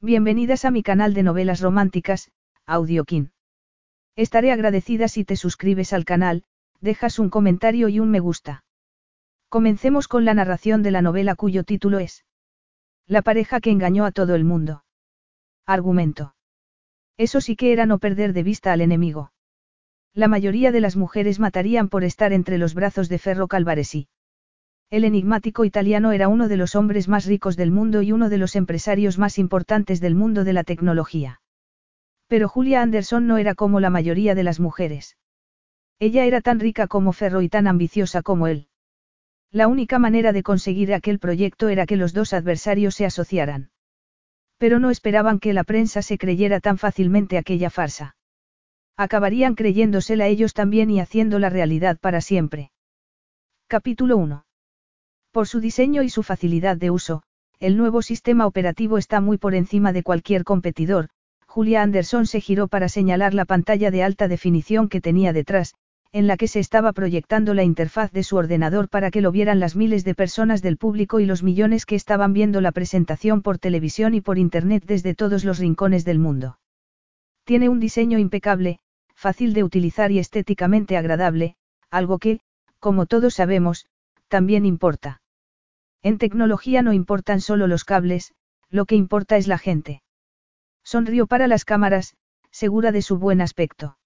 Bienvenidas a mi canal de novelas románticas, Audiokin. Estaré agradecida si te suscribes al canal, dejas un comentario y un me gusta. Comencemos con la narración de la novela cuyo título es La pareja que engañó a todo el mundo. Argumento. Eso sí que era no perder de vista al enemigo. La mayoría de las mujeres matarían por estar entre los brazos de Ferro Calvaresi. El enigmático italiano era uno de los hombres más ricos del mundo y uno de los empresarios más importantes del mundo de la tecnología. Pero Julia Anderson no era como la mayoría de las mujeres. Ella era tan rica como Ferro y tan ambiciosa como él. La única manera de conseguir aquel proyecto era que los dos adversarios se asociaran. Pero no esperaban que la prensa se creyera tan fácilmente aquella farsa. Acabarían creyéndosela ellos también y haciéndola realidad para siempre. Capítulo 1. Por su diseño y su facilidad de uso, el nuevo sistema operativo está muy por encima de cualquier competidor. Julia Anderson se giró para señalar la pantalla de alta definición que tenía detrás, en la que se estaba proyectando la interfaz de su ordenador para que lo vieran las miles de personas del público y los millones que estaban viendo la presentación por televisión y por Internet desde todos los rincones del mundo. Tiene un diseño impecable, fácil de utilizar y estéticamente agradable, algo que, como todos sabemos, también importa. En tecnología no importan solo los cables, lo que importa es la gente. Sonrió para las cámaras, segura de su buen aspecto.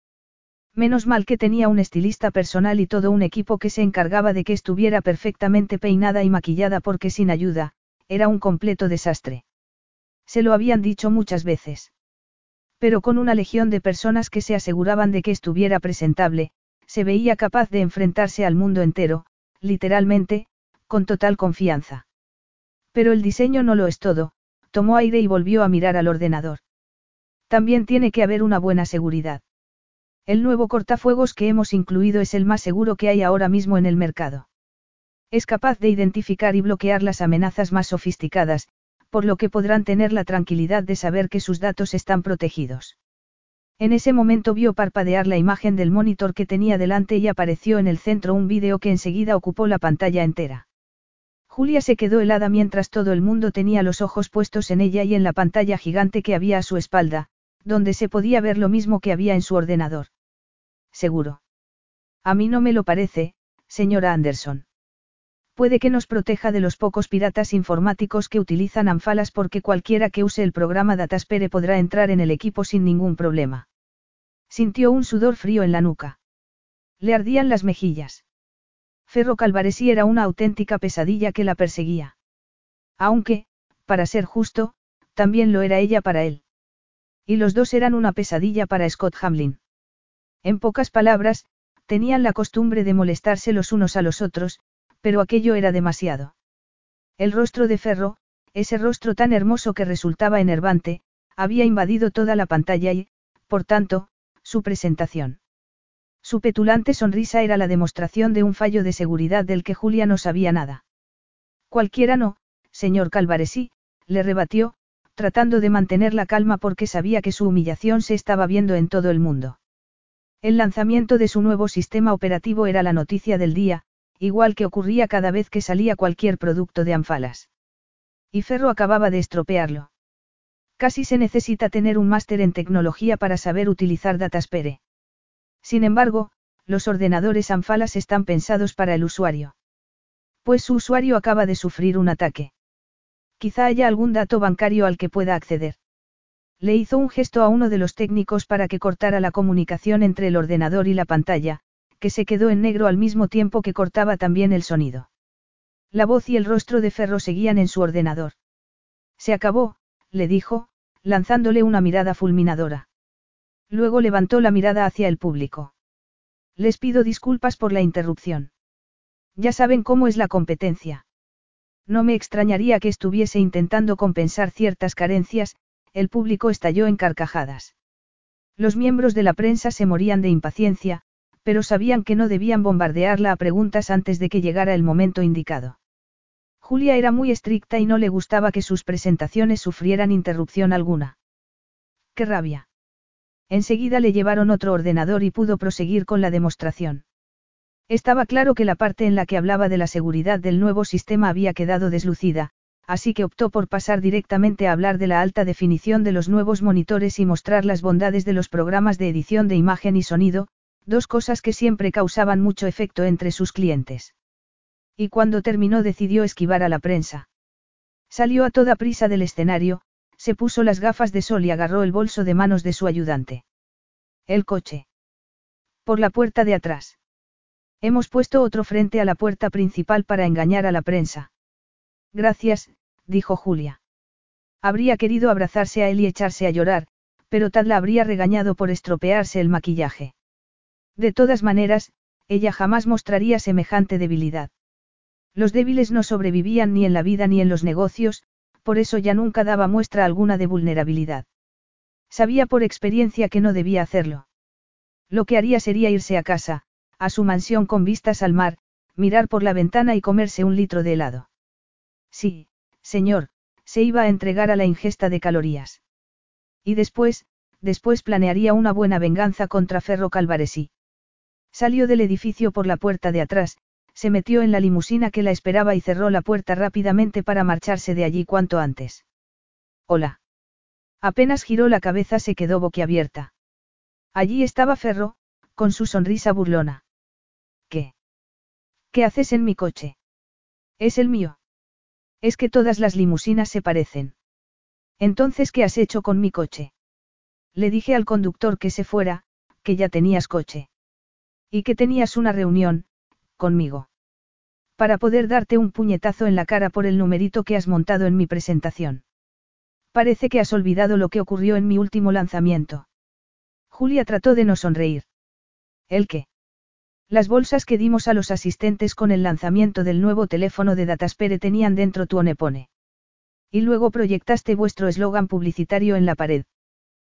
Menos mal que tenía un estilista personal y todo un equipo que se encargaba de que estuviera perfectamente peinada y maquillada porque sin ayuda, era un completo desastre. Se lo habían dicho muchas veces. Pero con una legión de personas que se aseguraban de que estuviera presentable, se veía capaz de enfrentarse al mundo entero, literalmente, con total confianza. Pero el diseño no lo es todo, tomó aire y volvió a mirar al ordenador. También tiene que haber una buena seguridad. El nuevo cortafuegos que hemos incluido es el más seguro que hay ahora mismo en el mercado. Es capaz de identificar y bloquear las amenazas más sofisticadas, por lo que podrán tener la tranquilidad de saber que sus datos están protegidos. En ese momento vio parpadear la imagen del monitor que tenía delante y apareció en el centro un vídeo que enseguida ocupó la pantalla entera. Julia se quedó helada mientras todo el mundo tenía los ojos puestos en ella y en la pantalla gigante que había a su espalda, donde se podía ver lo mismo que había en su ordenador. Seguro. A mí no me lo parece, señora Anderson. Puede que nos proteja de los pocos piratas informáticos que utilizan Anfalas porque cualquiera que use el programa Dataspere podrá entrar en el equipo sin ningún problema. Sintió un sudor frío en la nuca. Le ardían las mejillas. Ferro Calvaresi era una auténtica pesadilla que la perseguía. Aunque, para ser justo, también lo era ella para él. Y los dos eran una pesadilla para Scott Hamlin. En pocas palabras, tenían la costumbre de molestarse los unos a los otros, pero aquello era demasiado. El rostro de Ferro, ese rostro tan hermoso que resultaba enervante, había invadido toda la pantalla y, por tanto, su presentación. Su petulante sonrisa era la demostración de un fallo de seguridad del que Julia no sabía nada. Cualquiera no, señor Calvaresí, le rebatió, tratando de mantener la calma porque sabía que su humillación se estaba viendo en todo el mundo. El lanzamiento de su nuevo sistema operativo era la noticia del día, igual que ocurría cada vez que salía cualquier producto de Anfalas. Y Ferro acababa de estropearlo. Casi se necesita tener un máster en tecnología para saber utilizar Dataspere. Sin embargo, los ordenadores Anfalas están pensados para el usuario. Pues su usuario acaba de sufrir un ataque. Quizá haya algún dato bancario al que pueda acceder. Le hizo un gesto a uno de los técnicos para que cortara la comunicación entre el ordenador y la pantalla, que se quedó en negro al mismo tiempo que cortaba también el sonido. La voz y el rostro de Ferro seguían en su ordenador. Se acabó, le dijo, lanzándole una mirada fulminadora. Luego levantó la mirada hacia el público. Les pido disculpas por la interrupción. Ya saben cómo es la competencia. No me extrañaría que estuviese intentando compensar ciertas carencias, el público estalló en carcajadas. Los miembros de la prensa se morían de impaciencia, pero sabían que no debían bombardearla a preguntas antes de que llegara el momento indicado. Julia era muy estricta y no le gustaba que sus presentaciones sufrieran interrupción alguna. ¡Qué rabia! Enseguida le llevaron otro ordenador y pudo proseguir con la demostración. Estaba claro que la parte en la que hablaba de la seguridad del nuevo sistema había quedado deslucida, así que optó por pasar directamente a hablar de la alta definición de los nuevos monitores y mostrar las bondades de los programas de edición de imagen y sonido, dos cosas que siempre causaban mucho efecto entre sus clientes. Y cuando terminó decidió esquivar a la prensa. Salió a toda prisa del escenario, se puso las gafas de sol y agarró el bolso de manos de su ayudante. El coche. Por la puerta de atrás. Hemos puesto otro frente a la puerta principal para engañar a la prensa. Gracias, dijo Julia. Habría querido abrazarse a él y echarse a llorar, pero Tad la habría regañado por estropearse el maquillaje. De todas maneras, ella jamás mostraría semejante debilidad. Los débiles no sobrevivían ni en la vida ni en los negocios, por eso ya nunca daba muestra alguna de vulnerabilidad. Sabía por experiencia que no debía hacerlo. Lo que haría sería irse a casa, a su mansión con vistas al mar, mirar por la ventana y comerse un litro de helado. Sí, señor, se iba a entregar a la ingesta de calorías. Y después, después planearía una buena venganza contra Ferro Calvaresí. Salió del edificio por la puerta de atrás, se metió en la limusina que la esperaba y cerró la puerta rápidamente para marcharse de allí cuanto antes. Hola. Apenas giró la cabeza se quedó boquiabierta. Allí estaba Ferro, con su sonrisa burlona. ¿Qué? ¿Qué haces en mi coche? Es el mío. Es que todas las limusinas se parecen. Entonces, ¿qué has hecho con mi coche? Le dije al conductor que se fuera, que ya tenías coche. Y que tenías una reunión, conmigo. Para poder darte un puñetazo en la cara por el numerito que has montado en mi presentación. Parece que has olvidado lo que ocurrió en mi último lanzamiento. Julia trató de no sonreír. ¿El qué? Las bolsas que dimos a los asistentes con el lanzamiento del nuevo teléfono de Dataspere tenían dentro tu Onepone. Y luego proyectaste vuestro eslogan publicitario en la pared.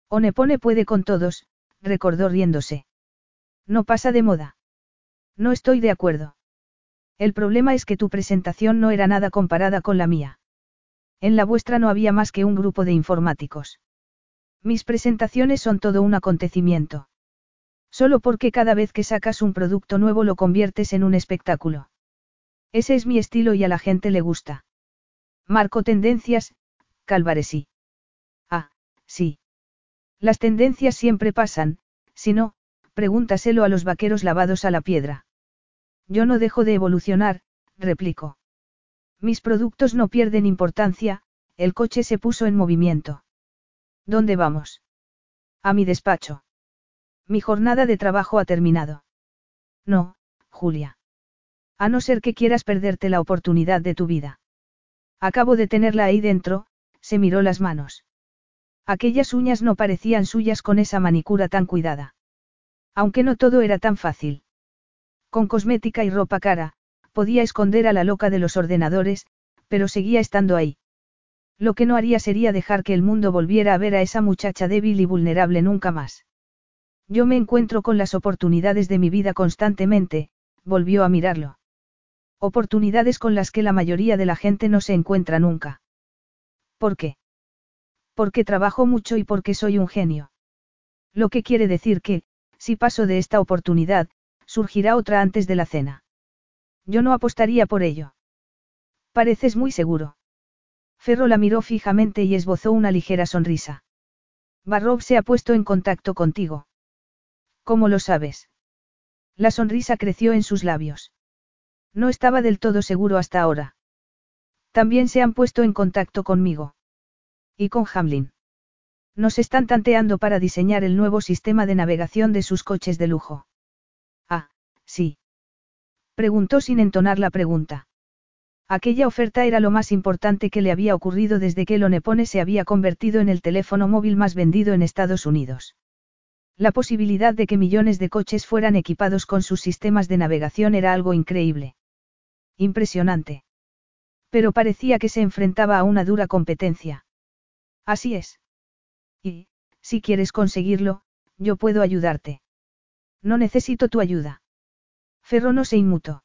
Onepone puede con todos, recordó riéndose. No pasa de moda. No estoy de acuerdo. El problema es que tu presentación no era nada comparada con la mía. En la vuestra no había más que un grupo de informáticos. Mis presentaciones son todo un acontecimiento. Solo porque cada vez que sacas un producto nuevo lo conviertes en un espectáculo. Ese es mi estilo y a la gente le gusta. Marco tendencias, Calvaresí. Ah, sí. Las tendencias siempre pasan, si no, pregúntaselo a los vaqueros lavados a la piedra. Yo no dejo de evolucionar, replicó. Mis productos no pierden importancia, el coche se puso en movimiento. ¿Dónde vamos? A mi despacho. Mi jornada de trabajo ha terminado. No, Julia. A no ser que quieras perderte la oportunidad de tu vida. Acabo de tenerla ahí dentro, se miró las manos. Aquellas uñas no parecían suyas con esa manicura tan cuidada. Aunque no todo era tan fácil. Con cosmética y ropa cara, podía esconder a la loca de los ordenadores, pero seguía estando ahí. Lo que no haría sería dejar que el mundo volviera a ver a esa muchacha débil y vulnerable nunca más. Yo me encuentro con las oportunidades de mi vida constantemente, volvió a mirarlo. Oportunidades con las que la mayoría de la gente no se encuentra nunca. ¿Por qué? Porque trabajo mucho y porque soy un genio. Lo que quiere decir que, si paso de esta oportunidad, surgirá otra antes de la cena. Yo no apostaría por ello. Pareces muy seguro. Ferro la miró fijamente y esbozó una ligera sonrisa. Barrow se ha puesto en contacto contigo. ¿Cómo lo sabes? La sonrisa creció en sus labios. No estaba del todo seguro hasta ahora. También se han puesto en contacto conmigo. Y con Hamlin. Nos están tanteando para diseñar el nuevo sistema de navegación de sus coches de lujo. Ah, sí. Preguntó sin entonar la pregunta. Aquella oferta era lo más importante que le había ocurrido desde que el Onepone se había convertido en el teléfono móvil más vendido en Estados Unidos. La posibilidad de que millones de coches fueran equipados con sus sistemas de navegación era algo increíble. Impresionante. Pero parecía que se enfrentaba a una dura competencia. Así es. Y, si quieres conseguirlo, yo puedo ayudarte. No necesito tu ayuda. Ferro no se inmutó.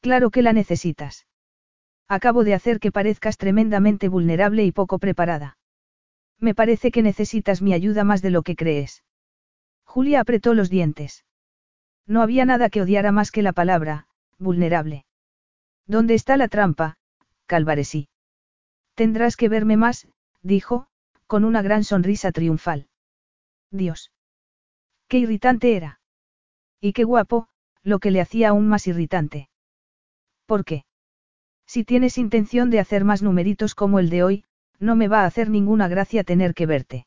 Claro que la necesitas. Acabo de hacer que parezcas tremendamente vulnerable y poco preparada. Me parece que necesitas mi ayuda más de lo que crees. Julia apretó los dientes. No había nada que odiara más que la palabra, vulnerable. ¿Dónde está la trampa, Calvaresí? Tendrás que verme más, dijo, con una gran sonrisa triunfal. Dios. Qué irritante era. Y qué guapo, lo que le hacía aún más irritante. ¿Por qué? Si tienes intención de hacer más numeritos como el de hoy, no me va a hacer ninguna gracia tener que verte.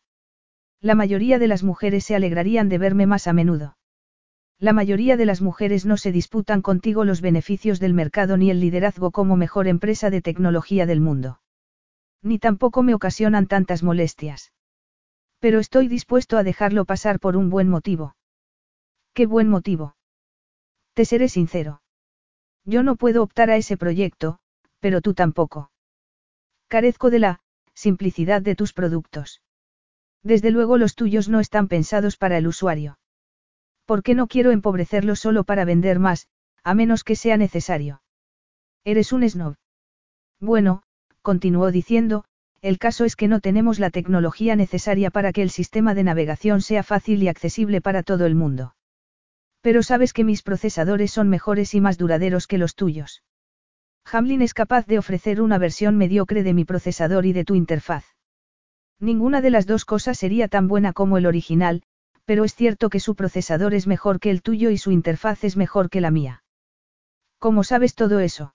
La mayoría de las mujeres se alegrarían de verme más a menudo. La mayoría de las mujeres no se disputan contigo los beneficios del mercado ni el liderazgo como mejor empresa de tecnología del mundo. Ni tampoco me ocasionan tantas molestias. Pero estoy dispuesto a dejarlo pasar por un buen motivo. ¿Qué buen motivo? Te seré sincero. Yo no puedo optar a ese proyecto, pero tú tampoco. Carezco de la simplicidad de tus productos. Desde luego los tuyos no están pensados para el usuario. ¿Por qué no quiero empobrecerlos solo para vender más, a menos que sea necesario? Eres un snob. Bueno, continuó diciendo, el caso es que no tenemos la tecnología necesaria para que el sistema de navegación sea fácil y accesible para todo el mundo. Pero sabes que mis procesadores son mejores y más duraderos que los tuyos. Hamlin es capaz de ofrecer una versión mediocre de mi procesador y de tu interfaz. Ninguna de las dos cosas sería tan buena como el original, pero es cierto que su procesador es mejor que el tuyo y su interfaz es mejor que la mía. ¿Cómo sabes todo eso?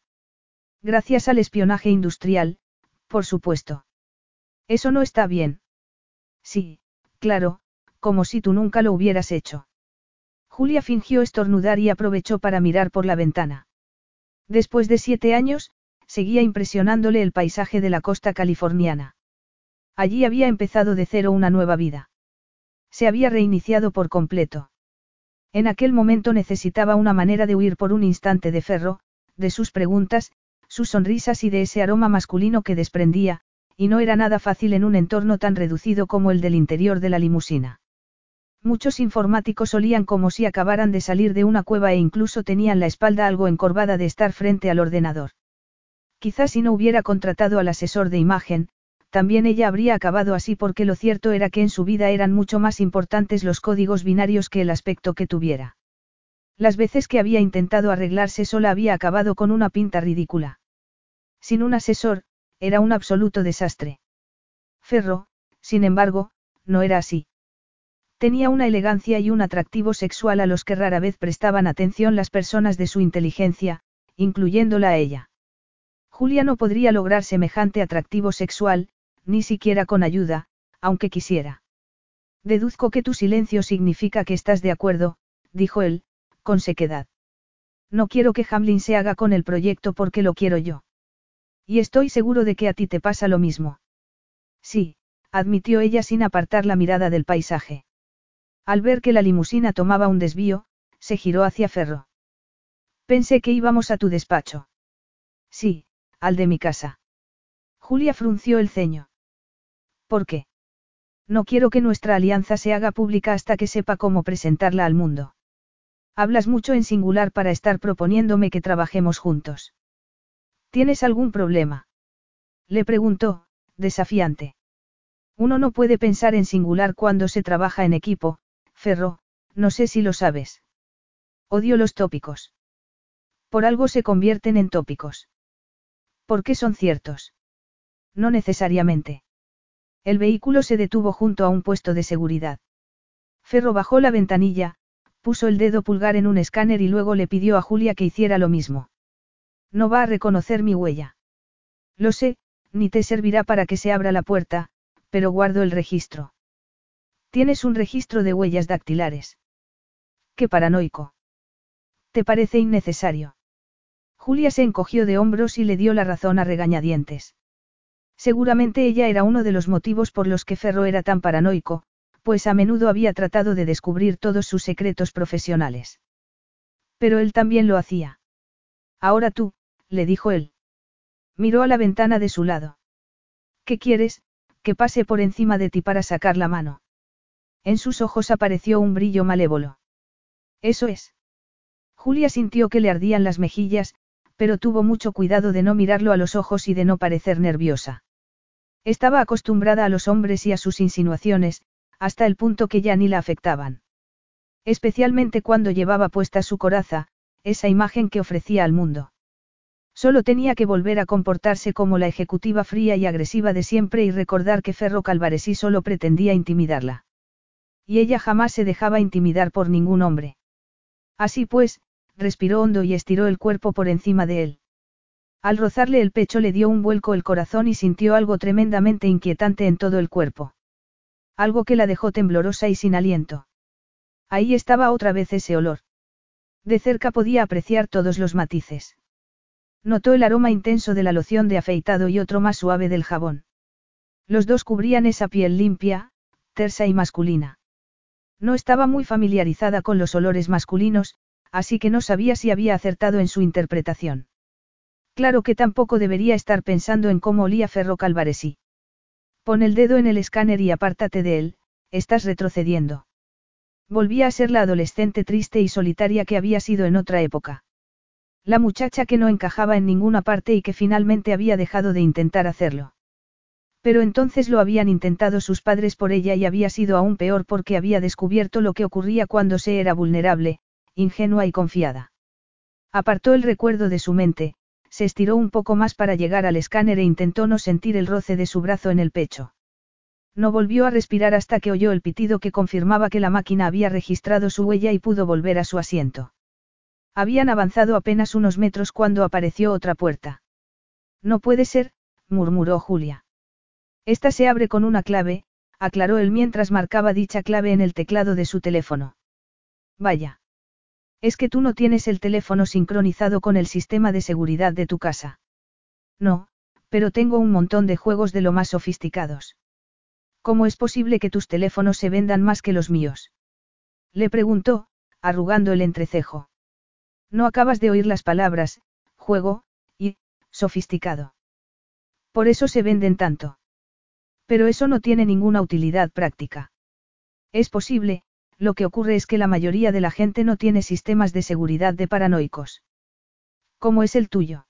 Gracias al espionaje industrial, por supuesto. Eso no está bien. Sí, claro, como si tú nunca lo hubieras hecho. Julia fingió estornudar y aprovechó para mirar por la ventana. Después de siete años, seguía impresionándole el paisaje de la costa californiana. Allí había empezado de cero una nueva vida. Se había reiniciado por completo. En aquel momento necesitaba una manera de huir por un instante de Ferro, de sus preguntas, sus sonrisas y de ese aroma masculino que desprendía, y no era nada fácil en un entorno tan reducido como el del interior de la limusina. Muchos informáticos olían como si acabaran de salir de una cueva e incluso tenían la espalda algo encorvada de estar frente al ordenador. Quizás si no hubiera contratado al asesor de imagen, también ella habría acabado así porque lo cierto era que en su vida eran mucho más importantes los códigos binarios que el aspecto que tuviera. Las veces que había intentado arreglarse sola había acabado con una pinta ridícula. Sin un asesor, era un absoluto desastre. Ferro, sin embargo, no era así. Tenía una elegancia y un atractivo sexual a los que rara vez prestaban atención las personas de su inteligencia, incluyéndola a ella. Julia no podría lograr semejante atractivo sexual, ni siquiera con ayuda, aunque quisiera. Deduzco que tu silencio significa que estás de acuerdo, dijo él, con sequedad. No quiero que Hamlin se haga con el proyecto porque lo quiero yo. Y estoy seguro de que a ti te pasa lo mismo. Sí, admitió ella sin apartar la mirada del paisaje. Al ver que la limusina tomaba un desvío, se giró hacia Ferro. Pensé que íbamos a tu despacho. Sí, al de mi casa. Julia frunció el ceño. ¿Por qué? No quiero que nuestra alianza se haga pública hasta que sepa cómo presentarla al mundo. Hablas mucho en singular para estar proponiéndome que trabajemos juntos. ¿Tienes algún problema? Le preguntó, desafiante. Uno no puede pensar en singular cuando se trabaja en equipo, Ferro, no sé si lo sabes. Odio los tópicos. Por algo se convierten en tópicos. ¿Por qué son ciertos? No necesariamente. El vehículo se detuvo junto a un puesto de seguridad. Ferro bajó la ventanilla, puso el dedo pulgar en un escáner y luego le pidió a Julia que hiciera lo mismo. No va a reconocer mi huella. Lo sé, ni te servirá para que se abra la puerta, pero guardo el registro. Tienes un registro de huellas dactilares. Qué paranoico. ¿Te parece innecesario? Julia se encogió de hombros y le dio la razón a regañadientes. Seguramente ella era uno de los motivos por los que Ferro era tan paranoico, pues a menudo había tratado de descubrir todos sus secretos profesionales. Pero él también lo hacía. Ahora tú, le dijo él. Miró a la ventana de su lado. ¿Qué quieres? Que pase por encima de ti para sacar la mano. En sus ojos apareció un brillo malévolo. Eso es. Julia sintió que le ardían las mejillas, pero tuvo mucho cuidado de no mirarlo a los ojos y de no parecer nerviosa. Estaba acostumbrada a los hombres y a sus insinuaciones, hasta el punto que ya ni la afectaban. Especialmente cuando llevaba puesta su coraza, esa imagen que ofrecía al mundo. Solo tenía que volver a comportarse como la ejecutiva fría y agresiva de siempre y recordar que Ferro Calvaresí solo pretendía intimidarla. Y ella jamás se dejaba intimidar por ningún hombre. Así pues, respiró hondo y estiró el cuerpo por encima de él. Al rozarle el pecho le dio un vuelco el corazón y sintió algo tremendamente inquietante en todo el cuerpo. Algo que la dejó temblorosa y sin aliento. Ahí estaba otra vez ese olor. De cerca podía apreciar todos los matices. Notó el aroma intenso de la loción de afeitado y otro más suave del jabón. Los dos cubrían esa piel limpia, tersa y masculina. No estaba muy familiarizada con los olores masculinos, así que no sabía si había acertado en su interpretación. Claro que tampoco debería estar pensando en cómo olía Ferro Calvaresí. Pon el dedo en el escáner y apártate de él, estás retrocediendo. Volvía a ser la adolescente triste y solitaria que había sido en otra época. La muchacha que no encajaba en ninguna parte y que finalmente había dejado de intentar hacerlo. Pero entonces lo habían intentado sus padres por ella y había sido aún peor porque había descubierto lo que ocurría cuando se era vulnerable, ingenua y confiada. Apartó el recuerdo de su mente, se estiró un poco más para llegar al escáner e intentó no sentir el roce de su brazo en el pecho. No volvió a respirar hasta que oyó el pitido que confirmaba que la máquina había registrado su huella y pudo volver a su asiento. Habían avanzado apenas unos metros cuando apareció otra puerta. No puede ser, murmuró Julia. Esta se abre con una clave, aclaró él mientras marcaba dicha clave en el teclado de su teléfono. Vaya. Es que tú no tienes el teléfono sincronizado con el sistema de seguridad de tu casa. No, pero tengo un montón de juegos de lo más sofisticados. ¿Cómo es posible que tus teléfonos se vendan más que los míos? Le preguntó, arrugando el entrecejo. No acabas de oír las palabras, juego, y, sofisticado. Por eso se venden tanto. Pero eso no tiene ninguna utilidad práctica. Es posible, lo que ocurre es que la mayoría de la gente no tiene sistemas de seguridad de paranoicos. ¿Cómo es el tuyo?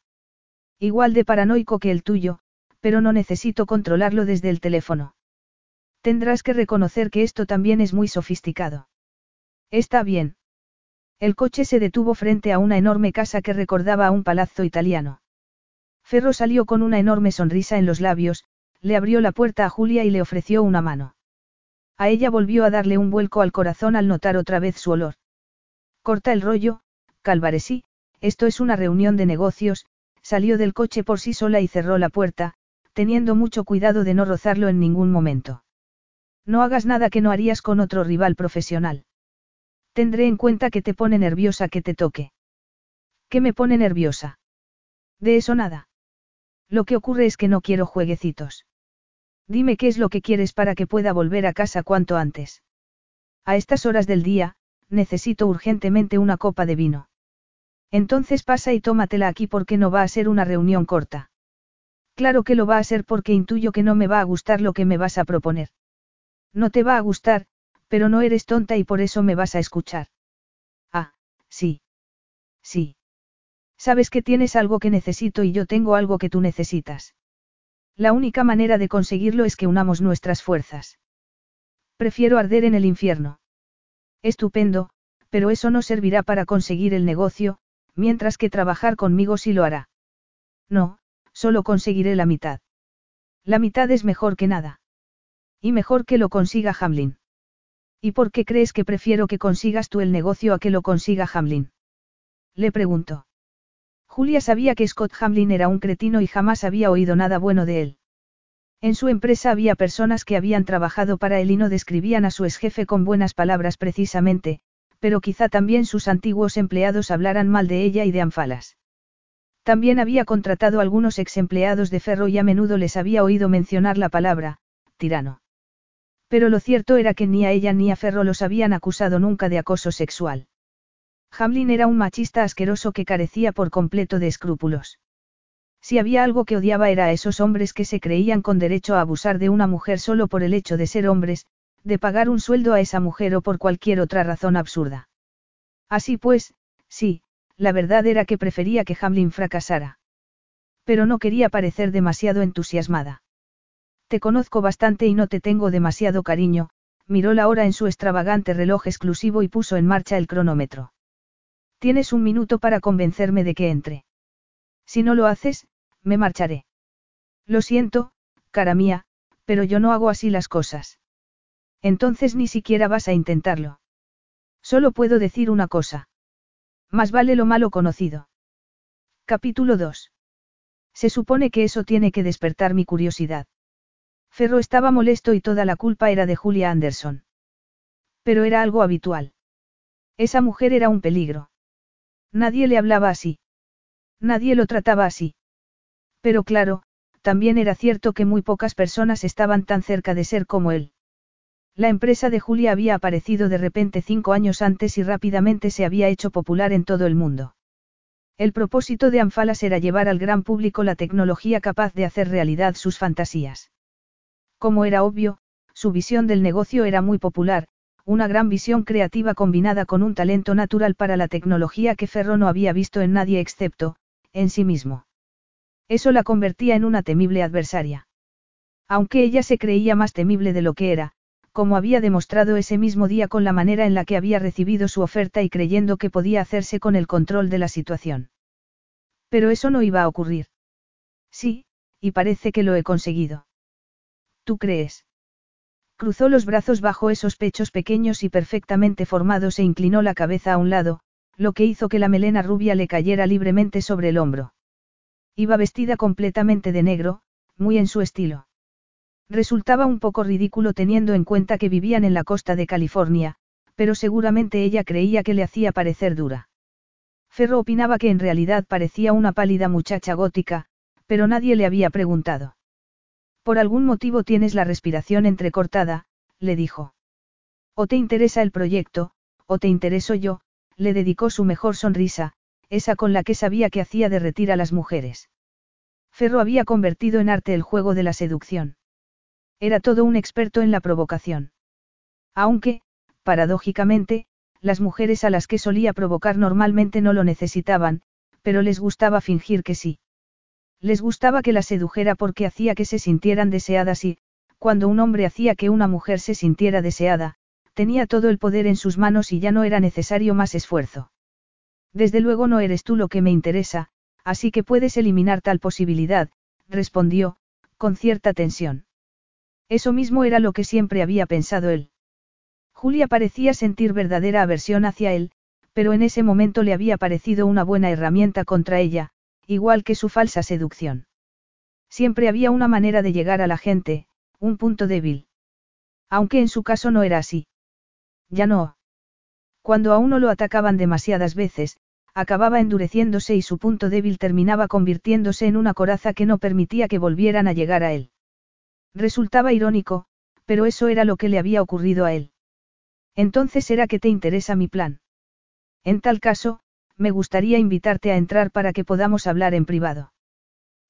Igual de paranoico que el tuyo, pero no necesito controlarlo desde el teléfono. Tendrás que reconocer que esto también es muy sofisticado. Está bien. El coche se detuvo frente a una enorme casa que recordaba a un palazzo italiano. Ferro salió con una enorme sonrisa en los labios, le abrió la puerta a Julia y le ofreció una mano. A ella volvió a darle un vuelco al corazón al notar otra vez su olor. Corta el rollo, Calvaresí, esto es una reunión de negocios, salió del coche por sí sola y cerró la puerta, teniendo mucho cuidado de no rozarlo en ningún momento. No hagas nada que no harías con otro rival profesional. Tendré en cuenta que te pone nerviosa que te toque. ¿Qué me pone nerviosa? De eso nada. Lo que ocurre es que no quiero jueguecitos. Dime qué es lo que quieres para que pueda volver a casa cuanto antes. A estas horas del día, necesito urgentemente una copa de vino. Entonces pasa y tómatela aquí porque no va a ser una reunión corta. Claro que lo va a ser porque intuyo que no me va a gustar lo que me vas a proponer. No te va a gustar, pero no eres tonta y por eso me vas a escuchar. Ah, sí. Sí. Sabes que tienes algo que necesito y yo tengo algo que tú necesitas. La única manera de conseguirlo es que unamos nuestras fuerzas. Prefiero arder en el infierno. Estupendo, pero eso no servirá para conseguir el negocio, mientras que trabajar conmigo sí lo hará. No, solo conseguiré la mitad. La mitad es mejor que nada. Y mejor que lo consiga Hamlin. ¿Y por qué crees que prefiero que consigas tú el negocio a que lo consiga Hamlin? Le preguntó. Julia sabía que Scott Hamlin era un cretino y jamás había oído nada bueno de él. En su empresa había personas que habían trabajado para él y no describían a su exjefe con buenas palabras precisamente, pero quizá también sus antiguos empleados hablaran mal de ella y de Anfalas. También había contratado algunos ex empleados de Ferro y a menudo les había oído mencionar la palabra, tirano. Pero lo cierto era que ni a ella ni a Ferro los habían acusado nunca de acoso sexual. Hamlin era un machista asqueroso que carecía por completo de escrúpulos. Si había algo que odiaba era a esos hombres que se creían con derecho a abusar de una mujer solo por el hecho de ser hombres, de pagar un sueldo a esa mujer o por cualquier otra razón absurda. Así pues, sí, la verdad era que prefería que Hamlin fracasara. Pero no quería parecer demasiado entusiasmada. Te conozco bastante y no te tengo demasiado cariño, miró la hora en su extravagante reloj exclusivo y puso en marcha el cronómetro. Tienes un minuto para convencerme de que entre. Si no lo haces, me marcharé. Lo siento, cara mía, pero yo no hago así las cosas. Entonces ni siquiera vas a intentarlo. Solo puedo decir una cosa. Más vale lo malo conocido. Capítulo 2. Se supone que eso tiene que despertar mi curiosidad. Ferro estaba molesto y toda la culpa era de Julia Anderson. Pero era algo habitual. Esa mujer era un peligro. Nadie le hablaba así. Nadie lo trataba así. Pero claro, también era cierto que muy pocas personas estaban tan cerca de ser como él. La empresa de Julia había aparecido de repente cinco años antes y rápidamente se había hecho popular en todo el mundo. El propósito de Anfalas era llevar al gran público la tecnología capaz de hacer realidad sus fantasías. Como era obvio, su visión del negocio era muy popular, una gran visión creativa combinada con un talento natural para la tecnología que Ferro no había visto en nadie excepto, en sí mismo. Eso la convertía en una temible adversaria. Aunque ella se creía más temible de lo que era, como había demostrado ese mismo día con la manera en la que había recibido su oferta y creyendo que podía hacerse con el control de la situación. Pero eso no iba a ocurrir. Sí, y parece que lo he conseguido. ¿Tú crees? Cruzó los brazos bajo esos pechos pequeños y perfectamente formados e inclinó la cabeza a un lado, lo que hizo que la melena rubia le cayera libremente sobre el hombro. Iba vestida completamente de negro, muy en su estilo. Resultaba un poco ridículo teniendo en cuenta que vivían en la costa de California, pero seguramente ella creía que le hacía parecer dura. Ferro opinaba que en realidad parecía una pálida muchacha gótica, pero nadie le había preguntado. Por algún motivo tienes la respiración entrecortada, le dijo. O te interesa el proyecto, o te intereso yo, le dedicó su mejor sonrisa, esa con la que sabía que hacía derretir a las mujeres. Ferro había convertido en arte el juego de la seducción. Era todo un experto en la provocación. Aunque, paradójicamente, las mujeres a las que solía provocar normalmente no lo necesitaban, pero les gustaba fingir que sí. Les gustaba que las sedujera porque hacía que se sintieran deseadas y, cuando un hombre hacía que una mujer se sintiera deseada, tenía todo el poder en sus manos y ya no era necesario más esfuerzo. Desde luego no eres tú lo que me interesa, así que puedes eliminar tal posibilidad, respondió, con cierta tensión. Eso mismo era lo que siempre había pensado él. Julia parecía sentir verdadera aversión hacia él, pero en ese momento le había parecido una buena herramienta contra ella, igual que su falsa seducción. Siempre había una manera de llegar a la gente, un punto débil. Aunque en su caso no era así. Ya no. Cuando a uno lo atacaban demasiadas veces, acababa endureciéndose y su punto débil terminaba convirtiéndose en una coraza que no permitía que volvieran a llegar a él. Resultaba irónico, pero eso era lo que le había ocurrido a él. Entonces era que te interesa mi plan. En tal caso, me gustaría invitarte a entrar para que podamos hablar en privado.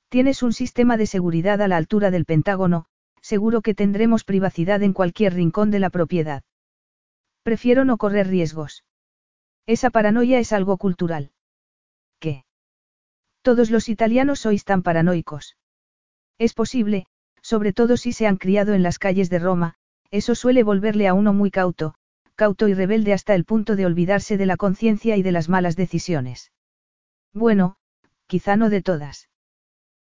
Tienes un sistema de seguridad a la altura del Pentágono, seguro que tendremos privacidad en cualquier rincón de la propiedad. Prefiero no correr riesgos. Esa paranoia es algo cultural. ¿Qué? Todos los italianos sois tan paranoicos. Es posible, sobre todo si se han criado en las calles de Roma, eso suele volverle a uno muy cauto, cauto y rebelde hasta el punto de olvidarse de la conciencia y de las malas decisiones. Bueno, quizá no de todas.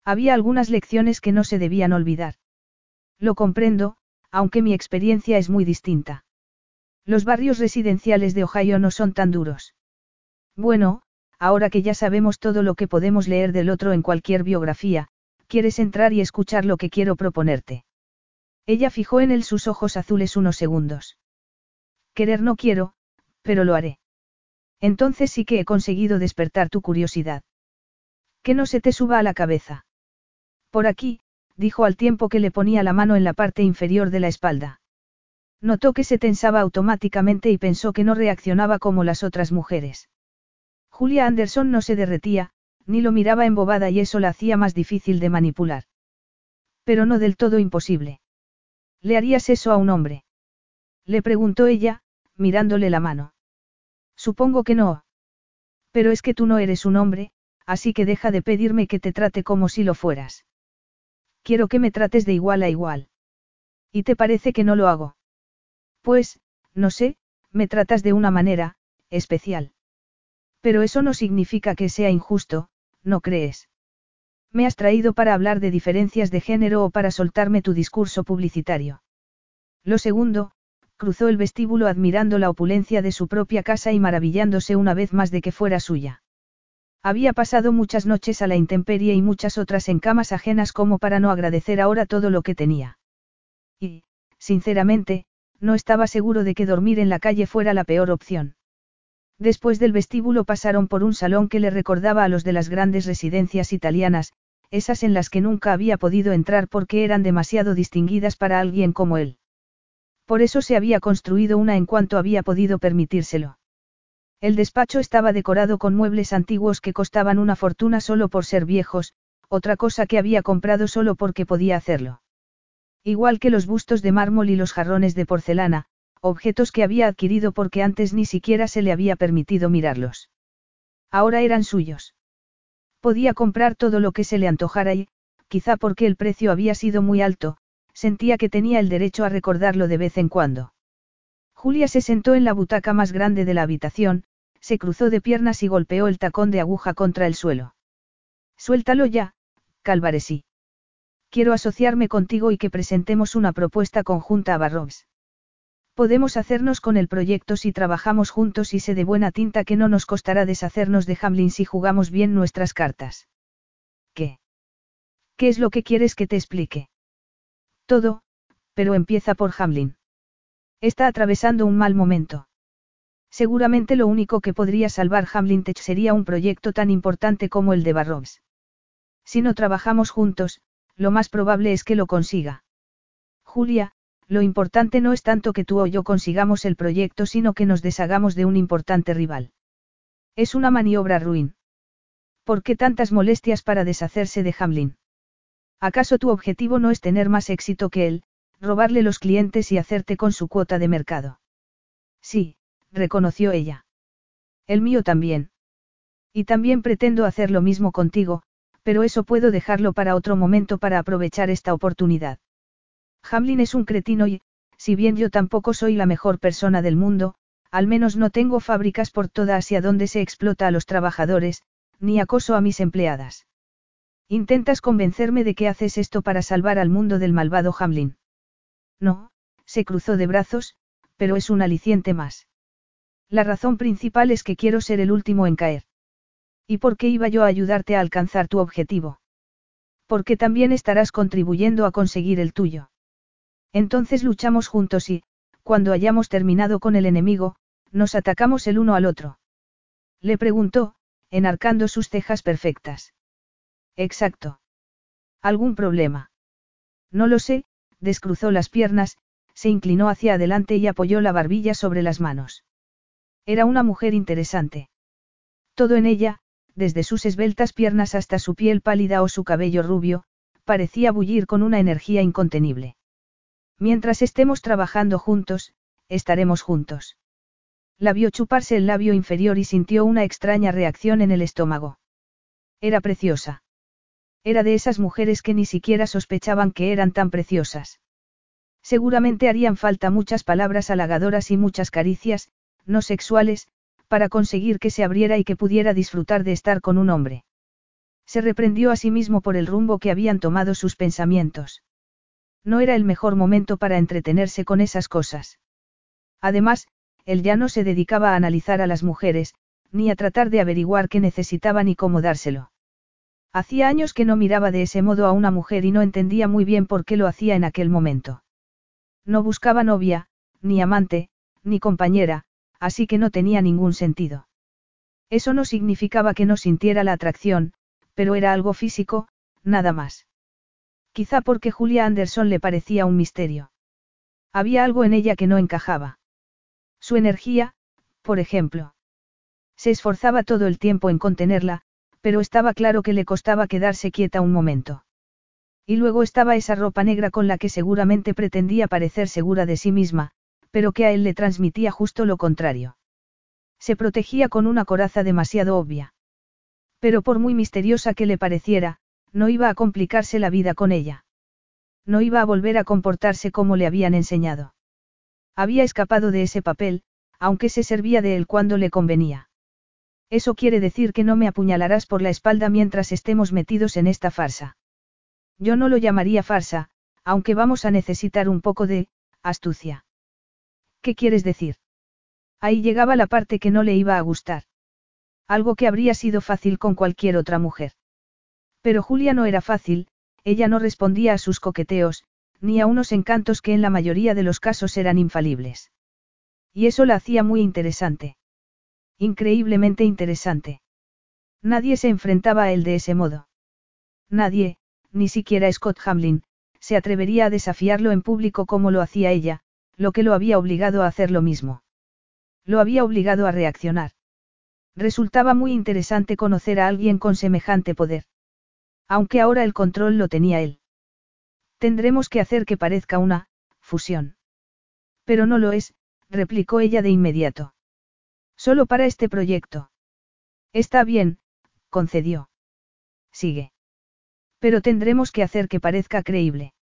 Había algunas lecciones que no se debían olvidar. Lo comprendo, aunque mi experiencia es muy distinta. Los barrios residenciales de Ohio no son tan duros. Bueno, ahora que ya sabemos todo lo que podemos leer del otro en cualquier biografía, ¿Quieres entrar y escuchar lo que quiero proponerte? Ella fijó en él sus ojos azules unos segundos. Querer no quiero, pero lo haré. Entonces sí que he conseguido despertar tu curiosidad. Que no se te suba a la cabeza. Por aquí, dijo al tiempo que le ponía la mano en la parte inferior de la espalda. Notó que se tensaba automáticamente y pensó que no reaccionaba como las otras mujeres. Julia Anderson no se derretía, ni lo miraba embobada y eso la hacía más difícil de manipular. Pero no del todo imposible. ¿Le harías eso a un hombre? Le preguntó ella, mirándole la mano. Supongo que no. Pero es que tú no eres un hombre, así que deja de pedirme que te trate como si lo fueras. Quiero que me trates de igual a igual. ¿Y te parece que no lo hago? Pues, no sé, me tratas de una manera, especial. Pero eso no significa que sea injusto, ¿no crees? Me has traído para hablar de diferencias de género o para soltarme tu discurso publicitario. Lo segundo, cruzó el vestíbulo admirando la opulencia de su propia casa y maravillándose una vez más de que fuera suya. Había pasado muchas noches a la intemperie y muchas otras en camas ajenas como para no agradecer ahora todo lo que tenía. Y, sinceramente, no estaba seguro de que dormir en la calle fuera la peor opción. Después del vestíbulo pasaron por un salón que le recordaba a los de las grandes residencias italianas, esas en las que nunca había podido entrar porque eran demasiado distinguidas para alguien como él. Por eso se había construido una en cuanto había podido permitírselo. El despacho estaba decorado con muebles antiguos que costaban una fortuna solo por ser viejos, otra cosa que había comprado solo porque podía hacerlo. Igual que los bustos de mármol y los jarrones de porcelana, objetos que había adquirido porque antes ni siquiera se le había permitido mirarlos. Ahora eran suyos. Podía comprar todo lo que se le antojara y, quizá porque el precio había sido muy alto, sentía que tenía el derecho a recordarlo de vez en cuando. Julia se sentó en la butaca más grande de la habitación, se cruzó de piernas y golpeó el tacón de aguja contra el suelo. Suéltalo ya, Calvaresí. Quiero asociarme contigo y que presentemos una propuesta conjunta a Barrobs. Podemos hacernos con el proyecto si trabajamos juntos y sé de buena tinta que no nos costará deshacernos de Hamlin si jugamos bien nuestras cartas. ¿Qué? ¿Qué es lo que quieres que te explique? Todo, pero empieza por Hamlin. Está atravesando un mal momento. Seguramente lo único que podría salvar Hamlin Tech sería un proyecto tan importante como el de Barrobs. Si no trabajamos juntos, lo más probable es que lo consiga. Julia, lo importante no es tanto que tú o yo consigamos el proyecto, sino que nos deshagamos de un importante rival. Es una maniobra ruin. ¿Por qué tantas molestias para deshacerse de Hamlin? ¿Acaso tu objetivo no es tener más éxito que él, robarle los clientes y hacerte con su cuota de mercado? Sí, reconoció ella. El mío también. Y también pretendo hacer lo mismo contigo, pero eso puedo dejarlo para otro momento para aprovechar esta oportunidad. Hamlin es un cretino y, si bien yo tampoco soy la mejor persona del mundo, al menos no tengo fábricas por toda Asia donde se explota a los trabajadores, ni acoso a mis empleadas. Intentas convencerme de que haces esto para salvar al mundo del malvado Hamlin. No, se cruzó de brazos, pero es un aliciente más. La razón principal es que quiero ser el último en caer. ¿Y por qué iba yo a ayudarte a alcanzar tu objetivo? Porque también estarás contribuyendo a conseguir el tuyo. Entonces luchamos juntos y, cuando hayamos terminado con el enemigo, nos atacamos el uno al otro. Le preguntó, enarcando sus cejas perfectas. Exacto. ¿Algún problema? No lo sé, descruzó las piernas, se inclinó hacia adelante y apoyó la barbilla sobre las manos. Era una mujer interesante. Todo en ella, desde sus esbeltas piernas hasta su piel pálida o su cabello rubio, parecía bullir con una energía incontenible. Mientras estemos trabajando juntos, estaremos juntos. La vio chuparse el labio inferior y sintió una extraña reacción en el estómago. Era preciosa. Era de esas mujeres que ni siquiera sospechaban que eran tan preciosas. Seguramente harían falta muchas palabras halagadoras y muchas caricias, no sexuales, para conseguir que se abriera y que pudiera disfrutar de estar con un hombre. Se reprendió a sí mismo por el rumbo que habían tomado sus pensamientos. No era el mejor momento para entretenerse con esas cosas. Además, él ya no se dedicaba a analizar a las mujeres, ni a tratar de averiguar qué necesitaban y cómo dárselo. Hacía años que no miraba de ese modo a una mujer y no entendía muy bien por qué lo hacía en aquel momento. No buscaba novia, ni amante, ni compañera, así que no tenía ningún sentido. Eso no significaba que no sintiera la atracción, pero era algo físico, nada más. Quizá porque Julia Anderson le parecía un misterio. Había algo en ella que no encajaba. Su energía, por ejemplo. Se esforzaba todo el tiempo en contenerla, pero estaba claro que le costaba quedarse quieta un momento. Y luego estaba esa ropa negra con la que seguramente pretendía parecer segura de sí misma, pero que a él le transmitía justo lo contrario. Se protegía con una coraza demasiado obvia. Pero por muy misteriosa que le pareciera, no iba a complicarse la vida con ella. No iba a volver a comportarse como le habían enseñado. Había escapado de ese papel, aunque se servía de él cuando le convenía. Eso quiere decir que no me apuñalarás por la espalda mientras estemos metidos en esta farsa. Yo no lo llamaría farsa, aunque vamos a necesitar un poco de, astucia. ¿Qué quieres decir? Ahí llegaba la parte que no le iba a gustar. Algo que habría sido fácil con cualquier otra mujer. Pero Julia no era fácil, ella no respondía a sus coqueteos, ni a unos encantos que en la mayoría de los casos eran infalibles. Y eso la hacía muy interesante. Increíblemente interesante. Nadie se enfrentaba a él de ese modo. Nadie, ni siquiera Scott Hamlin, se atrevería a desafiarlo en público como lo hacía ella, lo que lo había obligado a hacer lo mismo. Lo había obligado a reaccionar. Resultaba muy interesante conocer a alguien con semejante poder. Aunque ahora el control lo tenía él. Tendremos que hacer que parezca una, fusión. Pero no lo es, replicó ella de inmediato. Solo para este proyecto. Está bien, concedió. Sigue. Pero tendremos que hacer que parezca creíble.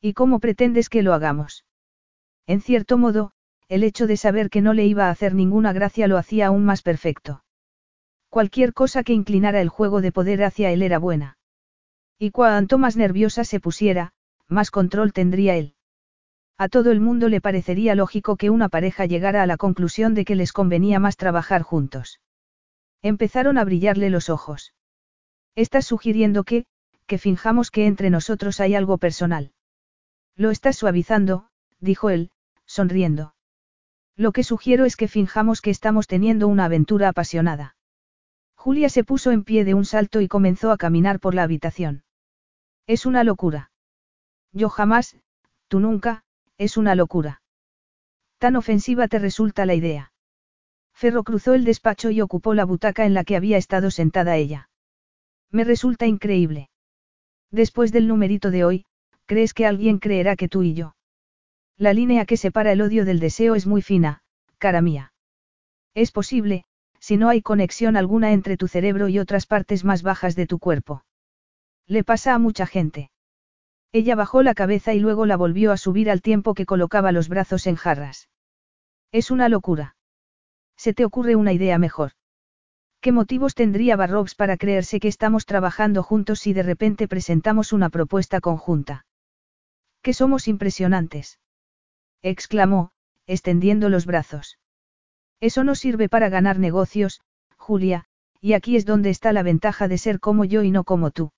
¿Y cómo pretendes que lo hagamos? En cierto modo, el hecho de saber que no le iba a hacer ninguna gracia lo hacía aún más perfecto. Cualquier cosa que inclinara el juego de poder hacia él era buena. Y cuanto más nerviosa se pusiera, más control tendría él. A todo el mundo le parecería lógico que una pareja llegara a la conclusión de que les convenía más trabajar juntos. Empezaron a brillarle los ojos. Estás sugiriendo que, que finjamos que entre nosotros hay algo personal. Lo estás suavizando, dijo él, sonriendo. Lo que sugiero es que finjamos que estamos teniendo una aventura apasionada. Julia se puso en pie de un salto y comenzó a caminar por la habitación. Es una locura. Yo jamás, tú nunca, es una locura. Tan ofensiva te resulta la idea. Ferro cruzó el despacho y ocupó la butaca en la que había estado sentada ella. Me resulta increíble. Después del numerito de hoy, ¿crees que alguien creerá que tú y yo? La línea que separa el odio del deseo es muy fina, cara mía. Es posible, si no hay conexión alguna entre tu cerebro y otras partes más bajas de tu cuerpo. Le pasa a mucha gente. Ella bajó la cabeza y luego la volvió a subir al tiempo que colocaba los brazos en jarras. Es una locura. ¿Se te ocurre una idea mejor? ¿Qué motivos tendría Barrobs para creerse que estamos trabajando juntos si de repente presentamos una propuesta conjunta? Que somos impresionantes. exclamó, extendiendo los brazos. Eso no sirve para ganar negocios, Julia, y aquí es donde está la ventaja de ser como yo y no como tú.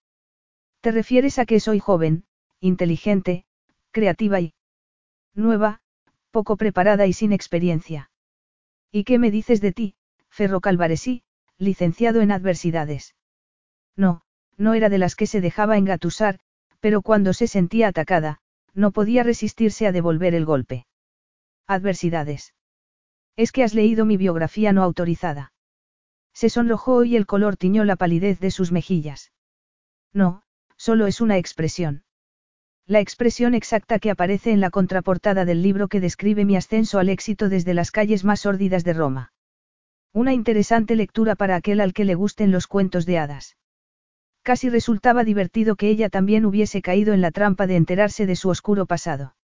¿Te refieres a que soy joven, inteligente, creativa y nueva, poco preparada y sin experiencia. ¿Y qué me dices de ti, Ferro Calvaresí, licenciado en adversidades? No, no era de las que se dejaba engatusar, pero cuando se sentía atacada, no podía resistirse a devolver el golpe. Adversidades. Es que has leído mi biografía no autorizada. Se sonrojó y el color tiñó la palidez de sus mejillas. No, solo es una expresión. La expresión exacta que aparece en la contraportada del libro que describe mi ascenso al éxito desde las calles más sórdidas de Roma. Una interesante lectura para aquel al que le gusten los cuentos de hadas. Casi resultaba divertido que ella también hubiese caído en la trampa de enterarse de su oscuro pasado.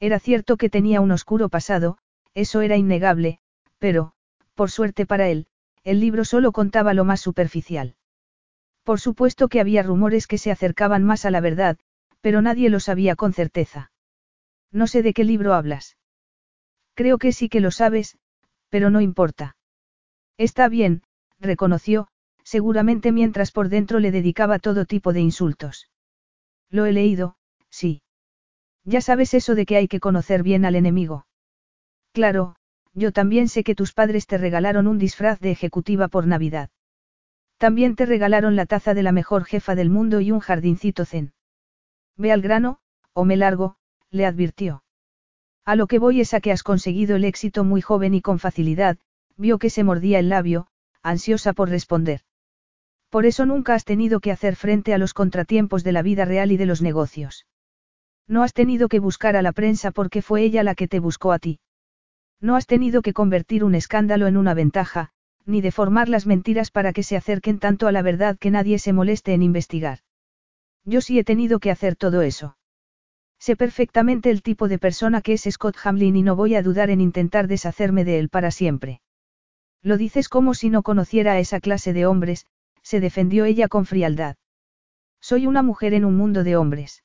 Era cierto que tenía un oscuro pasado, eso era innegable, pero, por suerte para él, el libro solo contaba lo más superficial. Por supuesto que había rumores que se acercaban más a la verdad, pero nadie lo sabía con certeza. No sé de qué libro hablas. Creo que sí que lo sabes, pero no importa. Está bien, reconoció, seguramente mientras por dentro le dedicaba todo tipo de insultos. Lo he leído, sí. Ya sabes eso de que hay que conocer bien al enemigo. Claro, yo también sé que tus padres te regalaron un disfraz de ejecutiva por Navidad. También te regalaron la taza de la mejor jefa del mundo y un jardincito zen. Ve al grano, o me largo, le advirtió. A lo que voy es a que has conseguido el éxito muy joven y con facilidad, vio que se mordía el labio, ansiosa por responder. Por eso nunca has tenido que hacer frente a los contratiempos de la vida real y de los negocios. No has tenido que buscar a la prensa porque fue ella la que te buscó a ti. No has tenido que convertir un escándalo en una ventaja, ni deformar las mentiras para que se acerquen tanto a la verdad que nadie se moleste en investigar. Yo sí he tenido que hacer todo eso. Sé perfectamente el tipo de persona que es Scott Hamlin y no voy a dudar en intentar deshacerme de él para siempre. Lo dices como si no conociera a esa clase de hombres, se defendió ella con frialdad. Soy una mujer en un mundo de hombres.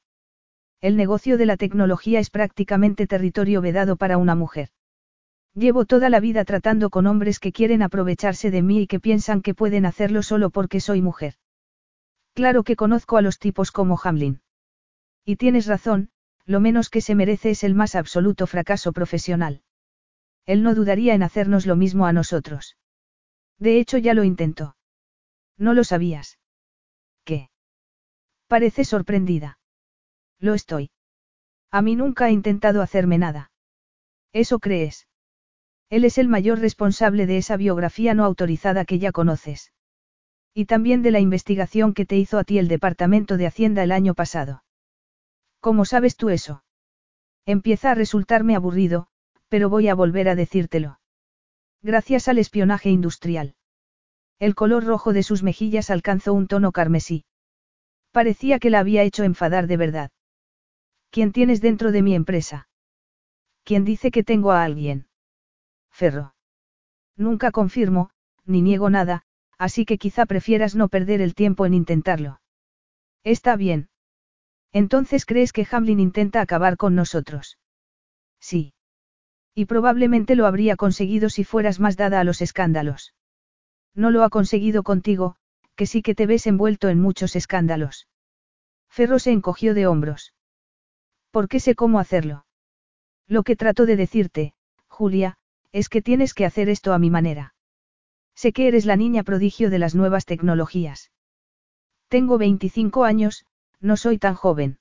El negocio de la tecnología es prácticamente territorio vedado para una mujer. Llevo toda la vida tratando con hombres que quieren aprovecharse de mí y que piensan que pueden hacerlo solo porque soy mujer. Claro que conozco a los tipos como Hamlin. Y tienes razón, lo menos que se merece es el más absoluto fracaso profesional. Él no dudaría en hacernos lo mismo a nosotros. De hecho ya lo intentó. No lo sabías. ¿Qué? Parece sorprendida. Lo estoy. A mí nunca ha intentado hacerme nada. ¿Eso crees? Él es el mayor responsable de esa biografía no autorizada que ya conoces. Y también de la investigación que te hizo a ti el Departamento de Hacienda el año pasado. ¿Cómo sabes tú eso? Empieza a resultarme aburrido, pero voy a volver a decírtelo. Gracias al espionaje industrial. El color rojo de sus mejillas alcanzó un tono carmesí. Parecía que la había hecho enfadar de verdad. ¿Quién tienes dentro de mi empresa? ¿Quién dice que tengo a alguien? Ferro. Nunca confirmo, ni niego nada, así que quizá prefieras no perder el tiempo en intentarlo. Está bien. Entonces crees que Hamlin intenta acabar con nosotros. Sí. Y probablemente lo habría conseguido si fueras más dada a los escándalos. No lo ha conseguido contigo, que sí que te ves envuelto en muchos escándalos. Ferro se encogió de hombros. ¿Por qué sé cómo hacerlo? Lo que trato de decirte, Julia, es que tienes que hacer esto a mi manera. Sé que eres la niña prodigio de las nuevas tecnologías. Tengo 25 años, no soy tan joven.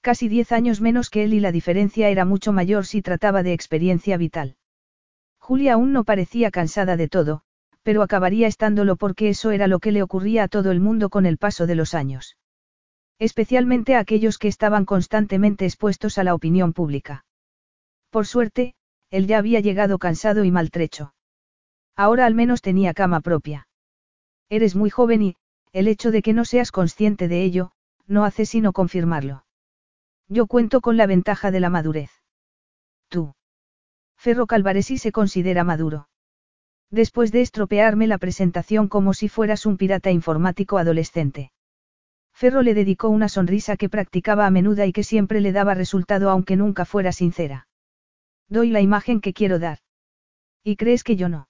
Casi 10 años menos que él y la diferencia era mucho mayor si trataba de experiencia vital. Julia aún no parecía cansada de todo, pero acabaría estándolo porque eso era lo que le ocurría a todo el mundo con el paso de los años. Especialmente a aquellos que estaban constantemente expuestos a la opinión pública. Por suerte, él ya había llegado cansado y maltrecho. Ahora al menos tenía cama propia. Eres muy joven y, el hecho de que no seas consciente de ello, no hace sino confirmarlo. Yo cuento con la ventaja de la madurez. Tú. Ferro Calvaresi se considera maduro. Después de estropearme la presentación como si fueras un pirata informático adolescente. Ferro le dedicó una sonrisa que practicaba a menuda y que siempre le daba resultado aunque nunca fuera sincera. Doy la imagen que quiero dar. ¿Y crees que yo no?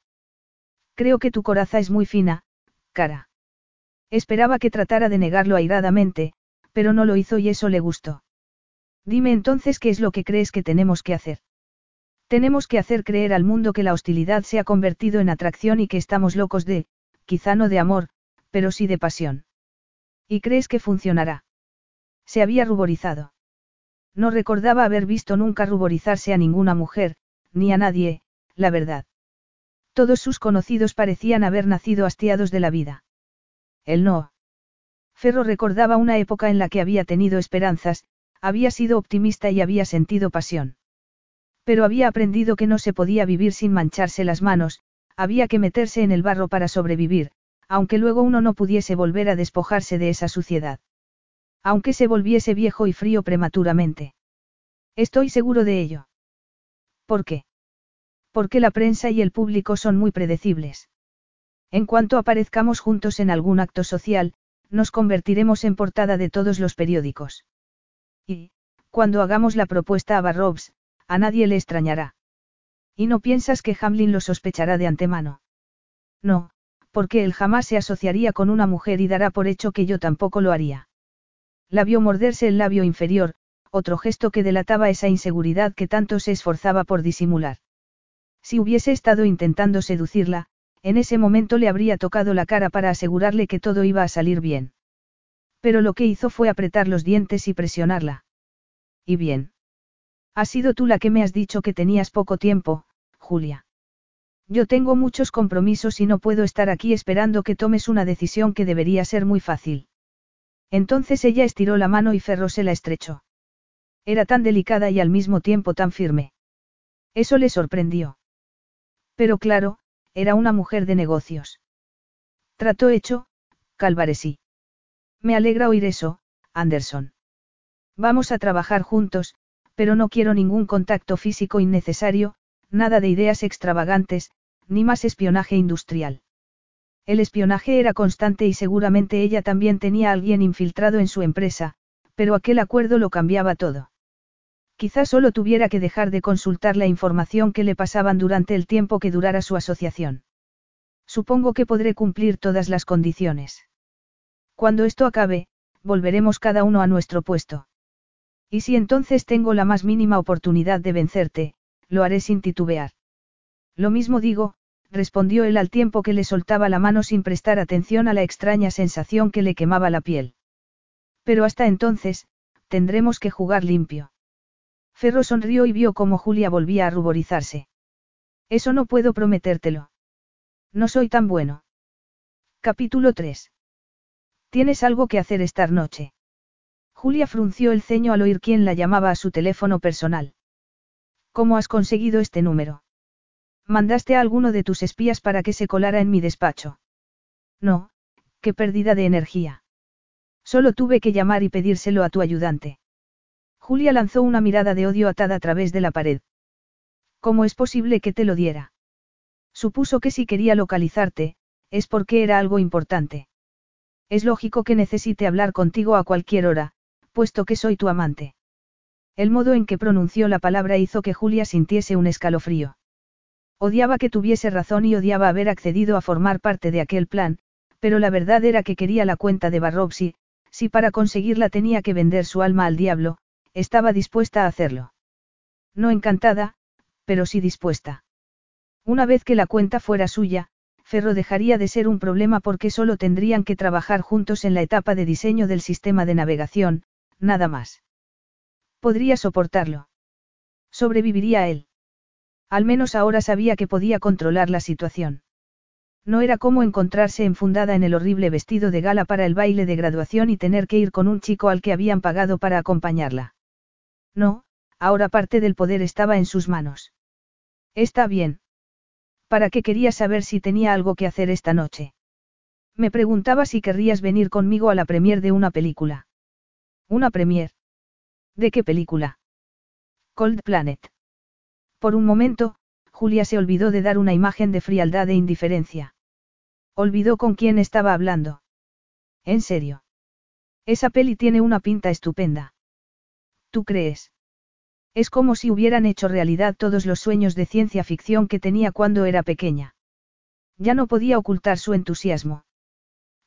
Creo que tu coraza es muy fina, cara. Esperaba que tratara de negarlo airadamente, pero no lo hizo y eso le gustó. Dime entonces qué es lo que crees que tenemos que hacer. Tenemos que hacer creer al mundo que la hostilidad se ha convertido en atracción y que estamos locos de, quizá no de amor, pero sí de pasión. ¿Y crees que funcionará? Se había ruborizado. No recordaba haber visto nunca ruborizarse a ninguna mujer, ni a nadie, la verdad. Todos sus conocidos parecían haber nacido hastiados de la vida. Él no. Ferro recordaba una época en la que había tenido esperanzas, había sido optimista y había sentido pasión. Pero había aprendido que no se podía vivir sin mancharse las manos, había que meterse en el barro para sobrevivir, aunque luego uno no pudiese volver a despojarse de esa suciedad. Aunque se volviese viejo y frío prematuramente. Estoy seguro de ello. ¿Por qué? Porque la prensa y el público son muy predecibles. En cuanto aparezcamos juntos en algún acto social, nos convertiremos en portada de todos los periódicos. Y, cuando hagamos la propuesta a Barrobs, a nadie le extrañará. ¿Y no piensas que Hamlin lo sospechará de antemano? No, porque él jamás se asociaría con una mujer y dará por hecho que yo tampoco lo haría. La vio morderse el labio inferior, otro gesto que delataba esa inseguridad que tanto se esforzaba por disimular. Si hubiese estado intentando seducirla, en ese momento le habría tocado la cara para asegurarle que todo iba a salir bien. Pero lo que hizo fue apretar los dientes y presionarla. Y bien. Has sido tú la que me has dicho que tenías poco tiempo, Julia. Yo tengo muchos compromisos y no puedo estar aquí esperando que tomes una decisión que debería ser muy fácil. Entonces ella estiró la mano y Ferro se la estrechó. Era tan delicada y al mismo tiempo tan firme. Eso le sorprendió. Pero claro, era una mujer de negocios. Trato hecho, Calvaresí. Me alegra oír eso, Anderson. Vamos a trabajar juntos, pero no quiero ningún contacto físico innecesario, nada de ideas extravagantes, ni más espionaje industrial. El espionaje era constante y seguramente ella también tenía a alguien infiltrado en su empresa, pero aquel acuerdo lo cambiaba todo. Quizás solo tuviera que dejar de consultar la información que le pasaban durante el tiempo que durara su asociación. Supongo que podré cumplir todas las condiciones. Cuando esto acabe, volveremos cada uno a nuestro puesto. Y si entonces tengo la más mínima oportunidad de vencerte, lo haré sin titubear. Lo mismo digo, respondió él al tiempo que le soltaba la mano sin prestar atención a la extraña sensación que le quemaba la piel. Pero hasta entonces, tendremos que jugar limpio. Ferro sonrió y vio cómo Julia volvía a ruborizarse. Eso no puedo prometértelo. No soy tan bueno. Capítulo 3. Tienes algo que hacer esta noche. Julia frunció el ceño al oír quién la llamaba a su teléfono personal. ¿Cómo has conseguido este número? Mandaste a alguno de tus espías para que se colara en mi despacho. No, qué pérdida de energía. Solo tuve que llamar y pedírselo a tu ayudante. Julia lanzó una mirada de odio atada a través de la pared. ¿Cómo es posible que te lo diera? Supuso que si quería localizarte, es porque era algo importante. Es lógico que necesite hablar contigo a cualquier hora, puesto que soy tu amante. El modo en que pronunció la palabra hizo que Julia sintiese un escalofrío. Odiaba que tuviese razón y odiaba haber accedido a formar parte de aquel plan, pero la verdad era que quería la cuenta de Barropsy, si para conseguirla tenía que vender su alma al diablo, estaba dispuesta a hacerlo. No encantada, pero sí dispuesta. Una vez que la cuenta fuera suya, Ferro dejaría de ser un problema porque solo tendrían que trabajar juntos en la etapa de diseño del sistema de navegación, nada más. Podría soportarlo. Sobreviviría él. Al menos ahora sabía que podía controlar la situación. No era como encontrarse enfundada en el horrible vestido de gala para el baile de graduación y tener que ir con un chico al que habían pagado para acompañarla. No, ahora parte del poder estaba en sus manos. Está bien. ¿Para qué quería saber si tenía algo que hacer esta noche? Me preguntaba si querrías venir conmigo a la premier de una película. ¿Una premier? ¿De qué película? Cold Planet. Por un momento, Julia se olvidó de dar una imagen de frialdad e indiferencia. Olvidó con quién estaba hablando. En serio. Esa peli tiene una pinta estupenda. ¿Tú crees? Es como si hubieran hecho realidad todos los sueños de ciencia ficción que tenía cuando era pequeña. Ya no podía ocultar su entusiasmo.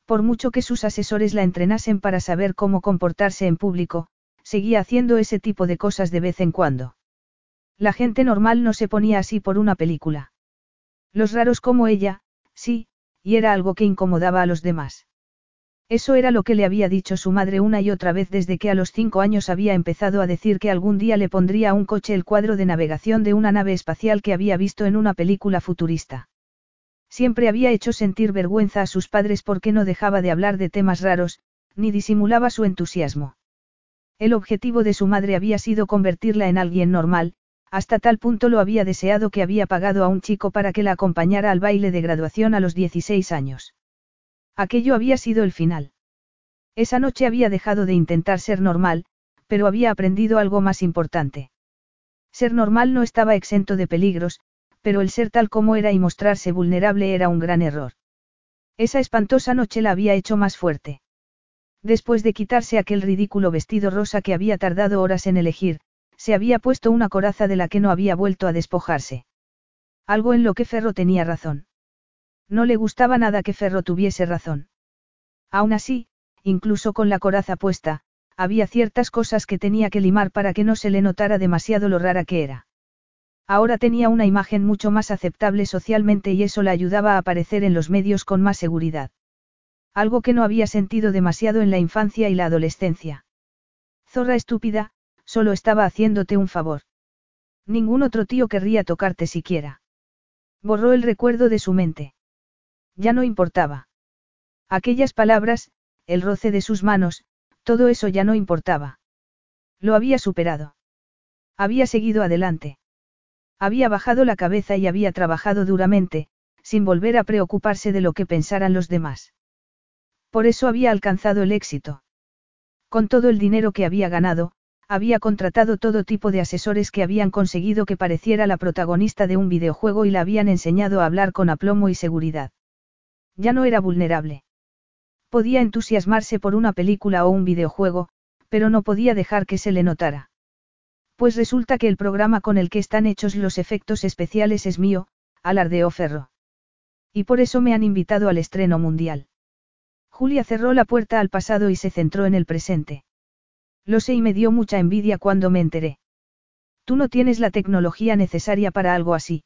Por mucho que sus asesores la entrenasen para saber cómo comportarse en público, seguía haciendo ese tipo de cosas de vez en cuando. La gente normal no se ponía así por una película. Los raros como ella, sí, y era algo que incomodaba a los demás. Eso era lo que le había dicho su madre una y otra vez desde que a los cinco años había empezado a decir que algún día le pondría a un coche el cuadro de navegación de una nave espacial que había visto en una película futurista. Siempre había hecho sentir vergüenza a sus padres porque no dejaba de hablar de temas raros, ni disimulaba su entusiasmo. El objetivo de su madre había sido convertirla en alguien normal, hasta tal punto lo había deseado que había pagado a un chico para que la acompañara al baile de graduación a los 16 años. Aquello había sido el final. Esa noche había dejado de intentar ser normal, pero había aprendido algo más importante. Ser normal no estaba exento de peligros, pero el ser tal como era y mostrarse vulnerable era un gran error. Esa espantosa noche la había hecho más fuerte. Después de quitarse aquel ridículo vestido rosa que había tardado horas en elegir, se había puesto una coraza de la que no había vuelto a despojarse. Algo en lo que Ferro tenía razón. No le gustaba nada que Ferro tuviese razón. Aún así, incluso con la coraza puesta, había ciertas cosas que tenía que limar para que no se le notara demasiado lo rara que era. Ahora tenía una imagen mucho más aceptable socialmente y eso la ayudaba a aparecer en los medios con más seguridad. Algo que no había sentido demasiado en la infancia y la adolescencia. Zorra estúpida, solo estaba haciéndote un favor. Ningún otro tío querría tocarte siquiera. Borró el recuerdo de su mente. Ya no importaba. Aquellas palabras, el roce de sus manos, todo eso ya no importaba. Lo había superado. Había seguido adelante. Había bajado la cabeza y había trabajado duramente, sin volver a preocuparse de lo que pensaran los demás. Por eso había alcanzado el éxito. Con todo el dinero que había ganado, había contratado todo tipo de asesores que habían conseguido que pareciera la protagonista de un videojuego y la habían enseñado a hablar con aplomo y seguridad. Ya no era vulnerable. Podía entusiasmarse por una película o un videojuego, pero no podía dejar que se le notara. Pues resulta que el programa con el que están hechos los efectos especiales es mío, alardeó Ferro. Y por eso me han invitado al estreno mundial. Julia cerró la puerta al pasado y se centró en el presente. Lo sé y me dio mucha envidia cuando me enteré. Tú no tienes la tecnología necesaria para algo así.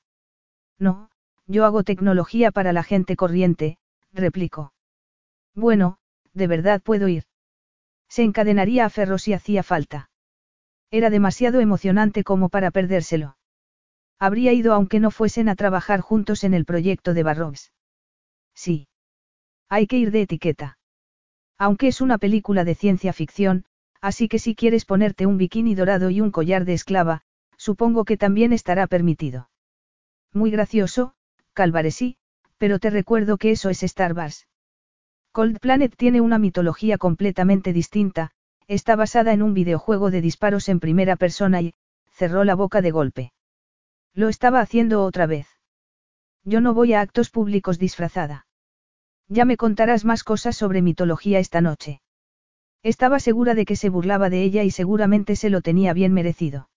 No, yo hago tecnología para la gente corriente, replicó. Bueno, de verdad puedo ir. Se encadenaría a Ferro si hacía falta. Era demasiado emocionante como para perdérselo. Habría ido aunque no fuesen a trabajar juntos en el proyecto de Barrobs. Sí. Hay que ir de etiqueta. Aunque es una película de ciencia ficción, así que si quieres ponerte un bikini dorado y un collar de esclava, supongo que también estará permitido. Muy gracioso, Calvaresí, pero te recuerdo que eso es Star Wars. Cold Planet tiene una mitología completamente distinta, está basada en un videojuego de disparos en primera persona y, cerró la boca de golpe. Lo estaba haciendo otra vez. Yo no voy a actos públicos disfrazada. Ya me contarás más cosas sobre mitología esta noche. Estaba segura de que se burlaba de ella y seguramente se lo tenía bien merecido.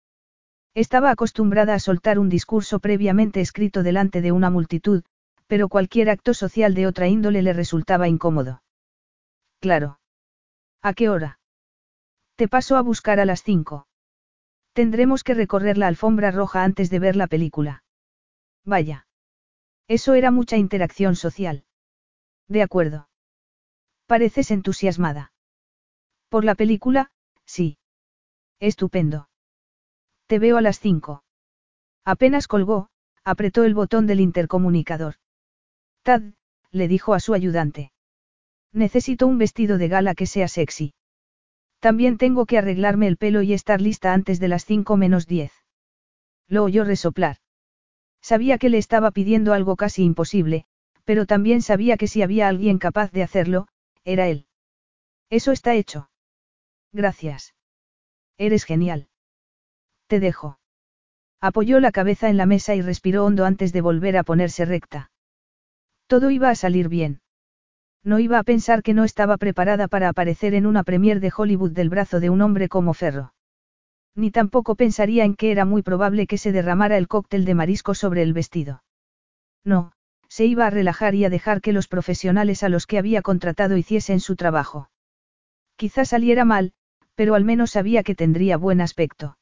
Estaba acostumbrada a soltar un discurso previamente escrito delante de una multitud, pero cualquier acto social de otra índole le resultaba incómodo. Claro. ¿A qué hora? Te paso a buscar a las cinco. Tendremos que recorrer la alfombra roja antes de ver la película. Vaya. Eso era mucha interacción social. De acuerdo. Pareces entusiasmada. Por la película, sí. Estupendo. Te veo a las cinco. Apenas colgó, apretó el botón del intercomunicador. Tad, le dijo a su ayudante. Necesito un vestido de gala que sea sexy. También tengo que arreglarme el pelo y estar lista antes de las cinco menos diez. Lo oyó resoplar. Sabía que le estaba pidiendo algo casi imposible, pero también sabía que si había alguien capaz de hacerlo, era él. Eso está hecho. Gracias. Eres genial. Te dejo. Apoyó la cabeza en la mesa y respiró hondo antes de volver a ponerse recta. Todo iba a salir bien. No iba a pensar que no estaba preparada para aparecer en una premier de Hollywood del brazo de un hombre como Ferro. Ni tampoco pensaría en que era muy probable que se derramara el cóctel de marisco sobre el vestido. No, se iba a relajar y a dejar que los profesionales a los que había contratado hiciesen su trabajo. Quizá saliera mal, pero al menos sabía que tendría buen aspecto.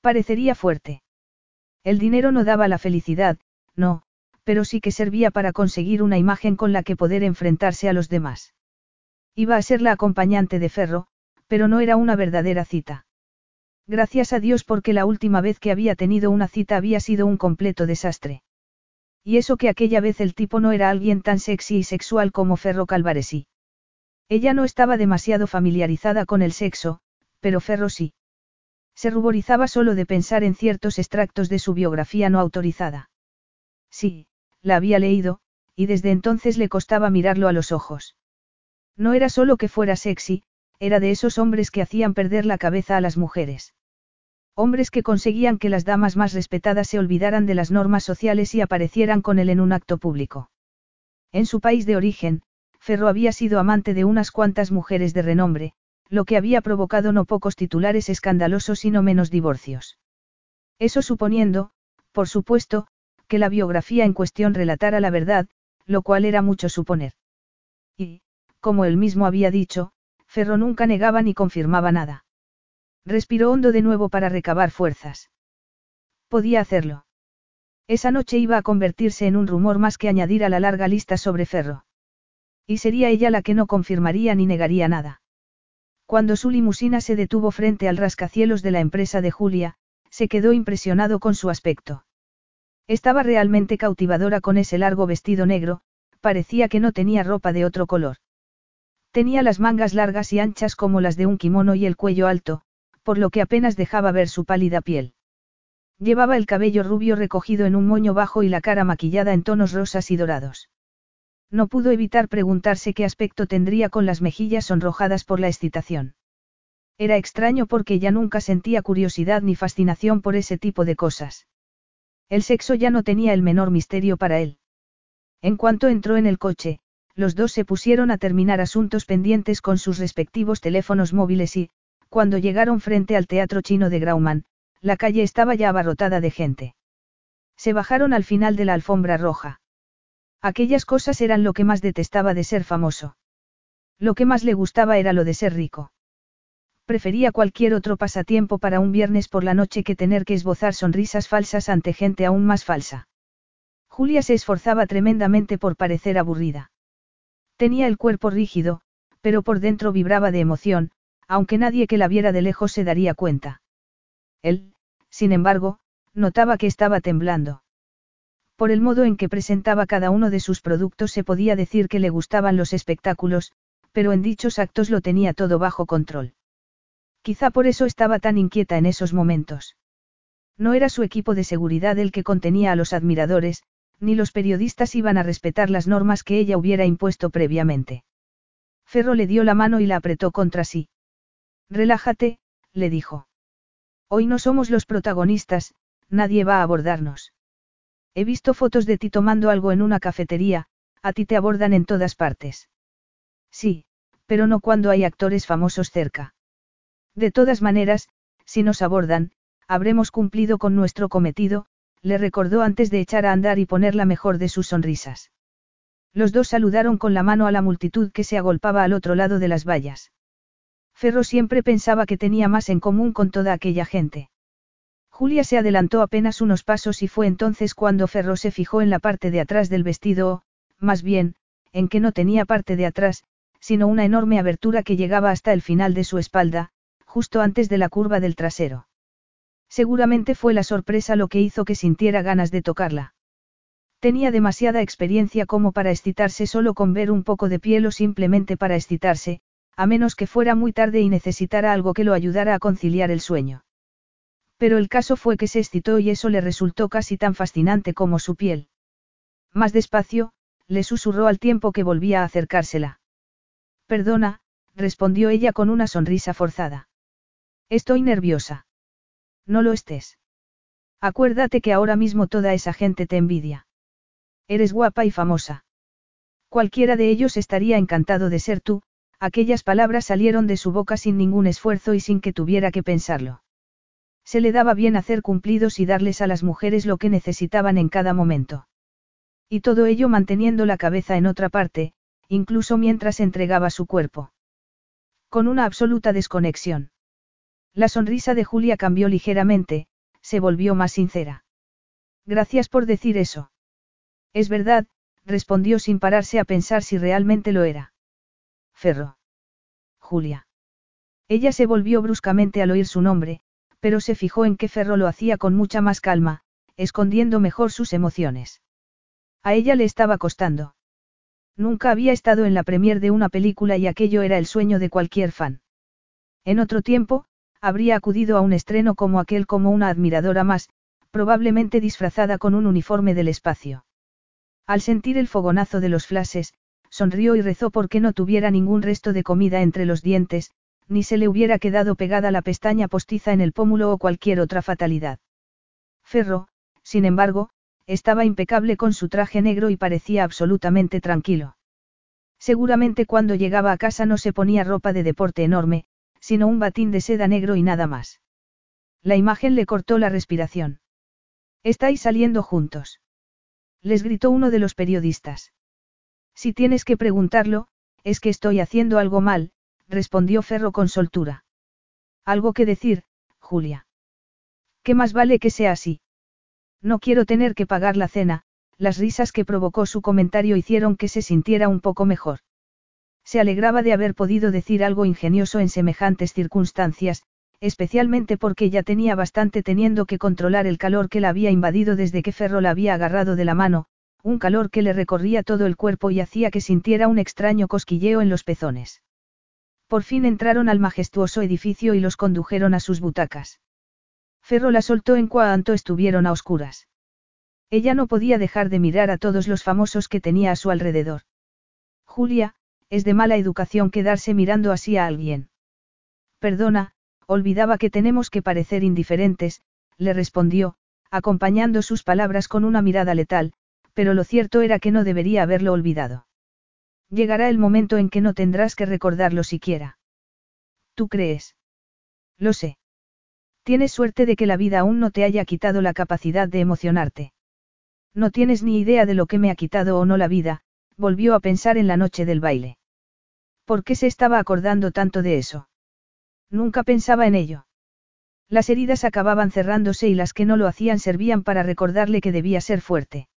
Parecería fuerte. El dinero no daba la felicidad, no, pero sí que servía para conseguir una imagen con la que poder enfrentarse a los demás. Iba a ser la acompañante de Ferro, pero no era una verdadera cita. Gracias a Dios porque la última vez que había tenido una cita había sido un completo desastre. Y eso que aquella vez el tipo no era alguien tan sexy y sexual como Ferro Calvaresí. Ella no estaba demasiado familiarizada con el sexo, pero Ferro sí. Se ruborizaba solo de pensar en ciertos extractos de su biografía no autorizada. Sí, la había leído, y desde entonces le costaba mirarlo a los ojos. No era solo que fuera sexy, era de esos hombres que hacían perder la cabeza a las mujeres. Hombres que conseguían que las damas más respetadas se olvidaran de las normas sociales y aparecieran con él en un acto público. En su país de origen, Ferro había sido amante de unas cuantas mujeres de renombre, lo que había provocado no pocos titulares escandalosos y no menos divorcios. Eso suponiendo, por supuesto, que la biografía en cuestión relatara la verdad, lo cual era mucho suponer. Y, como él mismo había dicho, Ferro nunca negaba ni confirmaba nada. Respiró hondo de nuevo para recabar fuerzas. Podía hacerlo. Esa noche iba a convertirse en un rumor más que añadir a la larga lista sobre Ferro. Y sería ella la que no confirmaría ni negaría nada. Cuando su limusina se detuvo frente al rascacielos de la empresa de Julia, se quedó impresionado con su aspecto. Estaba realmente cautivadora con ese largo vestido negro, parecía que no tenía ropa de otro color. Tenía las mangas largas y anchas como las de un kimono y el cuello alto, por lo que apenas dejaba ver su pálida piel. Llevaba el cabello rubio recogido en un moño bajo y la cara maquillada en tonos rosas y dorados. No pudo evitar preguntarse qué aspecto tendría con las mejillas sonrojadas por la excitación. Era extraño porque ella nunca sentía curiosidad ni fascinación por ese tipo de cosas. El sexo ya no tenía el menor misterio para él. En cuanto entró en el coche, los dos se pusieron a terminar asuntos pendientes con sus respectivos teléfonos móviles y, cuando llegaron frente al teatro chino de Grauman, la calle estaba ya abarrotada de gente. Se bajaron al final de la alfombra roja. Aquellas cosas eran lo que más detestaba de ser famoso. Lo que más le gustaba era lo de ser rico. Prefería cualquier otro pasatiempo para un viernes por la noche que tener que esbozar sonrisas falsas ante gente aún más falsa. Julia se esforzaba tremendamente por parecer aburrida. Tenía el cuerpo rígido, pero por dentro vibraba de emoción, aunque nadie que la viera de lejos se daría cuenta. Él, sin embargo, notaba que estaba temblando. Por el modo en que presentaba cada uno de sus productos se podía decir que le gustaban los espectáculos, pero en dichos actos lo tenía todo bajo control. Quizá por eso estaba tan inquieta en esos momentos. No era su equipo de seguridad el que contenía a los admiradores, ni los periodistas iban a respetar las normas que ella hubiera impuesto previamente. Ferro le dio la mano y la apretó contra sí. Relájate, le dijo. Hoy no somos los protagonistas, nadie va a abordarnos. He visto fotos de ti tomando algo en una cafetería, a ti te abordan en todas partes. Sí, pero no cuando hay actores famosos cerca. De todas maneras, si nos abordan, habremos cumplido con nuestro cometido, le recordó antes de echar a andar y poner la mejor de sus sonrisas. Los dos saludaron con la mano a la multitud que se agolpaba al otro lado de las vallas. Ferro siempre pensaba que tenía más en común con toda aquella gente. Julia se adelantó apenas unos pasos y fue entonces cuando Ferro se fijó en la parte de atrás del vestido o, más bien, en que no tenía parte de atrás, sino una enorme abertura que llegaba hasta el final de su espalda, justo antes de la curva del trasero. Seguramente fue la sorpresa lo que hizo que sintiera ganas de tocarla. Tenía demasiada experiencia como para excitarse solo con ver un poco de piel o simplemente para excitarse, a menos que fuera muy tarde y necesitara algo que lo ayudara a conciliar el sueño. Pero el caso fue que se excitó y eso le resultó casi tan fascinante como su piel. Más despacio, le susurró al tiempo que volvía a acercársela. Perdona, respondió ella con una sonrisa forzada. Estoy nerviosa. No lo estés. Acuérdate que ahora mismo toda esa gente te envidia. Eres guapa y famosa. Cualquiera de ellos estaría encantado de ser tú, Aquellas palabras salieron de su boca sin ningún esfuerzo y sin que tuviera que pensarlo. Se le daba bien hacer cumplidos y darles a las mujeres lo que necesitaban en cada momento. Y todo ello manteniendo la cabeza en otra parte, incluso mientras entregaba su cuerpo. Con una absoluta desconexión. La sonrisa de Julia cambió ligeramente, se volvió más sincera. Gracias por decir eso. Es verdad, respondió sin pararse a pensar si realmente lo era. Ferro. Julia. Ella se volvió bruscamente al oír su nombre, pero se fijó en que Ferro lo hacía con mucha más calma, escondiendo mejor sus emociones. A ella le estaba costando. Nunca había estado en la premier de una película y aquello era el sueño de cualquier fan. En otro tiempo, habría acudido a un estreno como aquel como una admiradora más, probablemente disfrazada con un uniforme del espacio. Al sentir el fogonazo de los flashes, sonrió y rezó porque no tuviera ningún resto de comida entre los dientes, ni se le hubiera quedado pegada la pestaña postiza en el pómulo o cualquier otra fatalidad. Ferro, sin embargo, estaba impecable con su traje negro y parecía absolutamente tranquilo. Seguramente cuando llegaba a casa no se ponía ropa de deporte enorme, sino un batín de seda negro y nada más. La imagen le cortó la respiración. Estáis saliendo juntos. Les gritó uno de los periodistas. Si tienes que preguntarlo, es que estoy haciendo algo mal, respondió Ferro con soltura. Algo que decir, Julia. ¿Qué más vale que sea así? No quiero tener que pagar la cena, las risas que provocó su comentario hicieron que se sintiera un poco mejor. Se alegraba de haber podido decir algo ingenioso en semejantes circunstancias, especialmente porque ya tenía bastante teniendo que controlar el calor que la había invadido desde que Ferro la había agarrado de la mano, un calor que le recorría todo el cuerpo y hacía que sintiera un extraño cosquilleo en los pezones. Por fin entraron al majestuoso edificio y los condujeron a sus butacas. Ferro la soltó en cuanto estuvieron a oscuras. Ella no podía dejar de mirar a todos los famosos que tenía a su alrededor. Julia, es de mala educación quedarse mirando así a alguien. Perdona, olvidaba que tenemos que parecer indiferentes, le respondió, acompañando sus palabras con una mirada letal, pero lo cierto era que no debería haberlo olvidado. Llegará el momento en que no tendrás que recordarlo siquiera. ¿Tú crees? Lo sé. Tienes suerte de que la vida aún no te haya quitado la capacidad de emocionarte. No tienes ni idea de lo que me ha quitado o no la vida, volvió a pensar en la noche del baile. ¿Por qué se estaba acordando tanto de eso? Nunca pensaba en ello. Las heridas acababan cerrándose y las que no lo hacían servían para recordarle que debía ser fuerte.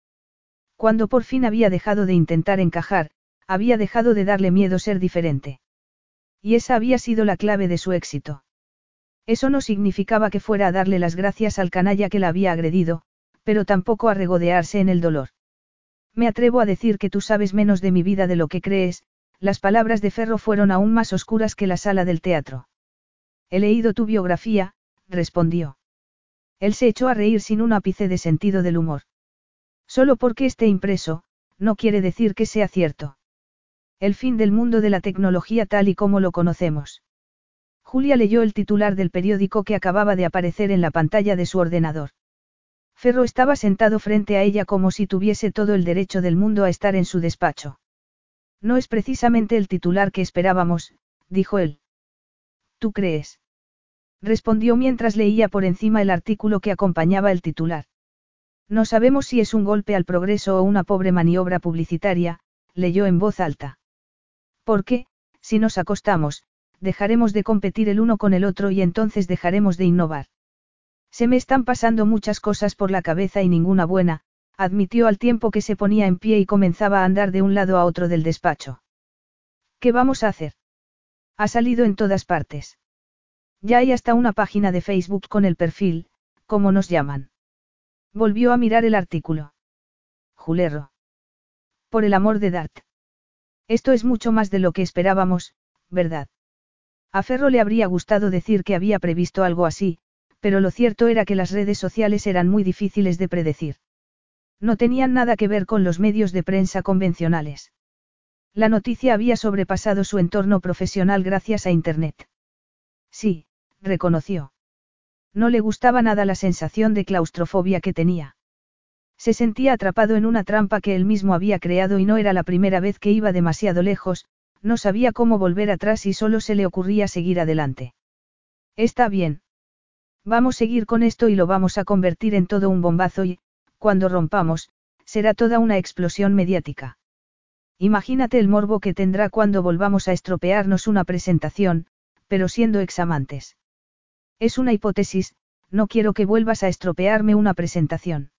Cuando por fin había dejado de intentar encajar, había dejado de darle miedo ser diferente. Y esa había sido la clave de su éxito. Eso no significaba que fuera a darle las gracias al canalla que la había agredido, pero tampoco a regodearse en el dolor. Me atrevo a decir que tú sabes menos de mi vida de lo que crees, las palabras de Ferro fueron aún más oscuras que la sala del teatro. He leído tu biografía, respondió. Él se echó a reír sin un ápice de sentido del humor. Solo porque esté impreso, no quiere decir que sea cierto. El fin del mundo de la tecnología tal y como lo conocemos. Julia leyó el titular del periódico que acababa de aparecer en la pantalla de su ordenador. Ferro estaba sentado frente a ella como si tuviese todo el derecho del mundo a estar en su despacho. No es precisamente el titular que esperábamos, dijo él. ¿Tú crees? respondió mientras leía por encima el artículo que acompañaba el titular. No sabemos si es un golpe al progreso o una pobre maniobra publicitaria, leyó en voz alta. Porque, si nos acostamos, dejaremos de competir el uno con el otro y entonces dejaremos de innovar. Se me están pasando muchas cosas por la cabeza y ninguna buena, admitió al tiempo que se ponía en pie y comenzaba a andar de un lado a otro del despacho. ¿Qué vamos a hacer? Ha salido en todas partes. Ya hay hasta una página de Facebook con el perfil, ¿cómo nos llaman? Volvió a mirar el artículo. Julerro. Por el amor de Dart. Esto es mucho más de lo que esperábamos, ¿verdad? A Ferro le habría gustado decir que había previsto algo así, pero lo cierto era que las redes sociales eran muy difíciles de predecir. No tenían nada que ver con los medios de prensa convencionales. La noticia había sobrepasado su entorno profesional gracias a Internet. Sí, reconoció. No le gustaba nada la sensación de claustrofobia que tenía. Se sentía atrapado en una trampa que él mismo había creado y no era la primera vez que iba demasiado lejos, no sabía cómo volver atrás y solo se le ocurría seguir adelante. Está bien. Vamos a seguir con esto y lo vamos a convertir en todo un bombazo y, cuando rompamos, será toda una explosión mediática. Imagínate el morbo que tendrá cuando volvamos a estropearnos una presentación, pero siendo examantes. Es una hipótesis, no quiero que vuelvas a estropearme una presentación.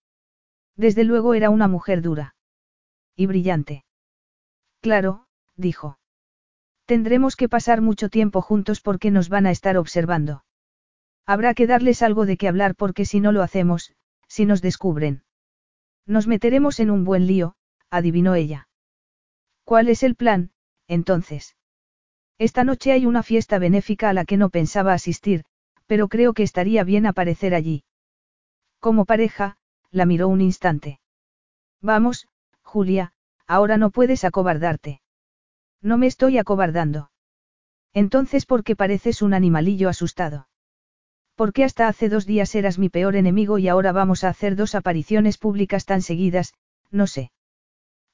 Desde luego era una mujer dura. Y brillante. Claro, dijo. Tendremos que pasar mucho tiempo juntos porque nos van a estar observando. Habrá que darles algo de qué hablar porque si no lo hacemos, si nos descubren. Nos meteremos en un buen lío, adivinó ella. ¿Cuál es el plan, entonces? Esta noche hay una fiesta benéfica a la que no pensaba asistir, pero creo que estaría bien aparecer allí. Como pareja, la miró un instante. Vamos, Julia, ahora no puedes acobardarte. No me estoy acobardando. Entonces, ¿por qué pareces un animalillo asustado? Porque hasta hace dos días eras mi peor enemigo y ahora vamos a hacer dos apariciones públicas tan seguidas, no sé.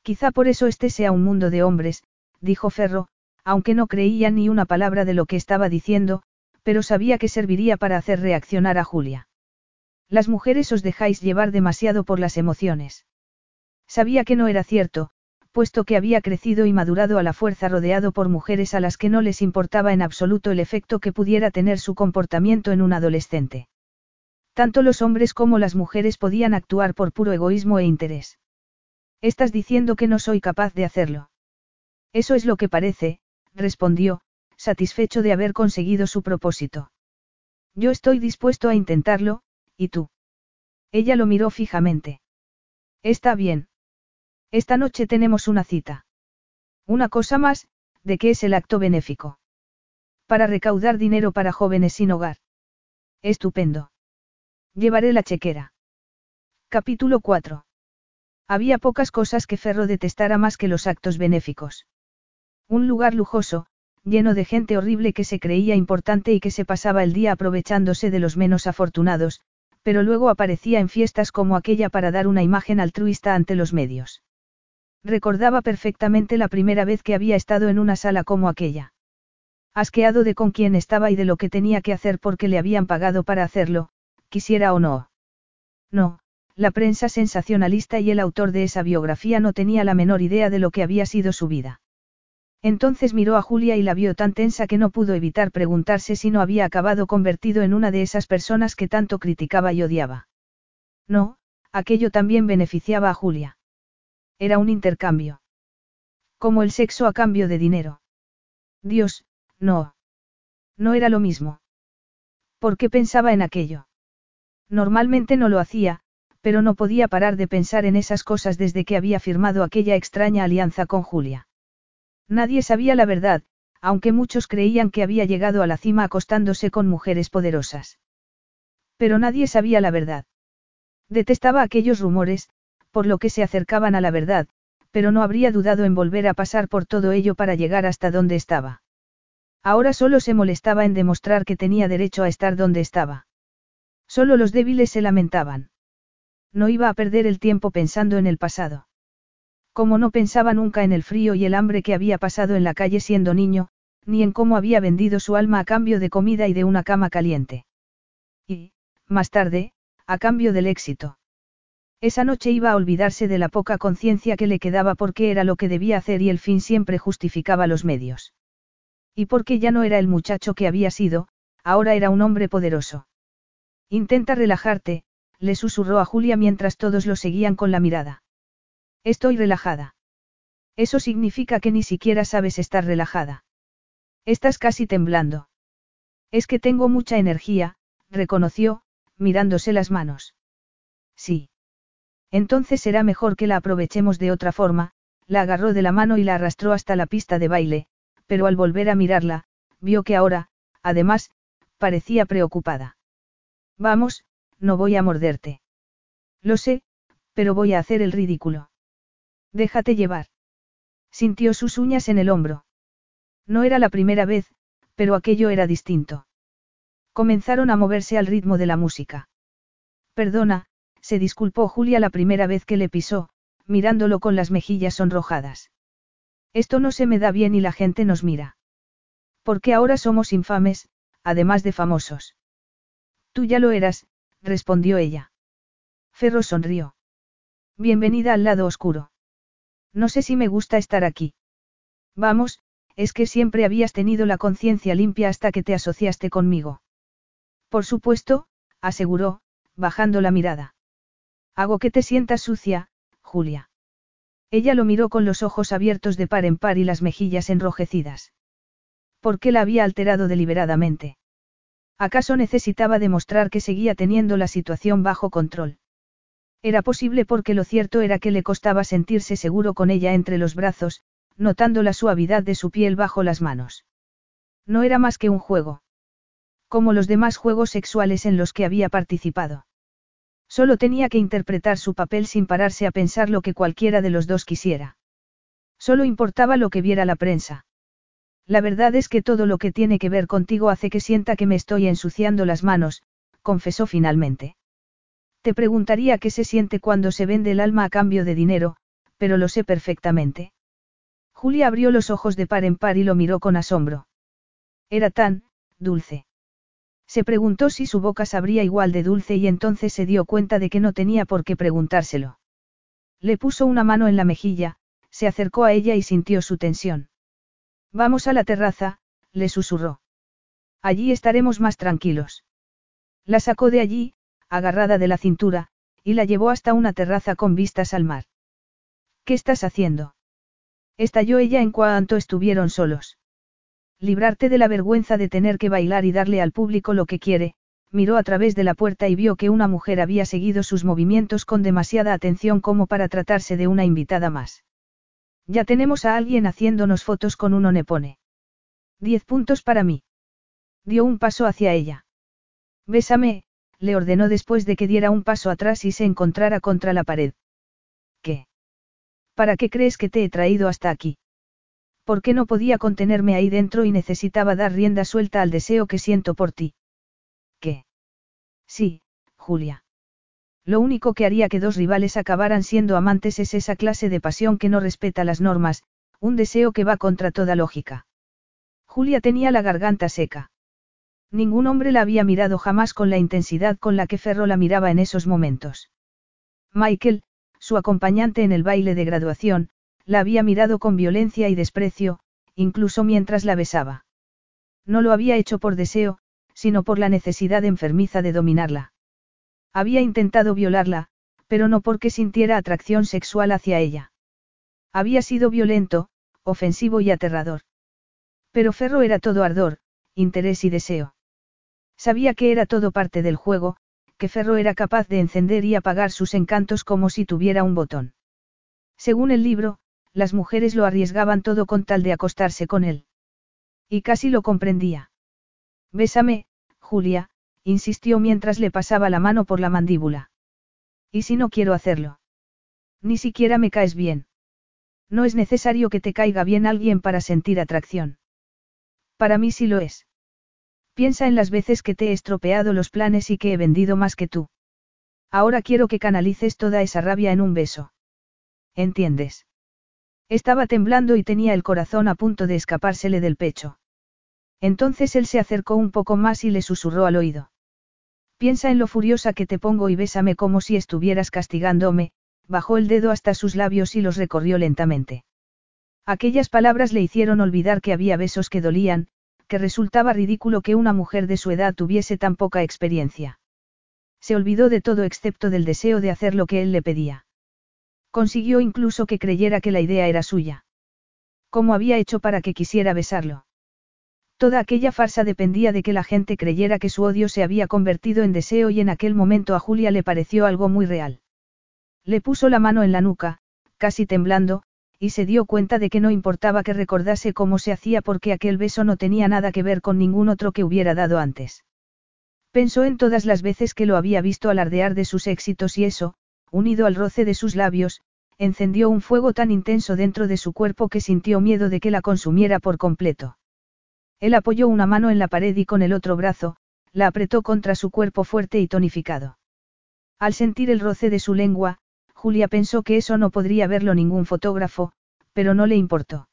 Quizá por eso este sea un mundo de hombres, dijo Ferro, aunque no creía ni una palabra de lo que estaba diciendo, pero sabía que serviría para hacer reaccionar a Julia. Las mujeres os dejáis llevar demasiado por las emociones. Sabía que no era cierto, puesto que había crecido y madurado a la fuerza rodeado por mujeres a las que no les importaba en absoluto el efecto que pudiera tener su comportamiento en un adolescente. Tanto los hombres como las mujeres podían actuar por puro egoísmo e interés. Estás diciendo que no soy capaz de hacerlo. Eso es lo que parece, respondió, satisfecho de haber conseguido su propósito. Yo estoy dispuesto a intentarlo, ¿y tú? Ella lo miró fijamente. Está bien. Esta noche tenemos una cita. Una cosa más, ¿de qué es el acto benéfico? Para recaudar dinero para jóvenes sin hogar. Estupendo. Llevaré la chequera. Capítulo 4. Había pocas cosas que Ferro detestara más que los actos benéficos. Un lugar lujoso, lleno de gente horrible que se creía importante y que se pasaba el día aprovechándose de los menos afortunados, pero luego aparecía en fiestas como aquella para dar una imagen altruista ante los medios. Recordaba perfectamente la primera vez que había estado en una sala como aquella. Asqueado de con quién estaba y de lo que tenía que hacer porque le habían pagado para hacerlo, quisiera o no. No, la prensa sensacionalista y el autor de esa biografía no tenía la menor idea de lo que había sido su vida. Entonces miró a Julia y la vio tan tensa que no pudo evitar preguntarse si no había acabado convertido en una de esas personas que tanto criticaba y odiaba. No, aquello también beneficiaba a Julia. Era un intercambio. Como el sexo a cambio de dinero. Dios, no. No era lo mismo. ¿Por qué pensaba en aquello? Normalmente no lo hacía, pero no podía parar de pensar en esas cosas desde que había firmado aquella extraña alianza con Julia. Nadie sabía la verdad, aunque muchos creían que había llegado a la cima acostándose con mujeres poderosas. Pero nadie sabía la verdad. Detestaba aquellos rumores, por lo que se acercaban a la verdad, pero no habría dudado en volver a pasar por todo ello para llegar hasta donde estaba. Ahora solo se molestaba en demostrar que tenía derecho a estar donde estaba. Solo los débiles se lamentaban. No iba a perder el tiempo pensando en el pasado. Como no pensaba nunca en el frío y el hambre que había pasado en la calle siendo niño, ni en cómo había vendido su alma a cambio de comida y de una cama caliente. Y, más tarde, a cambio del éxito. Esa noche iba a olvidarse de la poca conciencia que le quedaba porque era lo que debía hacer y el fin siempre justificaba los medios. Y porque ya no era el muchacho que había sido, ahora era un hombre poderoso. Intenta relajarte, le susurró a Julia mientras todos lo seguían con la mirada. Estoy relajada. Eso significa que ni siquiera sabes estar relajada. Estás casi temblando. Es que tengo mucha energía, reconoció, mirándose las manos. Sí. Entonces será mejor que la aprovechemos de otra forma, la agarró de la mano y la arrastró hasta la pista de baile, pero al volver a mirarla, vio que ahora, además, parecía preocupada. Vamos, no voy a morderte. Lo sé, pero voy a hacer el ridículo. Déjate llevar. Sintió sus uñas en el hombro. No era la primera vez, pero aquello era distinto. Comenzaron a moverse al ritmo de la música. Perdona, se disculpó Julia la primera vez que le pisó, mirándolo con las mejillas sonrojadas. Esto no se me da bien y la gente nos mira. Porque ahora somos infames, además de famosos. Tú ya lo eras, respondió ella. Ferro sonrió. Bienvenida al lado oscuro. No sé si me gusta estar aquí. Vamos, es que siempre habías tenido la conciencia limpia hasta que te asociaste conmigo. Por supuesto, aseguró, bajando la mirada. Hago que te sientas sucia, Julia. Ella lo miró con los ojos abiertos de par en par y las mejillas enrojecidas. ¿Por qué la había alterado deliberadamente? ¿Acaso necesitaba demostrar que seguía teniendo la situación bajo control? Era posible porque lo cierto era que le costaba sentirse seguro con ella entre los brazos, notando la suavidad de su piel bajo las manos. No era más que un juego. Como los demás juegos sexuales en los que había participado. Solo tenía que interpretar su papel sin pararse a pensar lo que cualquiera de los dos quisiera. Solo importaba lo que viera la prensa. La verdad es que todo lo que tiene que ver contigo hace que sienta que me estoy ensuciando las manos, confesó finalmente. Te preguntaría qué se siente cuando se vende el alma a cambio de dinero, pero lo sé perfectamente. Julia abrió los ojos de par en par y lo miró con asombro. Era tan, dulce. Se preguntó si su boca sabría igual de dulce y entonces se dio cuenta de que no tenía por qué preguntárselo. Le puso una mano en la mejilla, se acercó a ella y sintió su tensión. Vamos a la terraza, le susurró. Allí estaremos más tranquilos. La sacó de allí, agarrada de la cintura, y la llevó hasta una terraza con vistas al mar. ¿Qué estás haciendo? Estalló ella en cuanto estuvieron solos. Librarte de la vergüenza de tener que bailar y darle al público lo que quiere, miró a través de la puerta y vio que una mujer había seguido sus movimientos con demasiada atención como para tratarse de una invitada más. Ya tenemos a alguien haciéndonos fotos con un onepone. Diez puntos para mí. Dio un paso hacia ella. Bésame, le ordenó después de que diera un paso atrás y se encontrara contra la pared. ¿Qué? ¿Para qué crees que te he traído hasta aquí? ¿Por qué no podía contenerme ahí dentro y necesitaba dar rienda suelta al deseo que siento por ti? ¿Qué? Sí, Julia. Lo único que haría que dos rivales acabaran siendo amantes es esa clase de pasión que no respeta las normas, un deseo que va contra toda lógica. Julia tenía la garganta seca. Ningún hombre la había mirado jamás con la intensidad con la que Ferro la miraba en esos momentos. Michael, su acompañante en el baile de graduación, la había mirado con violencia y desprecio, incluso mientras la besaba. No lo había hecho por deseo, sino por la necesidad enfermiza de dominarla. Había intentado violarla, pero no porque sintiera atracción sexual hacia ella. Había sido violento, ofensivo y aterrador. Pero Ferro era todo ardor, interés y deseo. Sabía que era todo parte del juego, que Ferro era capaz de encender y apagar sus encantos como si tuviera un botón. Según el libro, las mujeres lo arriesgaban todo con tal de acostarse con él. Y casi lo comprendía. Bésame, Julia, insistió mientras le pasaba la mano por la mandíbula. ¿Y si no quiero hacerlo? Ni siquiera me caes bien. No es necesario que te caiga bien alguien para sentir atracción. Para mí sí lo es. Piensa en las veces que te he estropeado los planes y que he vendido más que tú. Ahora quiero que canalices toda esa rabia en un beso. ¿Entiendes? Estaba temblando y tenía el corazón a punto de escapársele del pecho. Entonces él se acercó un poco más y le susurró al oído. Piensa en lo furiosa que te pongo y bésame como si estuvieras castigándome, bajó el dedo hasta sus labios y los recorrió lentamente. Aquellas palabras le hicieron olvidar que había besos que dolían, que resultaba ridículo que una mujer de su edad tuviese tan poca experiencia. Se olvidó de todo excepto del deseo de hacer lo que él le pedía. Consiguió incluso que creyera que la idea era suya. ¿Cómo había hecho para que quisiera besarlo? Toda aquella farsa dependía de que la gente creyera que su odio se había convertido en deseo y en aquel momento a Julia le pareció algo muy real. Le puso la mano en la nuca, casi temblando, y se dio cuenta de que no importaba que recordase cómo se hacía porque aquel beso no tenía nada que ver con ningún otro que hubiera dado antes. Pensó en todas las veces que lo había visto alardear de sus éxitos y eso, unido al roce de sus labios, encendió un fuego tan intenso dentro de su cuerpo que sintió miedo de que la consumiera por completo. Él apoyó una mano en la pared y con el otro brazo, la apretó contra su cuerpo fuerte y tonificado. Al sentir el roce de su lengua, Julia pensó que eso no podría verlo ningún fotógrafo, pero no le importó.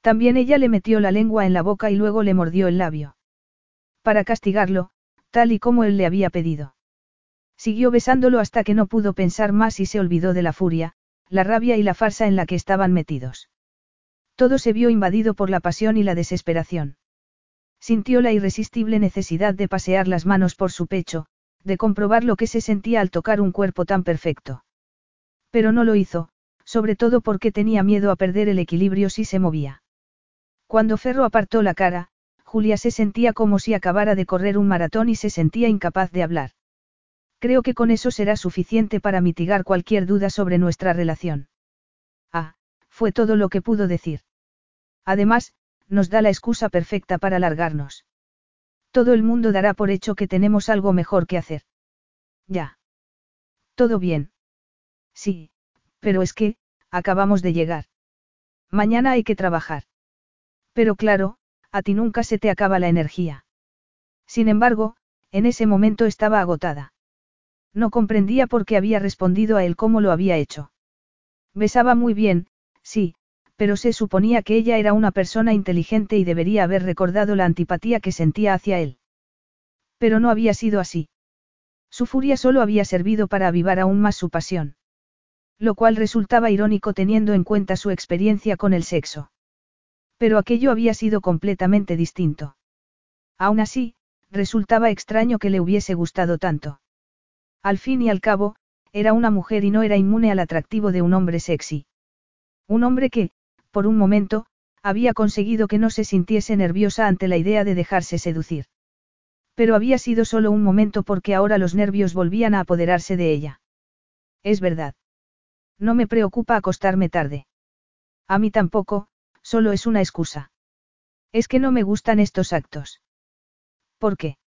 También ella le metió la lengua en la boca y luego le mordió el labio. Para castigarlo, tal y como él le había pedido. Siguió besándolo hasta que no pudo pensar más y se olvidó de la furia, la rabia y la farsa en la que estaban metidos. Todo se vio invadido por la pasión y la desesperación. Sintió la irresistible necesidad de pasear las manos por su pecho, de comprobar lo que se sentía al tocar un cuerpo tan perfecto. Pero no lo hizo, sobre todo porque tenía miedo a perder el equilibrio si se movía. Cuando Ferro apartó la cara, Julia se sentía como si acabara de correr un maratón y se sentía incapaz de hablar. Creo que con eso será suficiente para mitigar cualquier duda sobre nuestra relación. Ah, fue todo lo que pudo decir. Además, nos da la excusa perfecta para largarnos. Todo el mundo dará por hecho que tenemos algo mejor que hacer. Ya. Todo bien. Sí, pero es que, acabamos de llegar. Mañana hay que trabajar. Pero claro, a ti nunca se te acaba la energía. Sin embargo, en ese momento estaba agotada. No comprendía por qué había respondido a él como lo había hecho. Besaba muy bien, sí, pero se suponía que ella era una persona inteligente y debería haber recordado la antipatía que sentía hacia él. Pero no había sido así. Su furia solo había servido para avivar aún más su pasión. Lo cual resultaba irónico teniendo en cuenta su experiencia con el sexo. Pero aquello había sido completamente distinto. Aún así, resultaba extraño que le hubiese gustado tanto. Al fin y al cabo, era una mujer y no era inmune al atractivo de un hombre sexy. Un hombre que, por un momento, había conseguido que no se sintiese nerviosa ante la idea de dejarse seducir. Pero había sido solo un momento porque ahora los nervios volvían a apoderarse de ella. Es verdad. No me preocupa acostarme tarde. A mí tampoco, solo es una excusa. Es que no me gustan estos actos. ¿Por qué?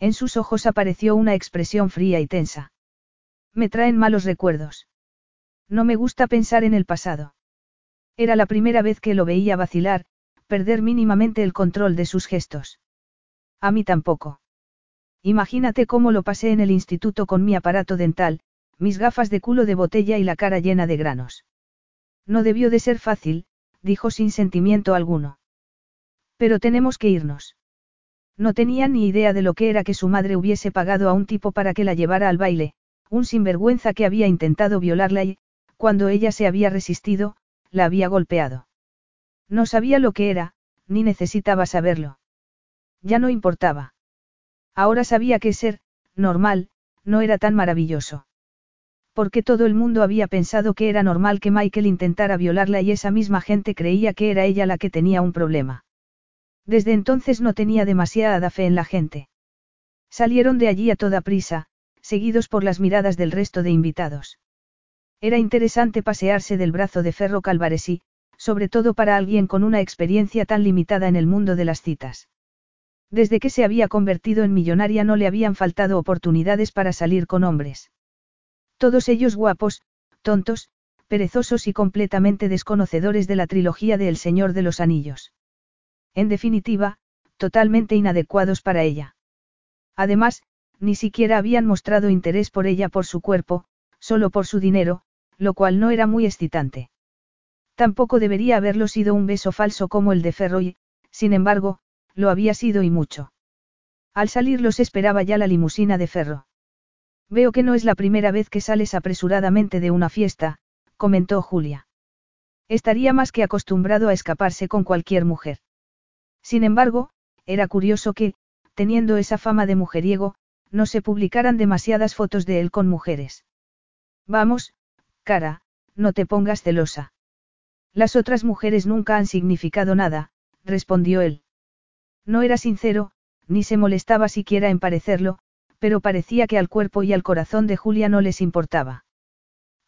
En sus ojos apareció una expresión fría y tensa. Me traen malos recuerdos. No me gusta pensar en el pasado. Era la primera vez que lo veía vacilar, perder mínimamente el control de sus gestos. A mí tampoco. Imagínate cómo lo pasé en el instituto con mi aparato dental, mis gafas de culo de botella y la cara llena de granos. No debió de ser fácil, dijo sin sentimiento alguno. Pero tenemos que irnos. No tenía ni idea de lo que era que su madre hubiese pagado a un tipo para que la llevara al baile, un sinvergüenza que había intentado violarla y, cuando ella se había resistido, la había golpeado. No sabía lo que era, ni necesitaba saberlo. Ya no importaba. Ahora sabía que ser, normal, no era tan maravilloso. Porque todo el mundo había pensado que era normal que Michael intentara violarla y esa misma gente creía que era ella la que tenía un problema. Desde entonces no tenía demasiada fe en la gente. Salieron de allí a toda prisa, seguidos por las miradas del resto de invitados. Era interesante pasearse del brazo de Ferro Calvaresí, sobre todo para alguien con una experiencia tan limitada en el mundo de las citas. Desde que se había convertido en millonaria no le habían faltado oportunidades para salir con hombres. Todos ellos guapos, tontos, perezosos y completamente desconocedores de la trilogía de El Señor de los Anillos. En definitiva, totalmente inadecuados para ella. Además, ni siquiera habían mostrado interés por ella por su cuerpo, solo por su dinero, lo cual no era muy excitante. Tampoco debería haberlo sido un beso falso como el de Ferroy, sin embargo, lo había sido y mucho. Al salir los esperaba ya la limusina de Ferro. Veo que no es la primera vez que sales apresuradamente de una fiesta, comentó Julia. Estaría más que acostumbrado a escaparse con cualquier mujer. Sin embargo, era curioso que, teniendo esa fama de mujeriego, no se publicaran demasiadas fotos de él con mujeres. Vamos, cara, no te pongas celosa. Las otras mujeres nunca han significado nada, respondió él. No era sincero, ni se molestaba siquiera en parecerlo, pero parecía que al cuerpo y al corazón de Julia no les importaba.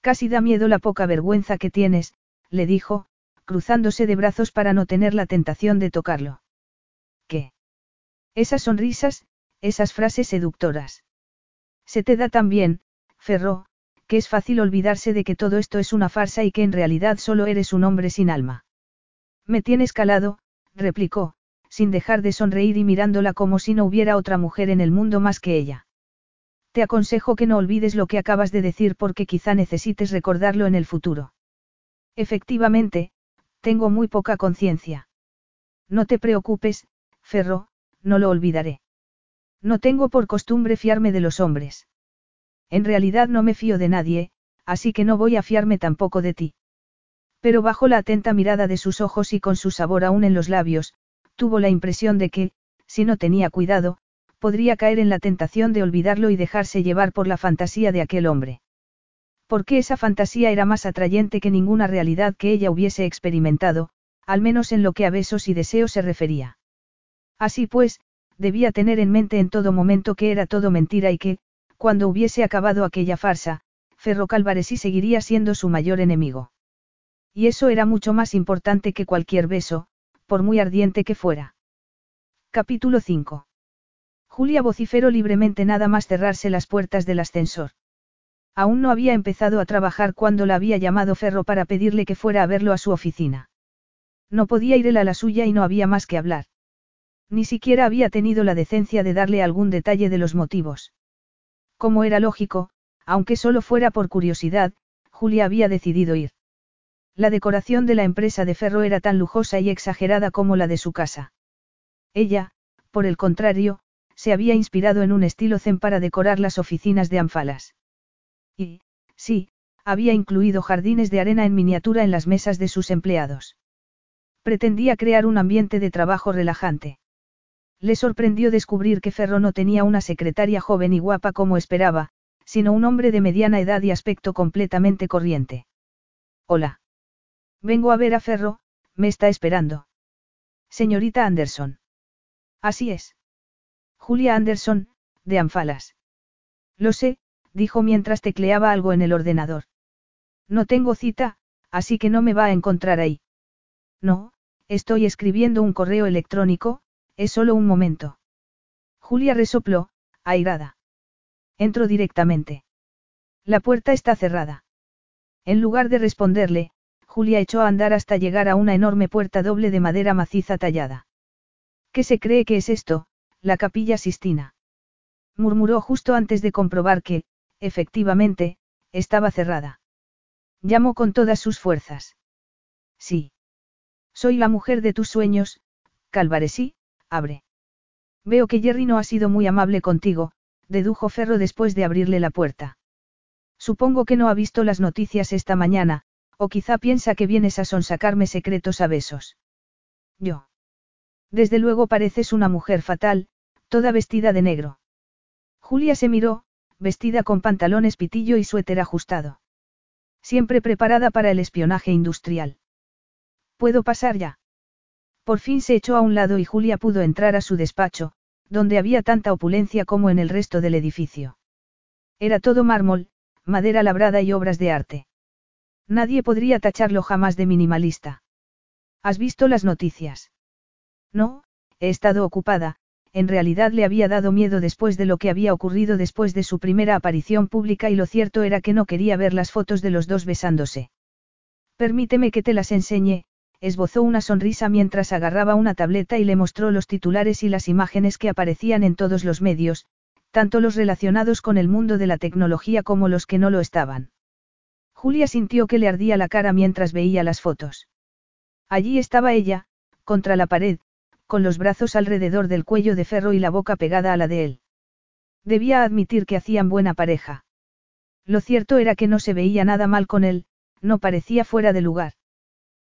Casi da miedo la poca vergüenza que tienes, le dijo, cruzándose de brazos para no tener la tentación de tocarlo. Esas sonrisas, esas frases seductoras. Se te da tan bien, Ferro, que es fácil olvidarse de que todo esto es una farsa y que en realidad solo eres un hombre sin alma. Me tienes calado, replicó, sin dejar de sonreír y mirándola como si no hubiera otra mujer en el mundo más que ella. Te aconsejo que no olvides lo que acabas de decir porque quizá necesites recordarlo en el futuro. Efectivamente, tengo muy poca conciencia. No te preocupes, Ferro, no lo olvidaré. No tengo por costumbre fiarme de los hombres. En realidad no me fío de nadie, así que no voy a fiarme tampoco de ti. Pero bajo la atenta mirada de sus ojos y con su sabor aún en los labios, tuvo la impresión de que, si no tenía cuidado, podría caer en la tentación de olvidarlo y dejarse llevar por la fantasía de aquel hombre. Porque esa fantasía era más atrayente que ninguna realidad que ella hubiese experimentado, al menos en lo que a besos y deseos se refería. Así pues, debía tener en mente en todo momento que era todo mentira y que, cuando hubiese acabado aquella farsa, Ferro Calvaresí seguiría siendo su mayor enemigo. Y eso era mucho más importante que cualquier beso, por muy ardiente que fuera. Capítulo 5. Julia vociferó libremente nada más cerrarse las puertas del ascensor. Aún no había empezado a trabajar cuando la había llamado Ferro para pedirle que fuera a verlo a su oficina. No podía ir él a la suya y no había más que hablar. Ni siquiera había tenido la decencia de darle algún detalle de los motivos. Como era lógico, aunque solo fuera por curiosidad, Julia había decidido ir. La decoración de la empresa de ferro era tan lujosa y exagerada como la de su casa. Ella, por el contrario, se había inspirado en un estilo zen para decorar las oficinas de Anfalas. Y, sí, había incluido jardines de arena en miniatura en las mesas de sus empleados. Pretendía crear un ambiente de trabajo relajante. Le sorprendió descubrir que Ferro no tenía una secretaria joven y guapa como esperaba, sino un hombre de mediana edad y aspecto completamente corriente. Hola. Vengo a ver a Ferro, me está esperando. Señorita Anderson. Así es. Julia Anderson, de Anfalas. Lo sé, dijo mientras tecleaba algo en el ordenador. No tengo cita, así que no me va a encontrar ahí. No, estoy escribiendo un correo electrónico, es solo un momento. Julia resopló, airada. Entro directamente. La puerta está cerrada. En lugar de responderle, Julia echó a andar hasta llegar a una enorme puerta doble de madera maciza tallada. ¿Qué se cree que es esto? La capilla Sistina. Murmuró justo antes de comprobar que, efectivamente, estaba cerrada. Llamó con todas sus fuerzas. Sí. Soy la mujer de tus sueños, Calvaresí, abre. Veo que Jerry no ha sido muy amable contigo, dedujo Ferro después de abrirle la puerta. Supongo que no ha visto las noticias esta mañana, o quizá piensa que vienes a sonsacarme secretos a besos. Yo. Desde luego pareces una mujer fatal, toda vestida de negro. Julia se miró, vestida con pantalones pitillo y suéter ajustado. Siempre preparada para el espionaje industrial. ¿Puedo pasar ya? Por fin se echó a un lado y Julia pudo entrar a su despacho, donde había tanta opulencia como en el resto del edificio. Era todo mármol, madera labrada y obras de arte. Nadie podría tacharlo jamás de minimalista. ¿Has visto las noticias? No, he estado ocupada, en realidad le había dado miedo después de lo que había ocurrido después de su primera aparición pública y lo cierto era que no quería ver las fotos de los dos besándose. Permíteme que te las enseñe, esbozó una sonrisa mientras agarraba una tableta y le mostró los titulares y las imágenes que aparecían en todos los medios, tanto los relacionados con el mundo de la tecnología como los que no lo estaban. Julia sintió que le ardía la cara mientras veía las fotos. Allí estaba ella, contra la pared, con los brazos alrededor del cuello de ferro y la boca pegada a la de él. Debía admitir que hacían buena pareja. Lo cierto era que no se veía nada mal con él, no parecía fuera de lugar.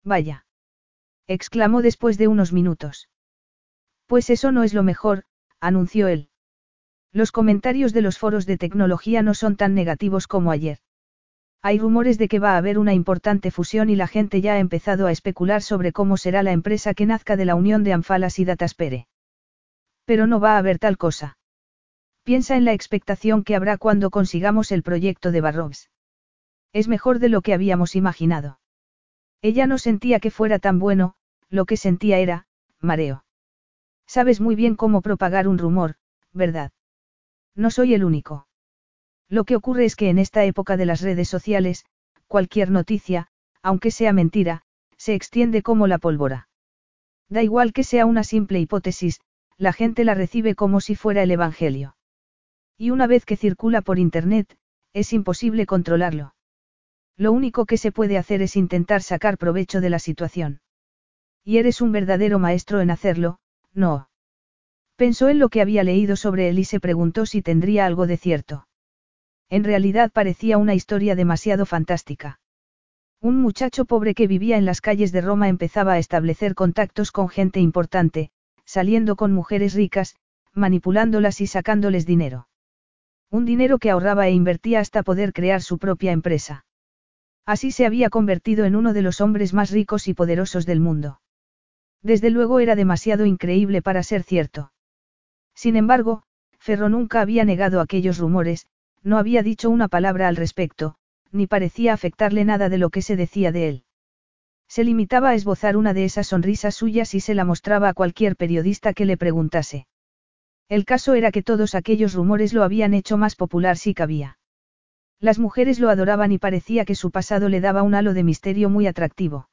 Vaya. Exclamó después de unos minutos. Pues eso no es lo mejor, anunció él. Los comentarios de los foros de tecnología no son tan negativos como ayer. Hay rumores de que va a haber una importante fusión y la gente ya ha empezado a especular sobre cómo será la empresa que nazca de la unión de Anfalas y Dataspere. Pero no va a haber tal cosa. Piensa en la expectación que habrá cuando consigamos el proyecto de Barrobs. Es mejor de lo que habíamos imaginado. Ella no sentía que fuera tan bueno, lo que sentía era, mareo. Sabes muy bien cómo propagar un rumor, ¿verdad? No soy el único. Lo que ocurre es que en esta época de las redes sociales, cualquier noticia, aunque sea mentira, se extiende como la pólvora. Da igual que sea una simple hipótesis, la gente la recibe como si fuera el Evangelio. Y una vez que circula por Internet, es imposible controlarlo. Lo único que se puede hacer es intentar sacar provecho de la situación. Y eres un verdadero maestro en hacerlo, no. Pensó en lo que había leído sobre él y se preguntó si tendría algo de cierto. En realidad parecía una historia demasiado fantástica. Un muchacho pobre que vivía en las calles de Roma empezaba a establecer contactos con gente importante, saliendo con mujeres ricas, manipulándolas y sacándoles dinero. Un dinero que ahorraba e invertía hasta poder crear su propia empresa. Así se había convertido en uno de los hombres más ricos y poderosos del mundo. Desde luego era demasiado increíble para ser cierto. Sin embargo, Ferro nunca había negado aquellos rumores, no había dicho una palabra al respecto, ni parecía afectarle nada de lo que se decía de él. Se limitaba a esbozar una de esas sonrisas suyas y se la mostraba a cualquier periodista que le preguntase. El caso era que todos aquellos rumores lo habían hecho más popular si cabía. Las mujeres lo adoraban y parecía que su pasado le daba un halo de misterio muy atractivo.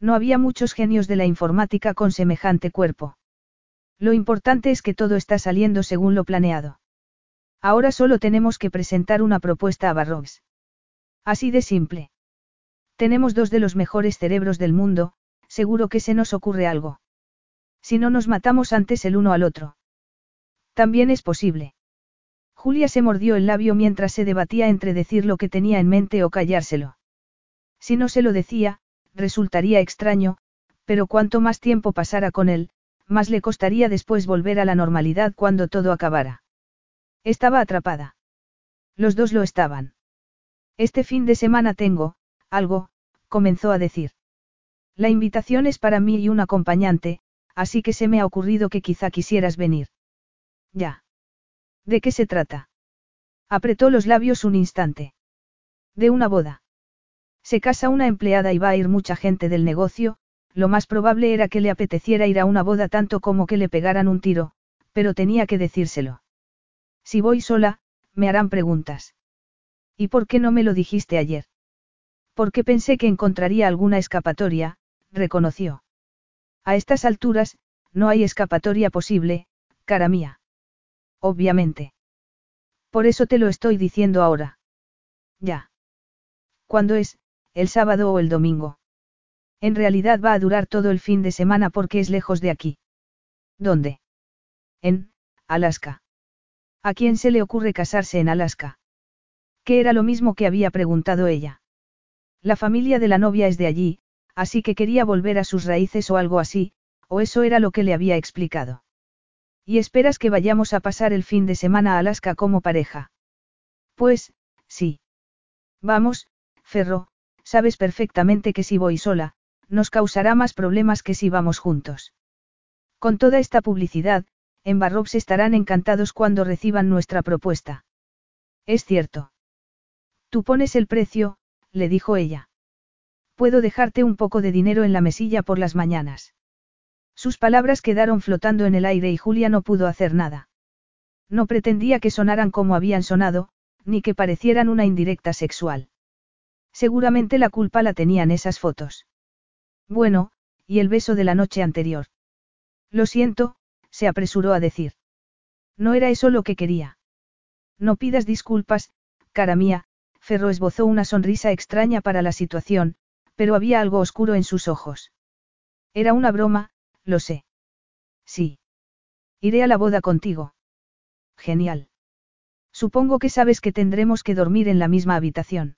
No había muchos genios de la informática con semejante cuerpo. Lo importante es que todo está saliendo según lo planeado. Ahora solo tenemos que presentar una propuesta a Barrobs. Así de simple. Tenemos dos de los mejores cerebros del mundo, seguro que se nos ocurre algo. Si no nos matamos antes el uno al otro. También es posible. Julia se mordió el labio mientras se debatía entre decir lo que tenía en mente o callárselo. Si no se lo decía, resultaría extraño, pero cuanto más tiempo pasara con él, más le costaría después volver a la normalidad cuando todo acabara. Estaba atrapada. Los dos lo estaban. Este fin de semana tengo, algo, comenzó a decir. La invitación es para mí y un acompañante, así que se me ha ocurrido que quizá quisieras venir. Ya. ¿De qué se trata? Apretó los labios un instante. De una boda. Se casa una empleada y va a ir mucha gente del negocio, lo más probable era que le apeteciera ir a una boda tanto como que le pegaran un tiro, pero tenía que decírselo. Si voy sola, me harán preguntas. ¿Y por qué no me lo dijiste ayer? Porque pensé que encontraría alguna escapatoria, reconoció. A estas alturas, no hay escapatoria posible, cara mía. Obviamente. Por eso te lo estoy diciendo ahora. Ya. ¿Cuándo es, el sábado o el domingo? En realidad va a durar todo el fin de semana porque es lejos de aquí. ¿Dónde? En, Alaska. ¿A quién se le ocurre casarse en Alaska? Que era lo mismo que había preguntado ella. La familia de la novia es de allí, así que quería volver a sus raíces o algo así, o eso era lo que le había explicado. ¿Y esperas que vayamos a pasar el fin de semana a Alaska como pareja? Pues, sí. Vamos, Ferro, sabes perfectamente que si voy sola, nos causará más problemas que si vamos juntos. Con toda esta publicidad, en Barrobs estarán encantados cuando reciban nuestra propuesta. Es cierto. Tú pones el precio, le dijo ella. Puedo dejarte un poco de dinero en la mesilla por las mañanas. Sus palabras quedaron flotando en el aire y Julia no pudo hacer nada. No pretendía que sonaran como habían sonado, ni que parecieran una indirecta sexual. Seguramente la culpa la tenían esas fotos. Bueno, y el beso de la noche anterior. Lo siento, se apresuró a decir. No era eso lo que quería. No pidas disculpas, cara mía, Ferro esbozó una sonrisa extraña para la situación, pero había algo oscuro en sus ojos. Era una broma, lo sé. Sí. Iré a la boda contigo. Genial. Supongo que sabes que tendremos que dormir en la misma habitación.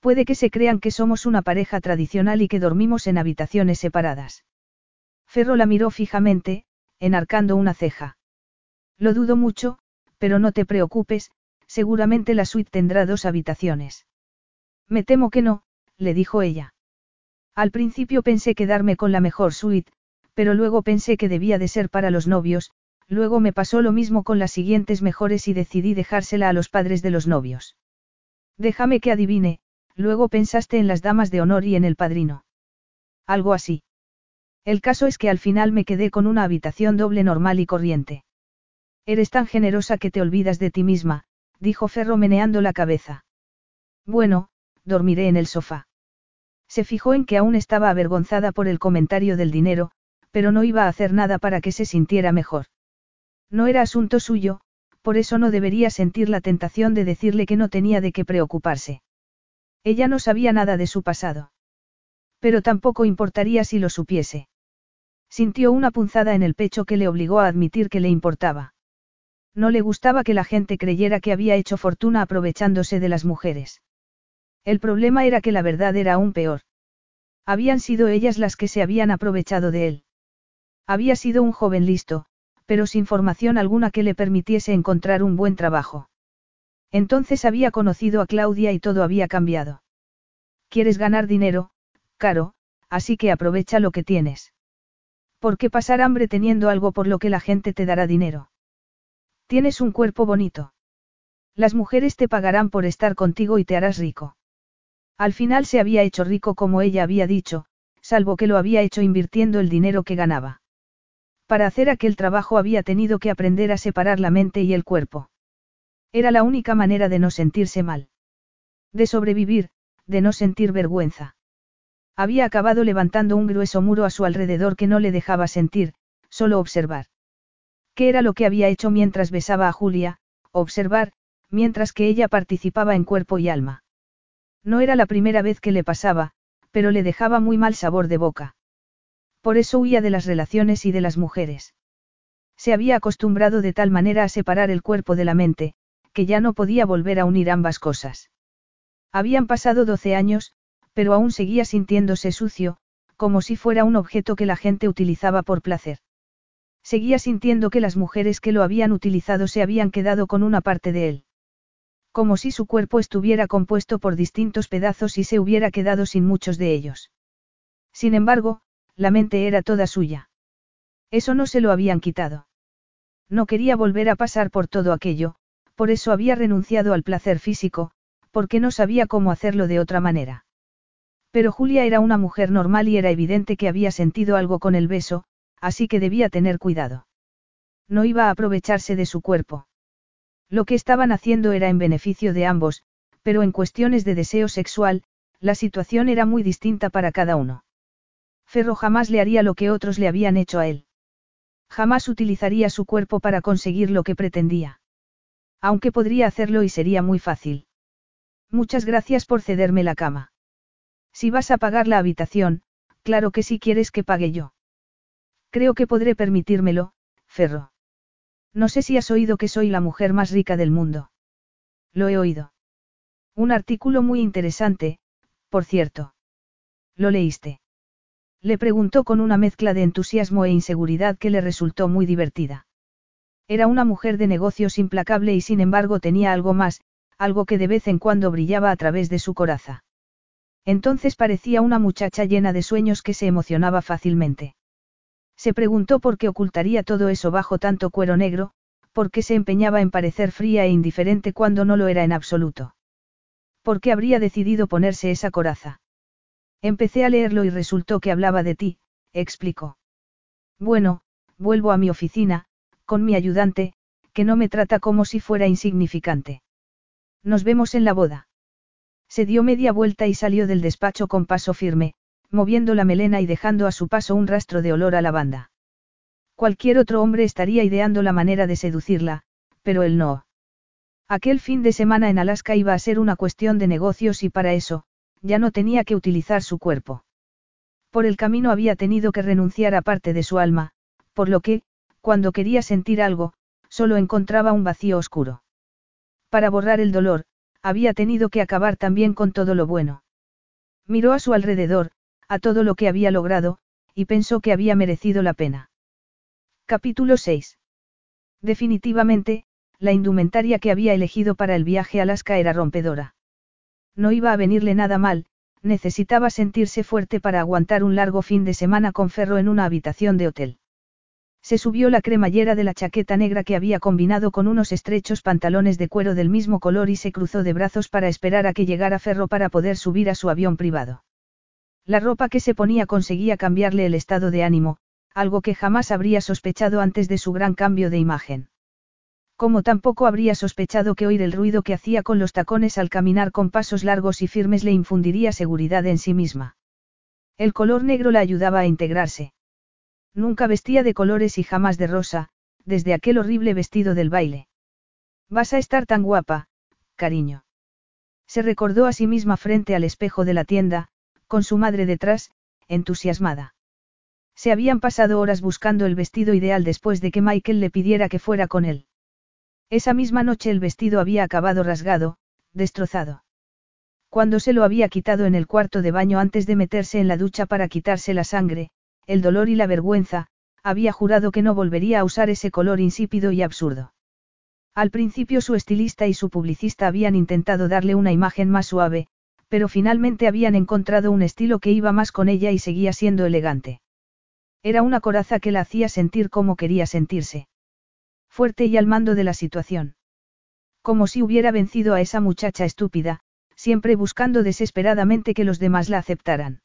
Puede que se crean que somos una pareja tradicional y que dormimos en habitaciones separadas. Ferro la miró fijamente, enarcando una ceja. Lo dudo mucho, pero no te preocupes, seguramente la suite tendrá dos habitaciones. Me temo que no, le dijo ella. Al principio pensé quedarme con la mejor suite, pero luego pensé que debía de ser para los novios, luego me pasó lo mismo con las siguientes mejores y decidí dejársela a los padres de los novios. Déjame que adivine, Luego pensaste en las damas de honor y en el padrino. Algo así. El caso es que al final me quedé con una habitación doble normal y corriente. Eres tan generosa que te olvidas de ti misma, dijo Ferro meneando la cabeza. Bueno, dormiré en el sofá. Se fijó en que aún estaba avergonzada por el comentario del dinero, pero no iba a hacer nada para que se sintiera mejor. No era asunto suyo, por eso no debería sentir la tentación de decirle que no tenía de qué preocuparse. Ella no sabía nada de su pasado. Pero tampoco importaría si lo supiese. Sintió una punzada en el pecho que le obligó a admitir que le importaba. No le gustaba que la gente creyera que había hecho fortuna aprovechándose de las mujeres. El problema era que la verdad era aún peor. Habían sido ellas las que se habían aprovechado de él. Había sido un joven listo, pero sin formación alguna que le permitiese encontrar un buen trabajo. Entonces había conocido a Claudia y todo había cambiado. Quieres ganar dinero, caro, así que aprovecha lo que tienes. ¿Por qué pasar hambre teniendo algo por lo que la gente te dará dinero? Tienes un cuerpo bonito. Las mujeres te pagarán por estar contigo y te harás rico. Al final se había hecho rico como ella había dicho, salvo que lo había hecho invirtiendo el dinero que ganaba. Para hacer aquel trabajo había tenido que aprender a separar la mente y el cuerpo. Era la única manera de no sentirse mal. De sobrevivir, de no sentir vergüenza. Había acabado levantando un grueso muro a su alrededor que no le dejaba sentir, solo observar. ¿Qué era lo que había hecho mientras besaba a Julia? Observar, mientras que ella participaba en cuerpo y alma. No era la primera vez que le pasaba, pero le dejaba muy mal sabor de boca. Por eso huía de las relaciones y de las mujeres. Se había acostumbrado de tal manera a separar el cuerpo de la mente, que ya no podía volver a unir ambas cosas. Habían pasado doce años, pero aún seguía sintiéndose sucio, como si fuera un objeto que la gente utilizaba por placer. Seguía sintiendo que las mujeres que lo habían utilizado se habían quedado con una parte de él. Como si su cuerpo estuviera compuesto por distintos pedazos y se hubiera quedado sin muchos de ellos. Sin embargo, la mente era toda suya. Eso no se lo habían quitado. No quería volver a pasar por todo aquello, por eso había renunciado al placer físico, porque no sabía cómo hacerlo de otra manera. Pero Julia era una mujer normal y era evidente que había sentido algo con el beso, así que debía tener cuidado. No iba a aprovecharse de su cuerpo. Lo que estaban haciendo era en beneficio de ambos, pero en cuestiones de deseo sexual, la situación era muy distinta para cada uno. Ferro jamás le haría lo que otros le habían hecho a él. Jamás utilizaría su cuerpo para conseguir lo que pretendía. Aunque podría hacerlo y sería muy fácil. Muchas gracias por cederme la cama. Si vas a pagar la habitación, claro que sí quieres que pague yo. Creo que podré permitírmelo, Ferro. No sé si has oído que soy la mujer más rica del mundo. Lo he oído. Un artículo muy interesante, por cierto. ¿Lo leíste? Le preguntó con una mezcla de entusiasmo e inseguridad que le resultó muy divertida. Era una mujer de negocios implacable y sin embargo tenía algo más, algo que de vez en cuando brillaba a través de su coraza. Entonces parecía una muchacha llena de sueños que se emocionaba fácilmente. Se preguntó por qué ocultaría todo eso bajo tanto cuero negro, por qué se empeñaba en parecer fría e indiferente cuando no lo era en absoluto. ¿Por qué habría decidido ponerse esa coraza? Empecé a leerlo y resultó que hablaba de ti, explicó. Bueno, vuelvo a mi oficina, con mi ayudante, que no me trata como si fuera insignificante. Nos vemos en la boda. Se dio media vuelta y salió del despacho con paso firme, moviendo la melena y dejando a su paso un rastro de olor a lavanda. Cualquier otro hombre estaría ideando la manera de seducirla, pero él no. Aquel fin de semana en Alaska iba a ser una cuestión de negocios y para eso, ya no tenía que utilizar su cuerpo. Por el camino había tenido que renunciar a parte de su alma, por lo que, cuando quería sentir algo, solo encontraba un vacío oscuro. Para borrar el dolor, había tenido que acabar también con todo lo bueno. Miró a su alrededor, a todo lo que había logrado, y pensó que había merecido la pena. Capítulo 6. Definitivamente, la indumentaria que había elegido para el viaje a Alaska era rompedora. No iba a venirle nada mal, necesitaba sentirse fuerte para aguantar un largo fin de semana con Ferro en una habitación de hotel. Se subió la cremallera de la chaqueta negra que había combinado con unos estrechos pantalones de cuero del mismo color y se cruzó de brazos para esperar a que llegara Ferro para poder subir a su avión privado. La ropa que se ponía conseguía cambiarle el estado de ánimo, algo que jamás habría sospechado antes de su gran cambio de imagen. Como tampoco habría sospechado que oír el ruido que hacía con los tacones al caminar con pasos largos y firmes le infundiría seguridad en sí misma. El color negro la ayudaba a integrarse. Nunca vestía de colores y jamás de rosa, desde aquel horrible vestido del baile. Vas a estar tan guapa, cariño. Se recordó a sí misma frente al espejo de la tienda, con su madre detrás, entusiasmada. Se habían pasado horas buscando el vestido ideal después de que Michael le pidiera que fuera con él. Esa misma noche el vestido había acabado rasgado, destrozado. Cuando se lo había quitado en el cuarto de baño antes de meterse en la ducha para quitarse la sangre, el dolor y la vergüenza, había jurado que no volvería a usar ese color insípido y absurdo. Al principio su estilista y su publicista habían intentado darle una imagen más suave, pero finalmente habían encontrado un estilo que iba más con ella y seguía siendo elegante. Era una coraza que la hacía sentir como quería sentirse. Fuerte y al mando de la situación. Como si hubiera vencido a esa muchacha estúpida, siempre buscando desesperadamente que los demás la aceptaran.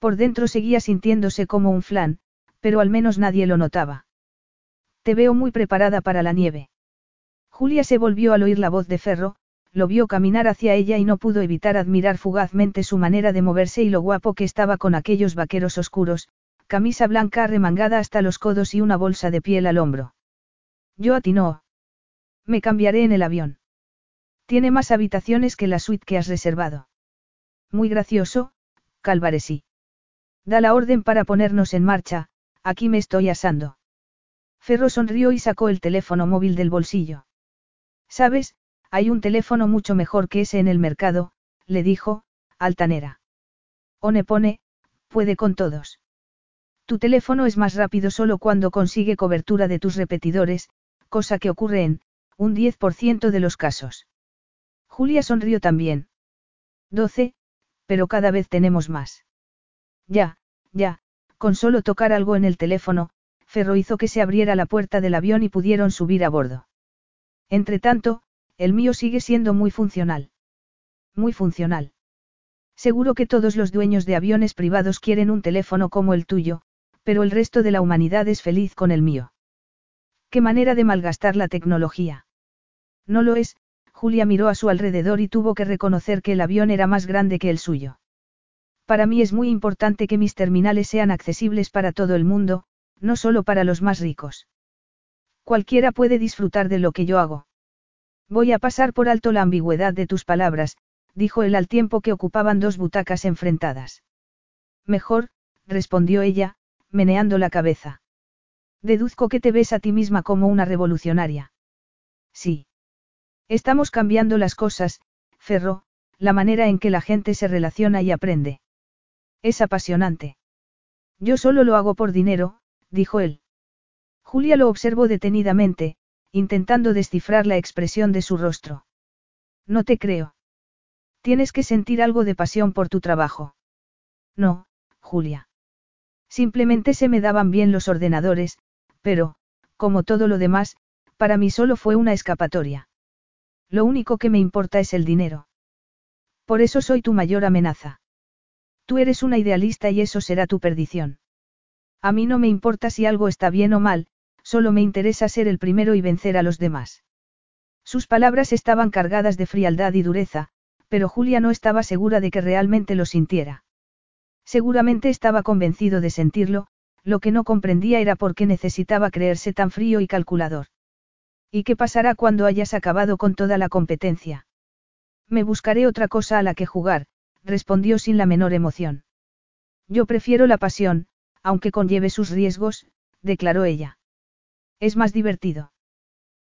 Por dentro seguía sintiéndose como un flan, pero al menos nadie lo notaba. Te veo muy preparada para la nieve. Julia se volvió al oír la voz de Ferro, lo vio caminar hacia ella y no pudo evitar admirar fugazmente su manera de moverse y lo guapo que estaba con aquellos vaqueros oscuros, camisa blanca remangada hasta los codos y una bolsa de piel al hombro. Yo a ti no. Me cambiaré en el avión. Tiene más habitaciones que la suite que has reservado. Muy gracioso, Calvaresí. Da la orden para ponernos en marcha, aquí me estoy asando. Ferro sonrió y sacó el teléfono móvil del bolsillo. ¿Sabes? Hay un teléfono mucho mejor que ese en el mercado, le dijo, altanera. Onepone, puede con todos. Tu teléfono es más rápido solo cuando consigue cobertura de tus repetidores, cosa que ocurre en, un 10% de los casos. Julia sonrió también. 12, pero cada vez tenemos más. Ya, ya, con solo tocar algo en el teléfono, Ferro hizo que se abriera la puerta del avión y pudieron subir a bordo. Entretanto, el mío sigue siendo muy funcional. Muy funcional. Seguro que todos los dueños de aviones privados quieren un teléfono como el tuyo, pero el resto de la humanidad es feliz con el mío. ¿Qué manera de malgastar la tecnología? No lo es, Julia miró a su alrededor y tuvo que reconocer que el avión era más grande que el suyo. Para mí es muy importante que mis terminales sean accesibles para todo el mundo, no solo para los más ricos. Cualquiera puede disfrutar de lo que yo hago. Voy a pasar por alto la ambigüedad de tus palabras, dijo él al tiempo que ocupaban dos butacas enfrentadas. Mejor, respondió ella, meneando la cabeza. Deduzco que te ves a ti misma como una revolucionaria. Sí. Estamos cambiando las cosas, Ferro, la manera en que la gente se relaciona y aprende. Es apasionante. Yo solo lo hago por dinero, dijo él. Julia lo observó detenidamente, intentando descifrar la expresión de su rostro. No te creo. Tienes que sentir algo de pasión por tu trabajo. No, Julia. Simplemente se me daban bien los ordenadores, pero, como todo lo demás, para mí solo fue una escapatoria. Lo único que me importa es el dinero. Por eso soy tu mayor amenaza. Tú eres una idealista y eso será tu perdición. A mí no me importa si algo está bien o mal, solo me interesa ser el primero y vencer a los demás. Sus palabras estaban cargadas de frialdad y dureza, pero Julia no estaba segura de que realmente lo sintiera. Seguramente estaba convencido de sentirlo, lo que no comprendía era por qué necesitaba creerse tan frío y calculador. ¿Y qué pasará cuando hayas acabado con toda la competencia? Me buscaré otra cosa a la que jugar, respondió sin la menor emoción. Yo prefiero la pasión, aunque conlleve sus riesgos, declaró ella. Es más divertido.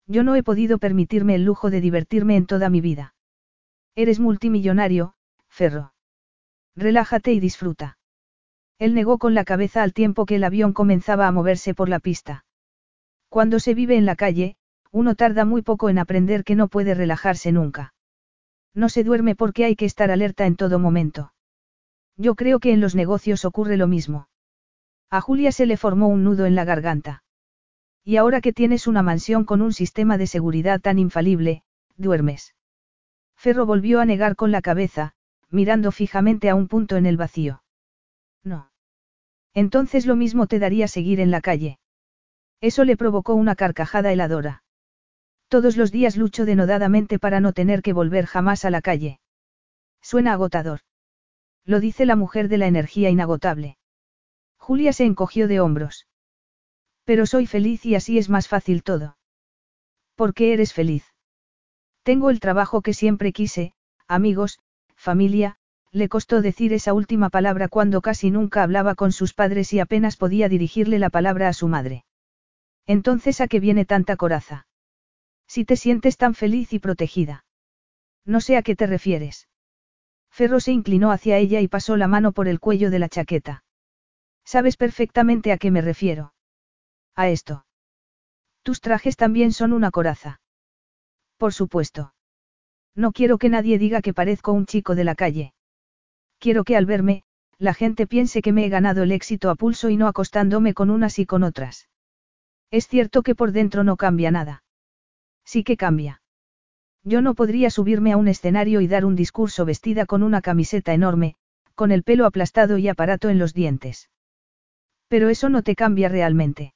Yo no he podido permitirme el lujo de divertirme en toda mi vida. Eres multimillonario, Ferro. Relájate y disfruta. Él negó con la cabeza al tiempo que el avión comenzaba a moverse por la pista. Cuando se vive en la calle, uno tarda muy poco en aprender que no puede relajarse nunca. No se duerme porque hay que estar alerta en todo momento. Yo creo que en los negocios ocurre lo mismo. A Julia se le formó un nudo en la garganta. Y ahora que tienes una mansión con un sistema de seguridad tan infalible, duermes. Ferro volvió a negar con la cabeza, mirando fijamente a un punto en el vacío. No. Entonces lo mismo te daría seguir en la calle. Eso le provocó una carcajada heladora. Todos los días lucho denodadamente para no tener que volver jamás a la calle. Suena agotador. Lo dice la mujer de la energía inagotable. Julia se encogió de hombros. Pero soy feliz y así es más fácil todo. ¿Por qué eres feliz? Tengo el trabajo que siempre quise, amigos, familia, le costó decir esa última palabra cuando casi nunca hablaba con sus padres y apenas podía dirigirle la palabra a su madre. Entonces, ¿a qué viene tanta coraza? Si te sientes tan feliz y protegida. No sé a qué te refieres. Ferro se inclinó hacia ella y pasó la mano por el cuello de la chaqueta. Sabes perfectamente a qué me refiero. A esto. Tus trajes también son una coraza. Por supuesto. No quiero que nadie diga que parezco un chico de la calle. Quiero que al verme, la gente piense que me he ganado el éxito a pulso y no acostándome con unas y con otras. Es cierto que por dentro no cambia nada. Sí que cambia. Yo no podría subirme a un escenario y dar un discurso vestida con una camiseta enorme, con el pelo aplastado y aparato en los dientes. Pero eso no te cambia realmente.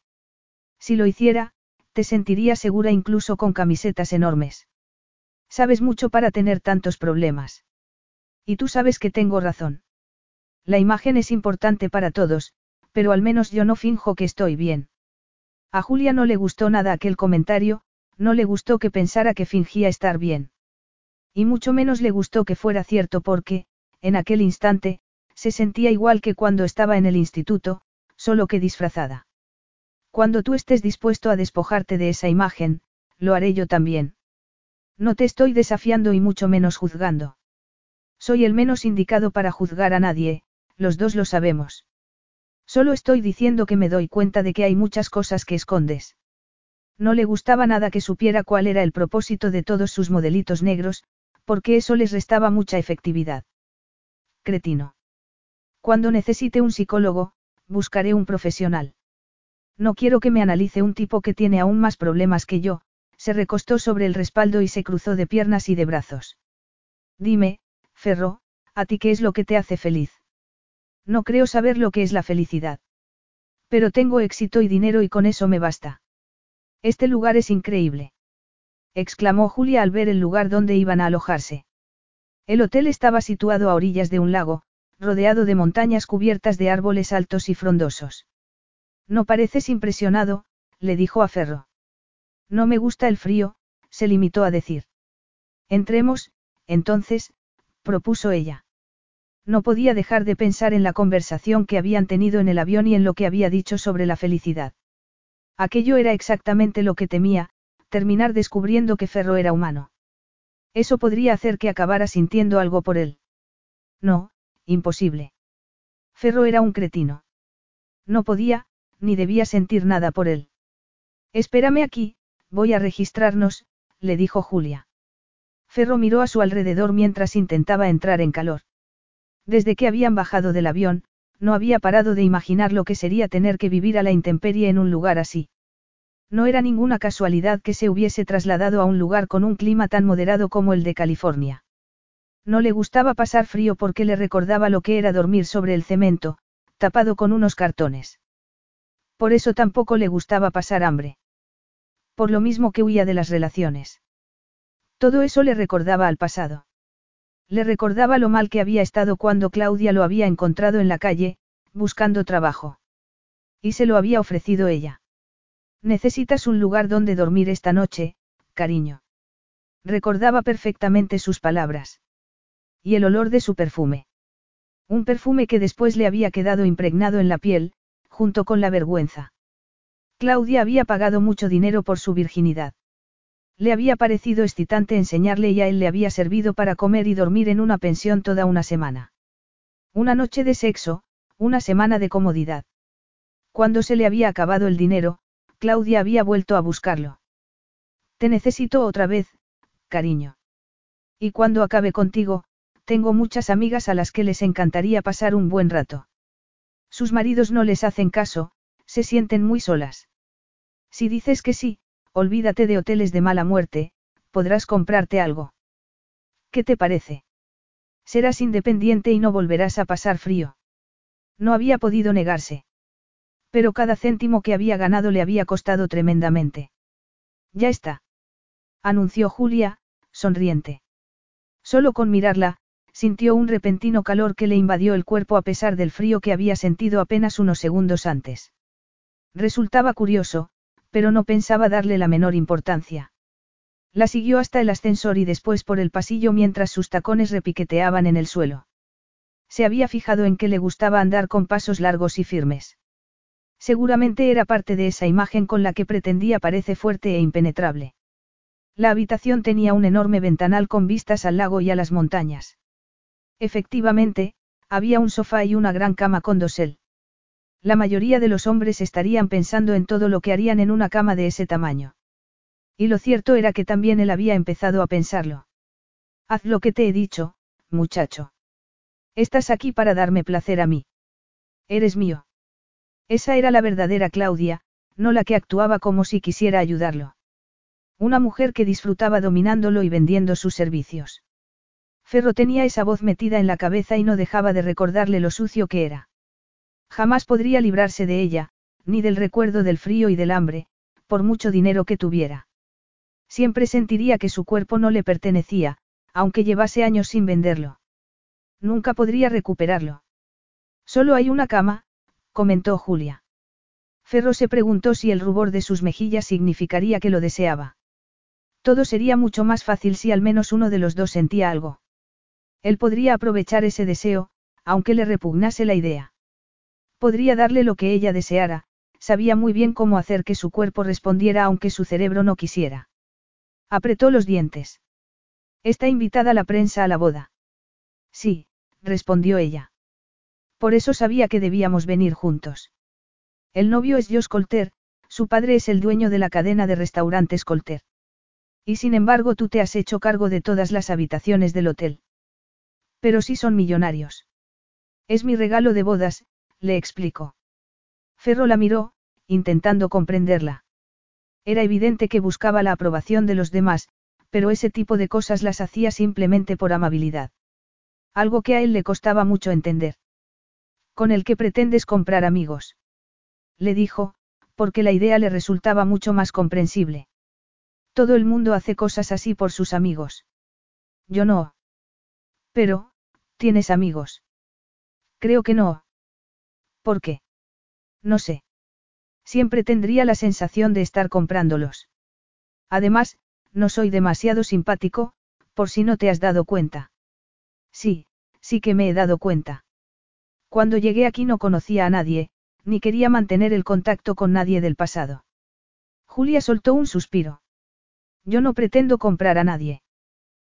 Si lo hiciera, te sentiría segura incluso con camisetas enormes. Sabes mucho para tener tantos problemas. Y tú sabes que tengo razón. La imagen es importante para todos, pero al menos yo no finjo que estoy bien. A Julia no le gustó nada aquel comentario, no le gustó que pensara que fingía estar bien. Y mucho menos le gustó que fuera cierto porque, en aquel instante, se sentía igual que cuando estaba en el instituto, solo que disfrazada. Cuando tú estés dispuesto a despojarte de esa imagen, lo haré yo también. No te estoy desafiando y mucho menos juzgando. Soy el menos indicado para juzgar a nadie, los dos lo sabemos. Solo estoy diciendo que me doy cuenta de que hay muchas cosas que escondes. No le gustaba nada que supiera cuál era el propósito de todos sus modelitos negros, porque eso les restaba mucha efectividad. Cretino. Cuando necesite un psicólogo, buscaré un profesional. No quiero que me analice un tipo que tiene aún más problemas que yo, se recostó sobre el respaldo y se cruzó de piernas y de brazos. Dime, Ferro, ¿a ti qué es lo que te hace feliz? No creo saber lo que es la felicidad. Pero tengo éxito y dinero y con eso me basta. Este lugar es increíble. exclamó Julia al ver el lugar donde iban a alojarse. El hotel estaba situado a orillas de un lago, rodeado de montañas cubiertas de árboles altos y frondosos. No pareces impresionado, le dijo a Ferro. No me gusta el frío, se limitó a decir. Entremos, entonces, propuso ella. No podía dejar de pensar en la conversación que habían tenido en el avión y en lo que había dicho sobre la felicidad. Aquello era exactamente lo que temía, terminar descubriendo que Ferro era humano. Eso podría hacer que acabara sintiendo algo por él. No, imposible. Ferro era un cretino. No podía, ni debía sentir nada por él. Espérame aquí, voy a registrarnos, le dijo Julia. Ferro miró a su alrededor mientras intentaba entrar en calor. Desde que habían bajado del avión, no había parado de imaginar lo que sería tener que vivir a la intemperie en un lugar así. No era ninguna casualidad que se hubiese trasladado a un lugar con un clima tan moderado como el de California. No le gustaba pasar frío porque le recordaba lo que era dormir sobre el cemento, tapado con unos cartones. Por eso tampoco le gustaba pasar hambre. Por lo mismo que huía de las relaciones. Todo eso le recordaba al pasado. Le recordaba lo mal que había estado cuando Claudia lo había encontrado en la calle, buscando trabajo. Y se lo había ofrecido ella. Necesitas un lugar donde dormir esta noche, cariño. Recordaba perfectamente sus palabras. Y el olor de su perfume. Un perfume que después le había quedado impregnado en la piel, junto con la vergüenza. Claudia había pagado mucho dinero por su virginidad. Le había parecido excitante enseñarle y a él le había servido para comer y dormir en una pensión toda una semana. Una noche de sexo, una semana de comodidad. Cuando se le había acabado el dinero, Claudia había vuelto a buscarlo. Te necesito otra vez, cariño. Y cuando acabe contigo, tengo muchas amigas a las que les encantaría pasar un buen rato. Sus maridos no les hacen caso, se sienten muy solas. Si dices que sí, olvídate de hoteles de mala muerte, podrás comprarte algo. ¿Qué te parece? Serás independiente y no volverás a pasar frío. No había podido negarse. Pero cada céntimo que había ganado le había costado tremendamente. Ya está. Anunció Julia, sonriente. Solo con mirarla, sintió un repentino calor que le invadió el cuerpo a pesar del frío que había sentido apenas unos segundos antes. Resultaba curioso, pero no pensaba darle la menor importancia. La siguió hasta el ascensor y después por el pasillo mientras sus tacones repiqueteaban en el suelo. Se había fijado en que le gustaba andar con pasos largos y firmes. Seguramente era parte de esa imagen con la que pretendía parece fuerte e impenetrable. La habitación tenía un enorme ventanal con vistas al lago y a las montañas. Efectivamente, había un sofá y una gran cama con dosel. La mayoría de los hombres estarían pensando en todo lo que harían en una cama de ese tamaño. Y lo cierto era que también él había empezado a pensarlo. Haz lo que te he dicho, muchacho. Estás aquí para darme placer a mí. Eres mío. Esa era la verdadera Claudia, no la que actuaba como si quisiera ayudarlo. Una mujer que disfrutaba dominándolo y vendiendo sus servicios. Ferro tenía esa voz metida en la cabeza y no dejaba de recordarle lo sucio que era. Jamás podría librarse de ella, ni del recuerdo del frío y del hambre, por mucho dinero que tuviera. Siempre sentiría que su cuerpo no le pertenecía, aunque llevase años sin venderlo. Nunca podría recuperarlo. Solo hay una cama, comentó Julia. Ferro se preguntó si el rubor de sus mejillas significaría que lo deseaba. Todo sería mucho más fácil si al menos uno de los dos sentía algo. Él podría aprovechar ese deseo, aunque le repugnase la idea. Podría darle lo que ella deseara, sabía muy bien cómo hacer que su cuerpo respondiera aunque su cerebro no quisiera. Apretó los dientes. Está invitada la prensa a la boda. Sí, respondió ella. Por eso sabía que debíamos venir juntos. El novio es Josh Colter, su padre es el dueño de la cadena de restaurantes Colter. Y sin embargo tú te has hecho cargo de todas las habitaciones del hotel. Pero sí son millonarios. Es mi regalo de bodas, le explicó. Ferro la miró, intentando comprenderla. Era evidente que buscaba la aprobación de los demás, pero ese tipo de cosas las hacía simplemente por amabilidad. Algo que a él le costaba mucho entender. Con el que pretendes comprar amigos. Le dijo, porque la idea le resultaba mucho más comprensible. Todo el mundo hace cosas así por sus amigos. Yo no. Pero, ¿tienes amigos? Creo que no. ¿Por qué? No sé. Siempre tendría la sensación de estar comprándolos. Además, no soy demasiado simpático, por si no te has dado cuenta. Sí, sí que me he dado cuenta. Cuando llegué aquí no conocía a nadie, ni quería mantener el contacto con nadie del pasado. Julia soltó un suspiro. Yo no pretendo comprar a nadie.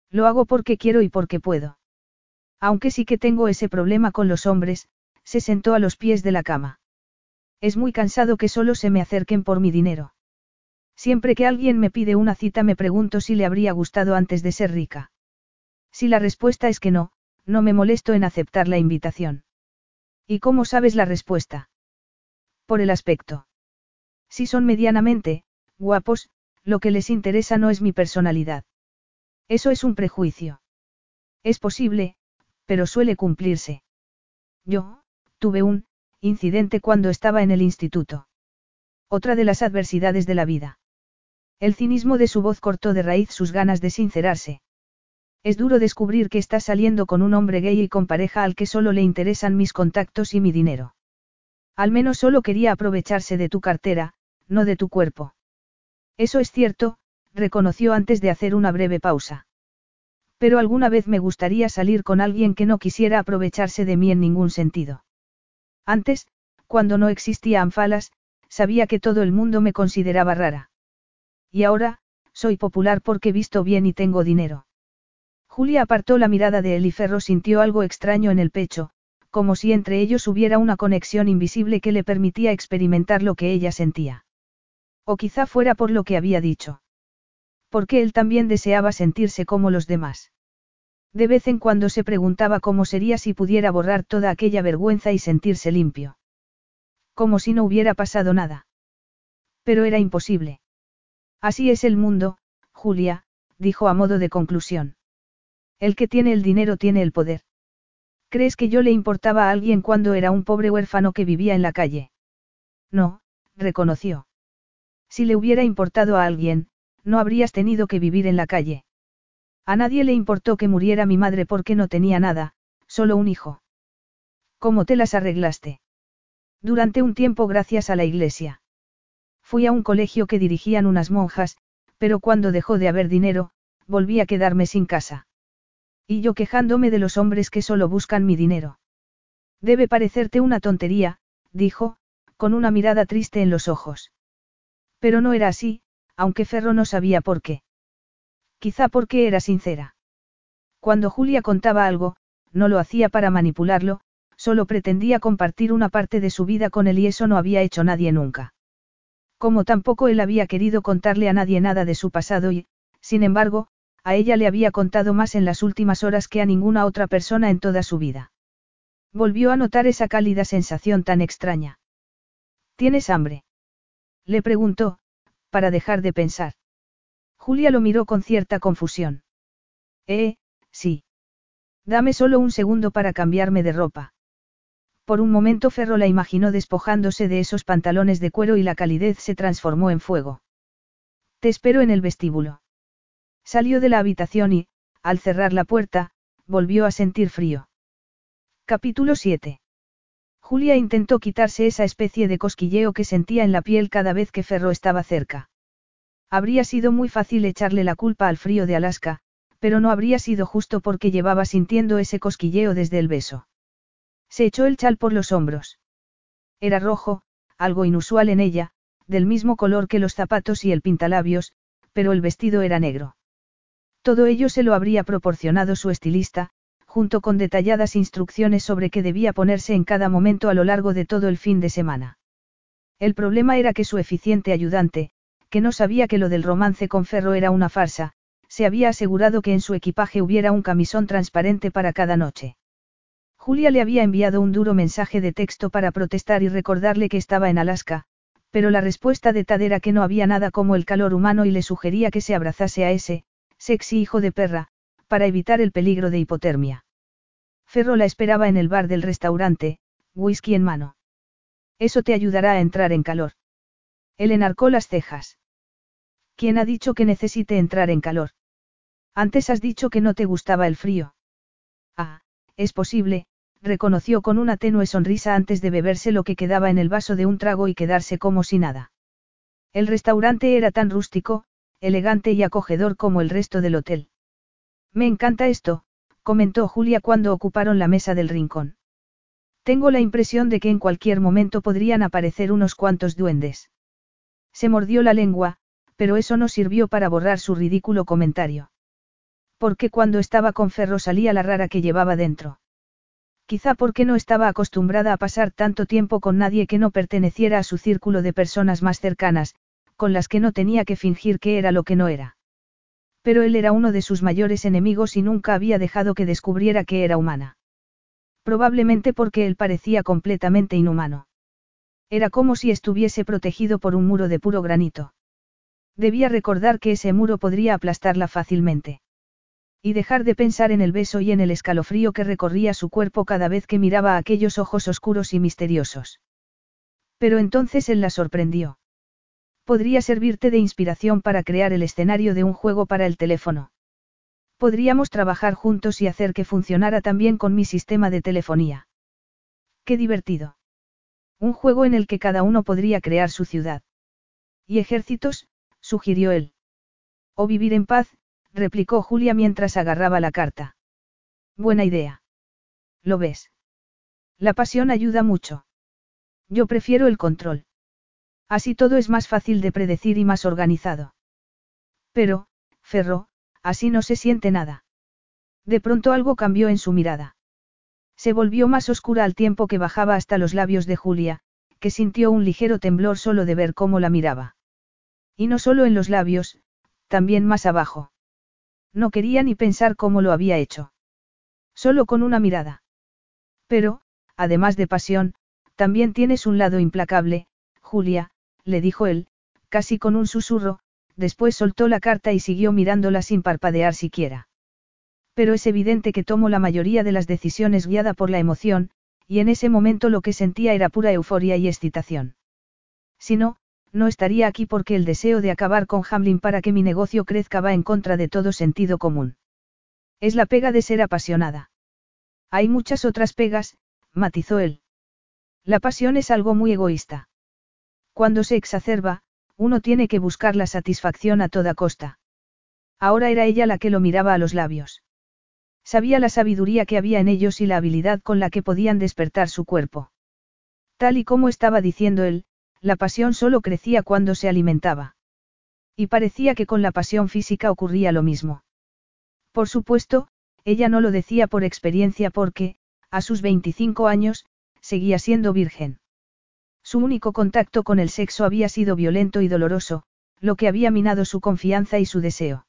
Lo hago porque quiero y porque puedo. Aunque sí que tengo ese problema con los hombres, se sentó a los pies de la cama. Es muy cansado que solo se me acerquen por mi dinero. Siempre que alguien me pide una cita me pregunto si le habría gustado antes de ser rica. Si la respuesta es que no, no me molesto en aceptar la invitación. ¿Y cómo sabes la respuesta? Por el aspecto. Si son medianamente, guapos, lo que les interesa no es mi personalidad. Eso es un prejuicio. Es posible, pero suele cumplirse. Yo, tuve un, incidente cuando estaba en el instituto. Otra de las adversidades de la vida. El cinismo de su voz cortó de raíz sus ganas de sincerarse. Es duro descubrir que estás saliendo con un hombre gay y con pareja al que solo le interesan mis contactos y mi dinero. Al menos solo quería aprovecharse de tu cartera, no de tu cuerpo. Eso es cierto, reconoció antes de hacer una breve pausa. Pero alguna vez me gustaría salir con alguien que no quisiera aprovecharse de mí en ningún sentido. Antes, cuando no existía Anfalas, sabía que todo el mundo me consideraba rara. Y ahora, soy popular porque visto bien y tengo dinero. Julia apartó la mirada de él y Ferro sintió algo extraño en el pecho, como si entre ellos hubiera una conexión invisible que le permitía experimentar lo que ella sentía. O quizá fuera por lo que había dicho. Porque él también deseaba sentirse como los demás. De vez en cuando se preguntaba cómo sería si pudiera borrar toda aquella vergüenza y sentirse limpio. Como si no hubiera pasado nada. Pero era imposible. Así es el mundo, Julia, dijo a modo de conclusión. El que tiene el dinero tiene el poder. ¿Crees que yo le importaba a alguien cuando era un pobre huérfano que vivía en la calle? No, reconoció. Si le hubiera importado a alguien, no habrías tenido que vivir en la calle. A nadie le importó que muriera mi madre porque no tenía nada, solo un hijo. ¿Cómo te las arreglaste? Durante un tiempo gracias a la iglesia. Fui a un colegio que dirigían unas monjas, pero cuando dejó de haber dinero, volví a quedarme sin casa. Y yo quejándome de los hombres que solo buscan mi dinero. Debe parecerte una tontería, dijo, con una mirada triste en los ojos. Pero no era así, aunque Ferro no sabía por qué. Quizá porque era sincera. Cuando Julia contaba algo, no lo hacía para manipularlo, solo pretendía compartir una parte de su vida con él y eso no había hecho nadie nunca. Como tampoco él había querido contarle a nadie nada de su pasado y, sin embargo, a ella le había contado más en las últimas horas que a ninguna otra persona en toda su vida. Volvió a notar esa cálida sensación tan extraña. ¿Tienes hambre? Le preguntó, para dejar de pensar. Julia lo miró con cierta confusión. Eh, sí. Dame solo un segundo para cambiarme de ropa. Por un momento Ferro la imaginó despojándose de esos pantalones de cuero y la calidez se transformó en fuego. Te espero en el vestíbulo. Salió de la habitación y, al cerrar la puerta, volvió a sentir frío. Capítulo 7. Julia intentó quitarse esa especie de cosquilleo que sentía en la piel cada vez que Ferro estaba cerca. Habría sido muy fácil echarle la culpa al frío de Alaska, pero no habría sido justo porque llevaba sintiendo ese cosquilleo desde el beso. Se echó el chal por los hombros. Era rojo, algo inusual en ella, del mismo color que los zapatos y el pintalabios, pero el vestido era negro. Todo ello se lo habría proporcionado su estilista, junto con detalladas instrucciones sobre qué debía ponerse en cada momento a lo largo de todo el fin de semana. El problema era que su eficiente ayudante, que no sabía que lo del romance con Ferro era una farsa, se había asegurado que en su equipaje hubiera un camisón transparente para cada noche. Julia le había enviado un duro mensaje de texto para protestar y recordarle que estaba en Alaska, pero la respuesta de Tad era que no había nada como el calor humano y le sugería que se abrazase a ese, sexy hijo de perra, para evitar el peligro de hipotermia. Ferro la esperaba en el bar del restaurante, whisky en mano. Eso te ayudará a entrar en calor. Él enarcó las cejas. ¿Quién ha dicho que necesite entrar en calor? Antes has dicho que no te gustaba el frío. Ah, es posible, reconoció con una tenue sonrisa antes de beberse lo que quedaba en el vaso de un trago y quedarse como si nada. El restaurante era tan rústico, elegante y acogedor como el resto del hotel. Me encanta esto, comentó Julia cuando ocuparon la mesa del rincón. Tengo la impresión de que en cualquier momento podrían aparecer unos cuantos duendes. Se mordió la lengua, pero eso no sirvió para borrar su ridículo comentario. Porque cuando estaba con Ferro salía la rara que llevaba dentro. Quizá porque no estaba acostumbrada a pasar tanto tiempo con nadie que no perteneciera a su círculo de personas más cercanas, con las que no tenía que fingir que era lo que no era. Pero él era uno de sus mayores enemigos y nunca había dejado que descubriera que era humana. Probablemente porque él parecía completamente inhumano. Era como si estuviese protegido por un muro de puro granito. Debía recordar que ese muro podría aplastarla fácilmente. Y dejar de pensar en el beso y en el escalofrío que recorría su cuerpo cada vez que miraba aquellos ojos oscuros y misteriosos. Pero entonces él la sorprendió. Podría servirte de inspiración para crear el escenario de un juego para el teléfono. Podríamos trabajar juntos y hacer que funcionara también con mi sistema de telefonía. Qué divertido. Un juego en el que cada uno podría crear su ciudad. ¿Y ejércitos? sugirió él. O vivir en paz, replicó Julia mientras agarraba la carta. Buena idea. ¿Lo ves? La pasión ayuda mucho. Yo prefiero el control. Así todo es más fácil de predecir y más organizado. Pero, Ferro, así no se siente nada. De pronto algo cambió en su mirada. Se volvió más oscura al tiempo que bajaba hasta los labios de Julia, que sintió un ligero temblor solo de ver cómo la miraba. Y no solo en los labios, también más abajo. No quería ni pensar cómo lo había hecho. Solo con una mirada. Pero, además de pasión, también tienes un lado implacable, Julia, le dijo él, casi con un susurro, después soltó la carta y siguió mirándola sin parpadear siquiera. Pero es evidente que tomó la mayoría de las decisiones guiada por la emoción, y en ese momento lo que sentía era pura euforia y excitación. Si no, no estaría aquí porque el deseo de acabar con Hamlin para que mi negocio crezca va en contra de todo sentido común. Es la pega de ser apasionada. Hay muchas otras pegas, matizó él. La pasión es algo muy egoísta. Cuando se exacerba, uno tiene que buscar la satisfacción a toda costa. Ahora era ella la que lo miraba a los labios. Sabía la sabiduría que había en ellos y la habilidad con la que podían despertar su cuerpo. Tal y como estaba diciendo él, la pasión solo crecía cuando se alimentaba. Y parecía que con la pasión física ocurría lo mismo. Por supuesto, ella no lo decía por experiencia porque, a sus 25 años, seguía siendo virgen. Su único contacto con el sexo había sido violento y doloroso, lo que había minado su confianza y su deseo.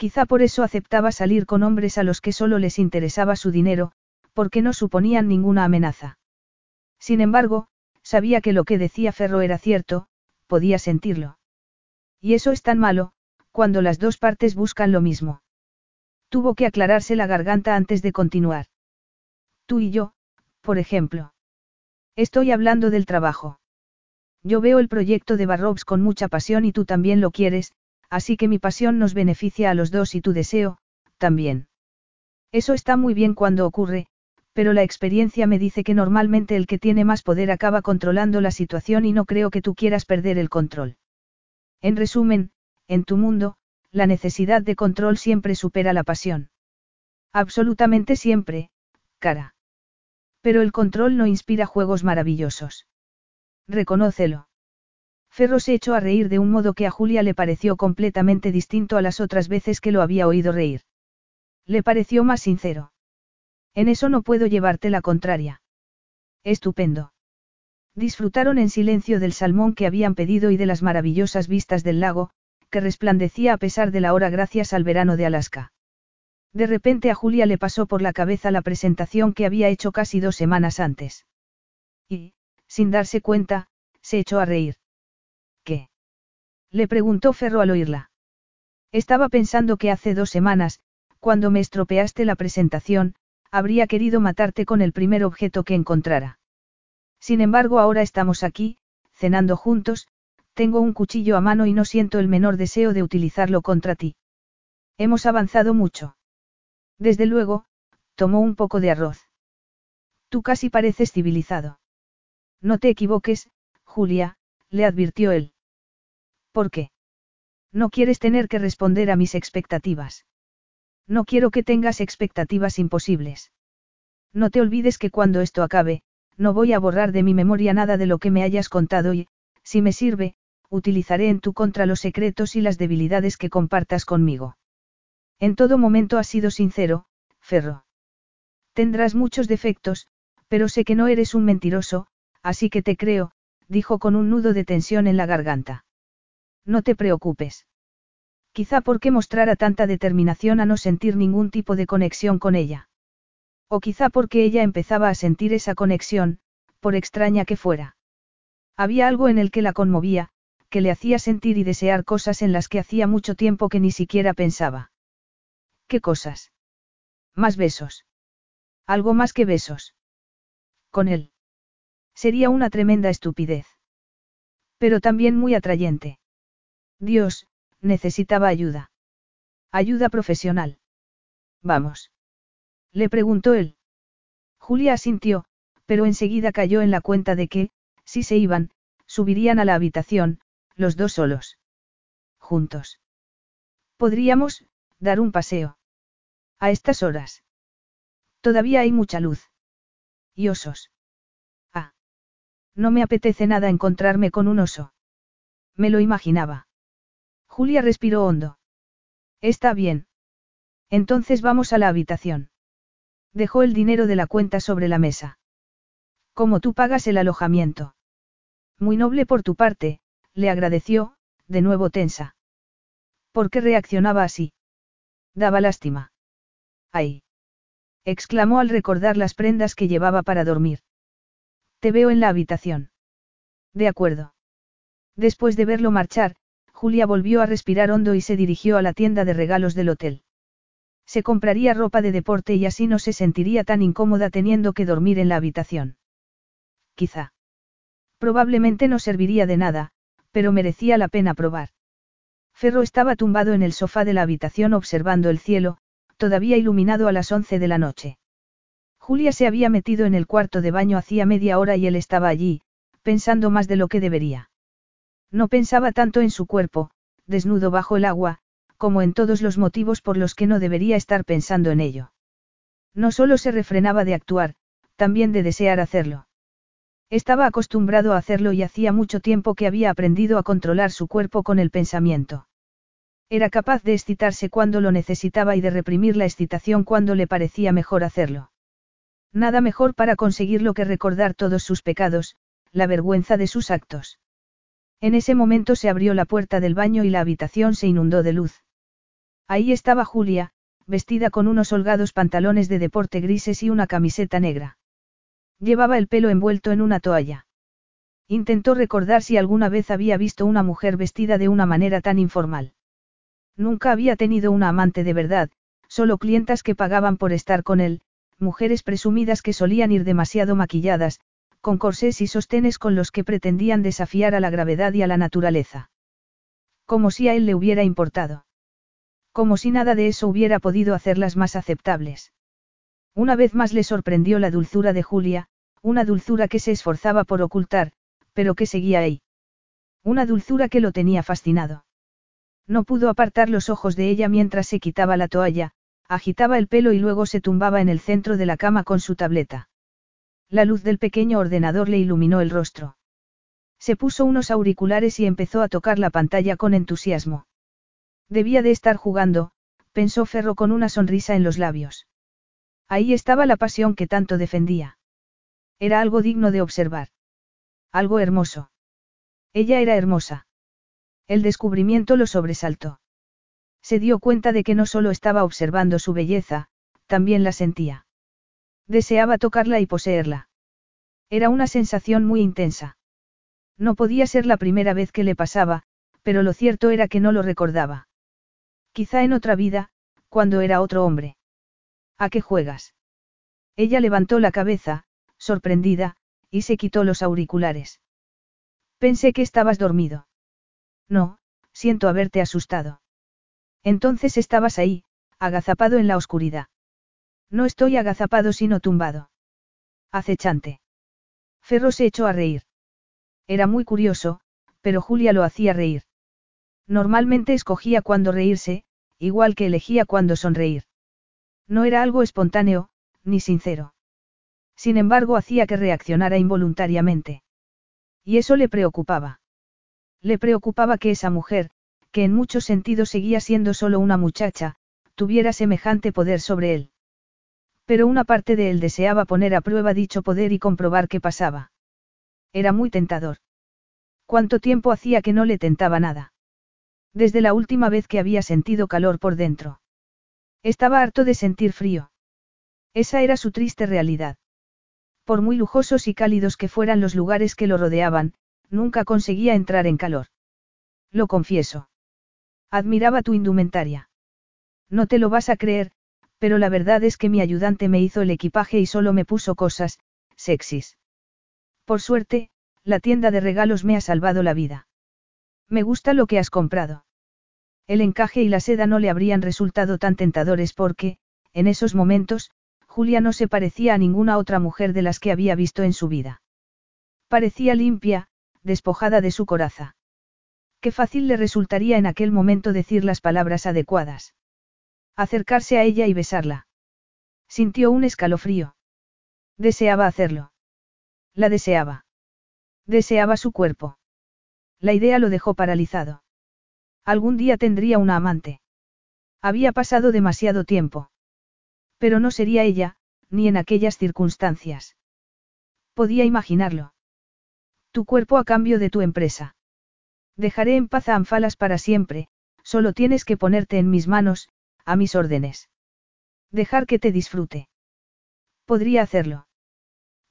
Quizá por eso aceptaba salir con hombres a los que solo les interesaba su dinero, porque no suponían ninguna amenaza. Sin embargo, Sabía que lo que decía Ferro era cierto, podía sentirlo. Y eso es tan malo, cuando las dos partes buscan lo mismo. Tuvo que aclararse la garganta antes de continuar. Tú y yo, por ejemplo. Estoy hablando del trabajo. Yo veo el proyecto de Barrobs con mucha pasión y tú también lo quieres, así que mi pasión nos beneficia a los dos y tu deseo, también. Eso está muy bien cuando ocurre, pero la experiencia me dice que normalmente el que tiene más poder acaba controlando la situación y no creo que tú quieras perder el control. En resumen, en tu mundo, la necesidad de control siempre supera la pasión. Absolutamente siempre, cara. Pero el control no inspira juegos maravillosos. Reconócelo. Ferro se echó a reír de un modo que a Julia le pareció completamente distinto a las otras veces que lo había oído reír. Le pareció más sincero. En eso no puedo llevarte la contraria. Estupendo. Disfrutaron en silencio del salmón que habían pedido y de las maravillosas vistas del lago, que resplandecía a pesar de la hora gracias al verano de Alaska. De repente a Julia le pasó por la cabeza la presentación que había hecho casi dos semanas antes. Y, sin darse cuenta, se echó a reír. ¿Qué? Le preguntó Ferro al oírla. Estaba pensando que hace dos semanas, cuando me estropeaste la presentación, habría querido matarte con el primer objeto que encontrara. Sin embargo, ahora estamos aquí, cenando juntos, Tengo un cuchillo a mano y no siento el menor deseo de utilizarlo contra ti. Hemos avanzado mucho. Desde luego, tomó un poco de arroz. Tú casi pareces civilizado. No te equivoques, Julia, le advirtió él. ¿Por qué? No quieres tener que responder a mis expectativas. No quiero que tengas expectativas imposibles. No te olvides que cuando esto acabe, no voy a borrar de mi memoria nada de lo que me hayas contado y, si me sirve, utilizaré en tu contra los secretos y las debilidades que compartas conmigo. En todo momento has sido sincero, Ferro. Tendrás muchos defectos, pero sé que no eres un mentiroso, así que te creo, dijo con un nudo de tensión en la garganta. No te preocupes. Quizá porque mostrara tanta determinación a no sentir ningún tipo de conexión con ella. O quizá porque ella empezaba a sentir esa conexión, por extraña que fuera. Había algo en el que la conmovía, que le hacía sentir y desear cosas en las que hacía mucho tiempo que ni siquiera pensaba. ¿Qué cosas? Más besos. Algo más que besos. Con él. Sería una tremenda estupidez. Pero también muy atrayente. Dios, necesitaba ayuda. Ayuda profesional. Vamos. Le preguntó él. Julia asintió, pero enseguida cayó en la cuenta de que, si se iban, subirían a la habitación, los dos solos. Juntos. Podríamos, dar un paseo. A estas horas. Todavía hay mucha luz. Y osos. No me apetece nada encontrarme con un oso. Me lo imaginaba. Julia respiró hondo. Está bien. Entonces vamos a la habitación. Dejó el dinero de la cuenta sobre la mesa. ¿Cómo tú pagas el alojamiento? Muy noble por tu parte, le agradeció, de nuevo tensa. ¿Por qué reaccionaba así? Daba lástima. ¡Ay! exclamó al recordar las prendas que llevaba para dormir. Te veo en la habitación. De acuerdo. Después de verlo marchar, Julia volvió a respirar hondo y se dirigió a la tienda de regalos del hotel. Se compraría ropa de deporte y así no se sentiría tan incómoda teniendo que dormir en la habitación. Quizá. Probablemente no serviría de nada, pero merecía la pena probar. Ferro estaba tumbado en el sofá de la habitación observando el cielo, todavía iluminado a las once de la noche. Julia se había metido en el cuarto de baño hacía media hora y él estaba allí, pensando más de lo que debería. No pensaba tanto en su cuerpo, desnudo bajo el agua, como en todos los motivos por los que no debería estar pensando en ello. No solo se refrenaba de actuar, también de desear hacerlo. Estaba acostumbrado a hacerlo y hacía mucho tiempo que había aprendido a controlar su cuerpo con el pensamiento. Era capaz de excitarse cuando lo necesitaba y de reprimir la excitación cuando le parecía mejor hacerlo. Nada mejor para conseguirlo que recordar todos sus pecados, la vergüenza de sus actos. En ese momento se abrió la puerta del baño y la habitación se inundó de luz. Ahí estaba Julia, vestida con unos holgados pantalones de deporte grises y una camiseta negra. Llevaba el pelo envuelto en una toalla. Intentó recordar si alguna vez había visto una mujer vestida de una manera tan informal. Nunca había tenido una amante de verdad, solo clientas que pagaban por estar con él, mujeres presumidas que solían ir demasiado maquilladas, con corsés y sostenes con los que pretendían desafiar a la gravedad y a la naturaleza. Como si a él le hubiera importado. Como si nada de eso hubiera podido hacerlas más aceptables. Una vez más le sorprendió la dulzura de Julia, una dulzura que se esforzaba por ocultar, pero que seguía ahí. Una dulzura que lo tenía fascinado. No pudo apartar los ojos de ella mientras se quitaba la toalla, agitaba el pelo y luego se tumbaba en el centro de la cama con su tableta. La luz del pequeño ordenador le iluminó el rostro. Se puso unos auriculares y empezó a tocar la pantalla con entusiasmo. Debía de estar jugando, pensó Ferro con una sonrisa en los labios. Ahí estaba la pasión que tanto defendía. Era algo digno de observar. Algo hermoso. Ella era hermosa. El descubrimiento lo sobresaltó. Se dio cuenta de que no solo estaba observando su belleza, también la sentía. Deseaba tocarla y poseerla. Era una sensación muy intensa. No podía ser la primera vez que le pasaba, pero lo cierto era que no lo recordaba. Quizá en otra vida, cuando era otro hombre. ¿A qué juegas? Ella levantó la cabeza, sorprendida, y se quitó los auriculares. Pensé que estabas dormido. No, siento haberte asustado. Entonces estabas ahí, agazapado en la oscuridad. No estoy agazapado sino tumbado. Acechante. Ferro se echó a reír. Era muy curioso, pero Julia lo hacía reír. Normalmente escogía cuándo reírse, igual que elegía cuándo sonreír. No era algo espontáneo, ni sincero. Sin embargo, hacía que reaccionara involuntariamente. Y eso le preocupaba. Le preocupaba que esa mujer, que en muchos sentidos seguía siendo solo una muchacha, tuviera semejante poder sobre él. Pero una parte de él deseaba poner a prueba dicho poder y comprobar qué pasaba. Era muy tentador. ¿Cuánto tiempo hacía que no le tentaba nada? Desde la última vez que había sentido calor por dentro. Estaba harto de sentir frío. Esa era su triste realidad. Por muy lujosos y cálidos que fueran los lugares que lo rodeaban, nunca conseguía entrar en calor. Lo confieso. Admiraba tu indumentaria. No te lo vas a creer, pero la verdad es que mi ayudante me hizo el equipaje y solo me puso cosas, sexys. Por suerte, la tienda de regalos me ha salvado la vida. Me gusta lo que has comprado. El encaje y la seda no le habrían resultado tan tentadores porque, en esos momentos, Julia no se parecía a ninguna otra mujer de las que había visto en su vida. Parecía limpia, despojada de su coraza. Qué fácil le resultaría en aquel momento decir las palabras adecuadas. Acercarse a ella y besarla. Sintió un escalofrío. Deseaba hacerlo. La deseaba. Deseaba su cuerpo. La idea lo dejó paralizado. Algún día tendría una amante. Había pasado demasiado tiempo. Pero no sería ella, ni en aquellas circunstancias. Podía imaginarlo. Tu cuerpo a cambio de tu empresa. Dejaré en paz a Anfalas para siempre, solo tienes que ponerte en mis manos, a mis órdenes. Dejar que te disfrute. Podría hacerlo.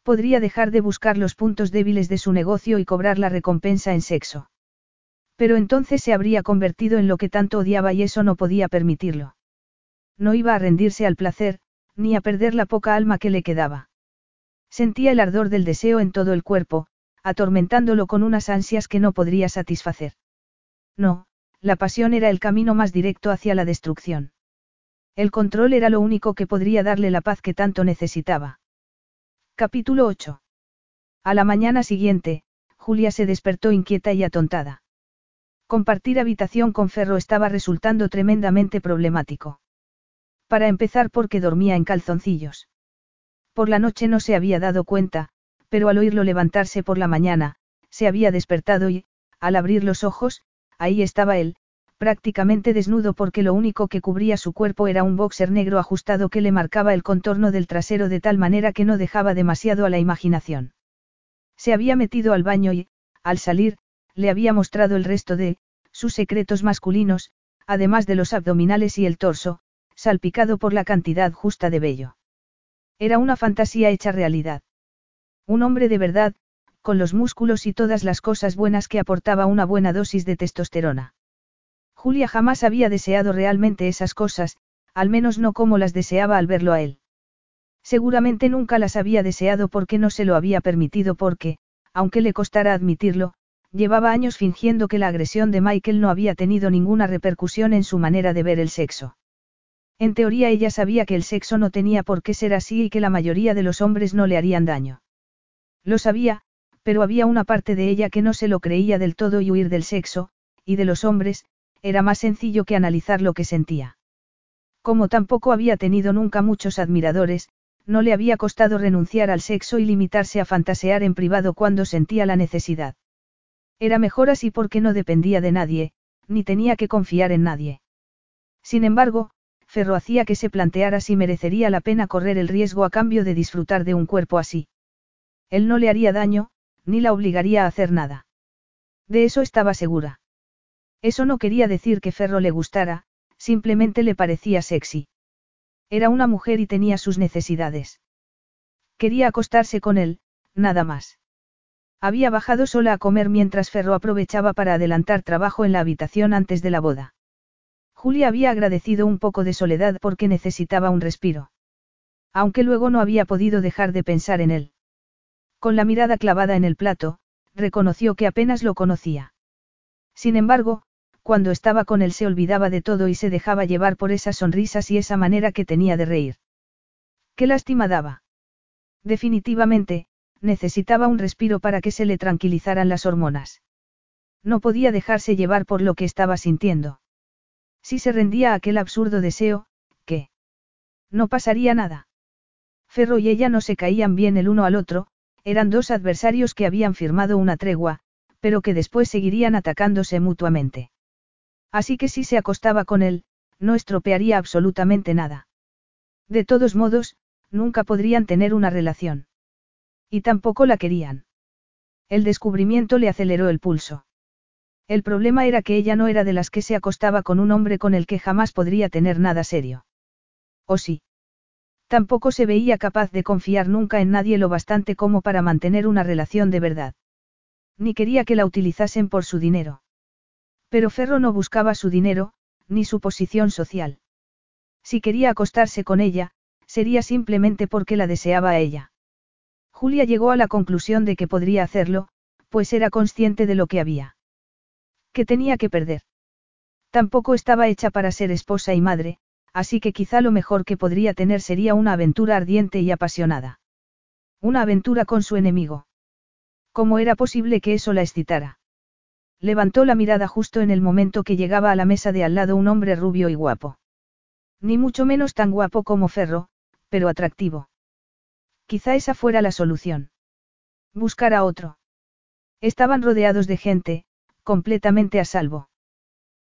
Podría dejar de buscar los puntos débiles de su negocio y cobrar la recompensa en sexo. Pero entonces se habría convertido en lo que tanto odiaba y eso no podía permitirlo. No iba a rendirse al placer, ni a perder la poca alma que le quedaba. Sentía el ardor del deseo en todo el cuerpo, atormentándolo con unas ansias que no podría satisfacer. No, la pasión era el camino más directo hacia la destrucción. El control era lo único que podría darle la paz que tanto necesitaba. Capítulo 8. A la mañana siguiente, Julia se despertó inquieta y atontada. Compartir habitación con Ferro estaba resultando tremendamente problemático. Para empezar porque dormía en calzoncillos. Por la noche no se había dado cuenta, pero al oírlo levantarse por la mañana, se había despertado y, al abrir los ojos, ahí estaba él, prácticamente desnudo porque lo único que cubría su cuerpo era un boxer negro ajustado que le marcaba el contorno del trasero de tal manera que no dejaba demasiado a la imaginación. Se había metido al baño y, al salir, le había mostrado el resto de, sus secretos masculinos, además de los abdominales y el torso, salpicado por la cantidad justa de vello. Era una fantasía hecha realidad. Un hombre de verdad, con los músculos y todas las cosas buenas que aportaba una buena dosis de testosterona. Julia jamás había deseado realmente esas cosas, al menos no como las deseaba al verlo a él. Seguramente nunca las había deseado porque no se lo había permitido porque, aunque le costara admitirlo, llevaba años fingiendo que la agresión de Michael no había tenido ninguna repercusión en su manera de ver el sexo. En teoría ella sabía que el sexo no tenía por qué ser así y que la mayoría de los hombres no le harían daño. Lo sabía, pero había una parte de ella que no se lo creía del todo y huir del sexo, y de los hombres, era más sencillo que analizar lo que sentía. Como tampoco había tenido nunca muchos admiradores, no le había costado renunciar al sexo y limitarse a fantasear en privado cuando sentía la necesidad. Era mejor así porque no dependía de nadie, ni tenía que confiar en nadie. Sin embargo, Ferro hacía que se planteara si merecería la pena correr el riesgo a cambio de disfrutar de un cuerpo así. Él no le haría daño, ni la obligaría a hacer nada. De eso estaba segura. Eso no quería decir que Ferro le gustara, simplemente le parecía sexy. Era una mujer y tenía sus necesidades. Quería acostarse con él, nada más. Había bajado sola a comer mientras Ferro aprovechaba para adelantar trabajo en la habitación antes de la boda. Julia había agradecido un poco de soledad porque necesitaba un respiro. Aunque luego no había podido dejar de pensar en él. Con la mirada clavada en el plato, reconoció que apenas lo conocía. Sin embargo, cuando estaba con él se olvidaba de todo y se dejaba llevar por esas sonrisas y esa manera que tenía de reír. Qué lástima daba. Definitivamente, necesitaba un respiro para que se le tranquilizaran las hormonas. No podía dejarse llevar por lo que estaba sintiendo. Si se rendía a aquel absurdo deseo, ¿qué? No pasaría nada. Ferro y ella no se caían bien el uno al otro, eran dos adversarios que habían firmado una tregua, pero que después seguirían atacándose mutuamente. Así que si se acostaba con él, no estropearía absolutamente nada. De todos modos, nunca podrían tener una relación. Y tampoco la querían. El descubrimiento le aceleró el pulso. El problema era que ella no era de las que se acostaba con un hombre con el que jamás podría tener nada serio. ¿O sí? Tampoco se veía capaz de confiar nunca en nadie lo bastante como para mantener una relación de verdad. Ni quería que la utilizasen por su dinero. Pero Ferro no buscaba su dinero, ni su posición social. Si quería acostarse con ella, sería simplemente porque la deseaba a ella. Julia llegó a la conclusión de que podría hacerlo, pues era consciente de lo que había. Que tenía que perder. Tampoco estaba hecha para ser esposa y madre, así que quizá lo mejor que podría tener sería una aventura ardiente y apasionada. Una aventura con su enemigo. ¿Cómo era posible que eso la excitara? Levantó la mirada justo en el momento que llegaba a la mesa de al lado un hombre rubio y guapo. Ni mucho menos tan guapo como Ferro, pero atractivo. Quizá esa fuera la solución. Buscar a otro. Estaban rodeados de gente, completamente a salvo.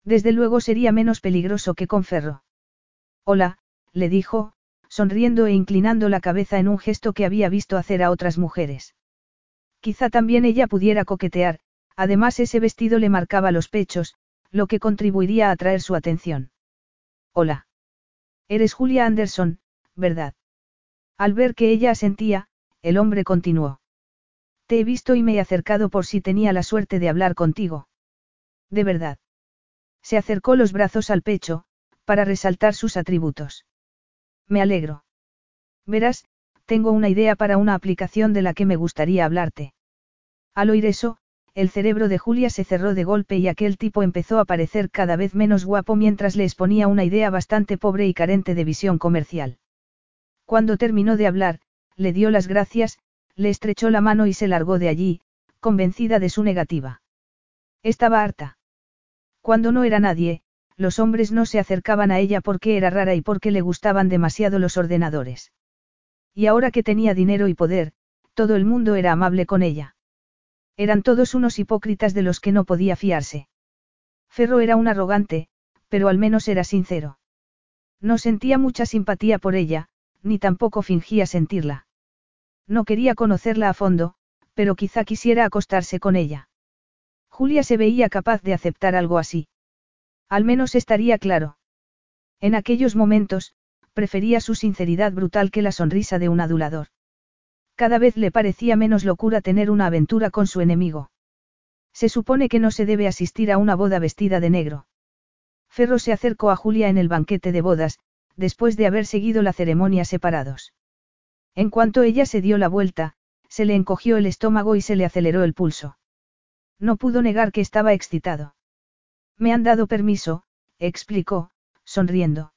Desde luego sería menos peligroso que con Ferro. Hola, le dijo, sonriendo e inclinando la cabeza en un gesto que había visto hacer a otras mujeres. Quizá también ella pudiera coquetear, además ese vestido le marcaba los pechos, lo que contribuiría a atraer su atención. Hola. Eres Julia Anderson, ¿verdad? Al ver que ella asentía, el hombre continuó. Te he visto y me he acercado por si tenía la suerte de hablar contigo. De verdad. Se acercó los brazos al pecho, para resaltar sus atributos. Me alegro. Verás, tengo una idea para una aplicación de la que me gustaría hablarte. Al oír eso, el cerebro de Julia se cerró de golpe y aquel tipo empezó a parecer cada vez menos guapo mientras le exponía una idea bastante pobre y carente de visión comercial. Cuando terminó de hablar, le dio las gracias, le estrechó la mano y se largó de allí, convencida de su negativa. Estaba harta. Cuando no era nadie, los hombres no se acercaban a ella porque era rara y porque le gustaban demasiado los ordenadores. Y ahora que tenía dinero y poder, todo el mundo era amable con ella. Eran todos unos hipócritas de los que no podía fiarse. Ferro era un arrogante, pero al menos era sincero. No sentía mucha simpatía por ella, ni tampoco fingía sentirla. No quería conocerla a fondo, pero quizá quisiera acostarse con ella. Julia se veía capaz de aceptar algo así. Al menos estaría claro. En aquellos momentos, prefería su sinceridad brutal que la sonrisa de un adulador. Cada vez le parecía menos locura tener una aventura con su enemigo. Se supone que no se debe asistir a una boda vestida de negro. Ferro se acercó a Julia en el banquete de bodas, después de haber seguido la ceremonia separados. En cuanto ella se dio la vuelta, se le encogió el estómago y se le aceleró el pulso. No pudo negar que estaba excitado. Me han dado permiso, explicó, sonriendo.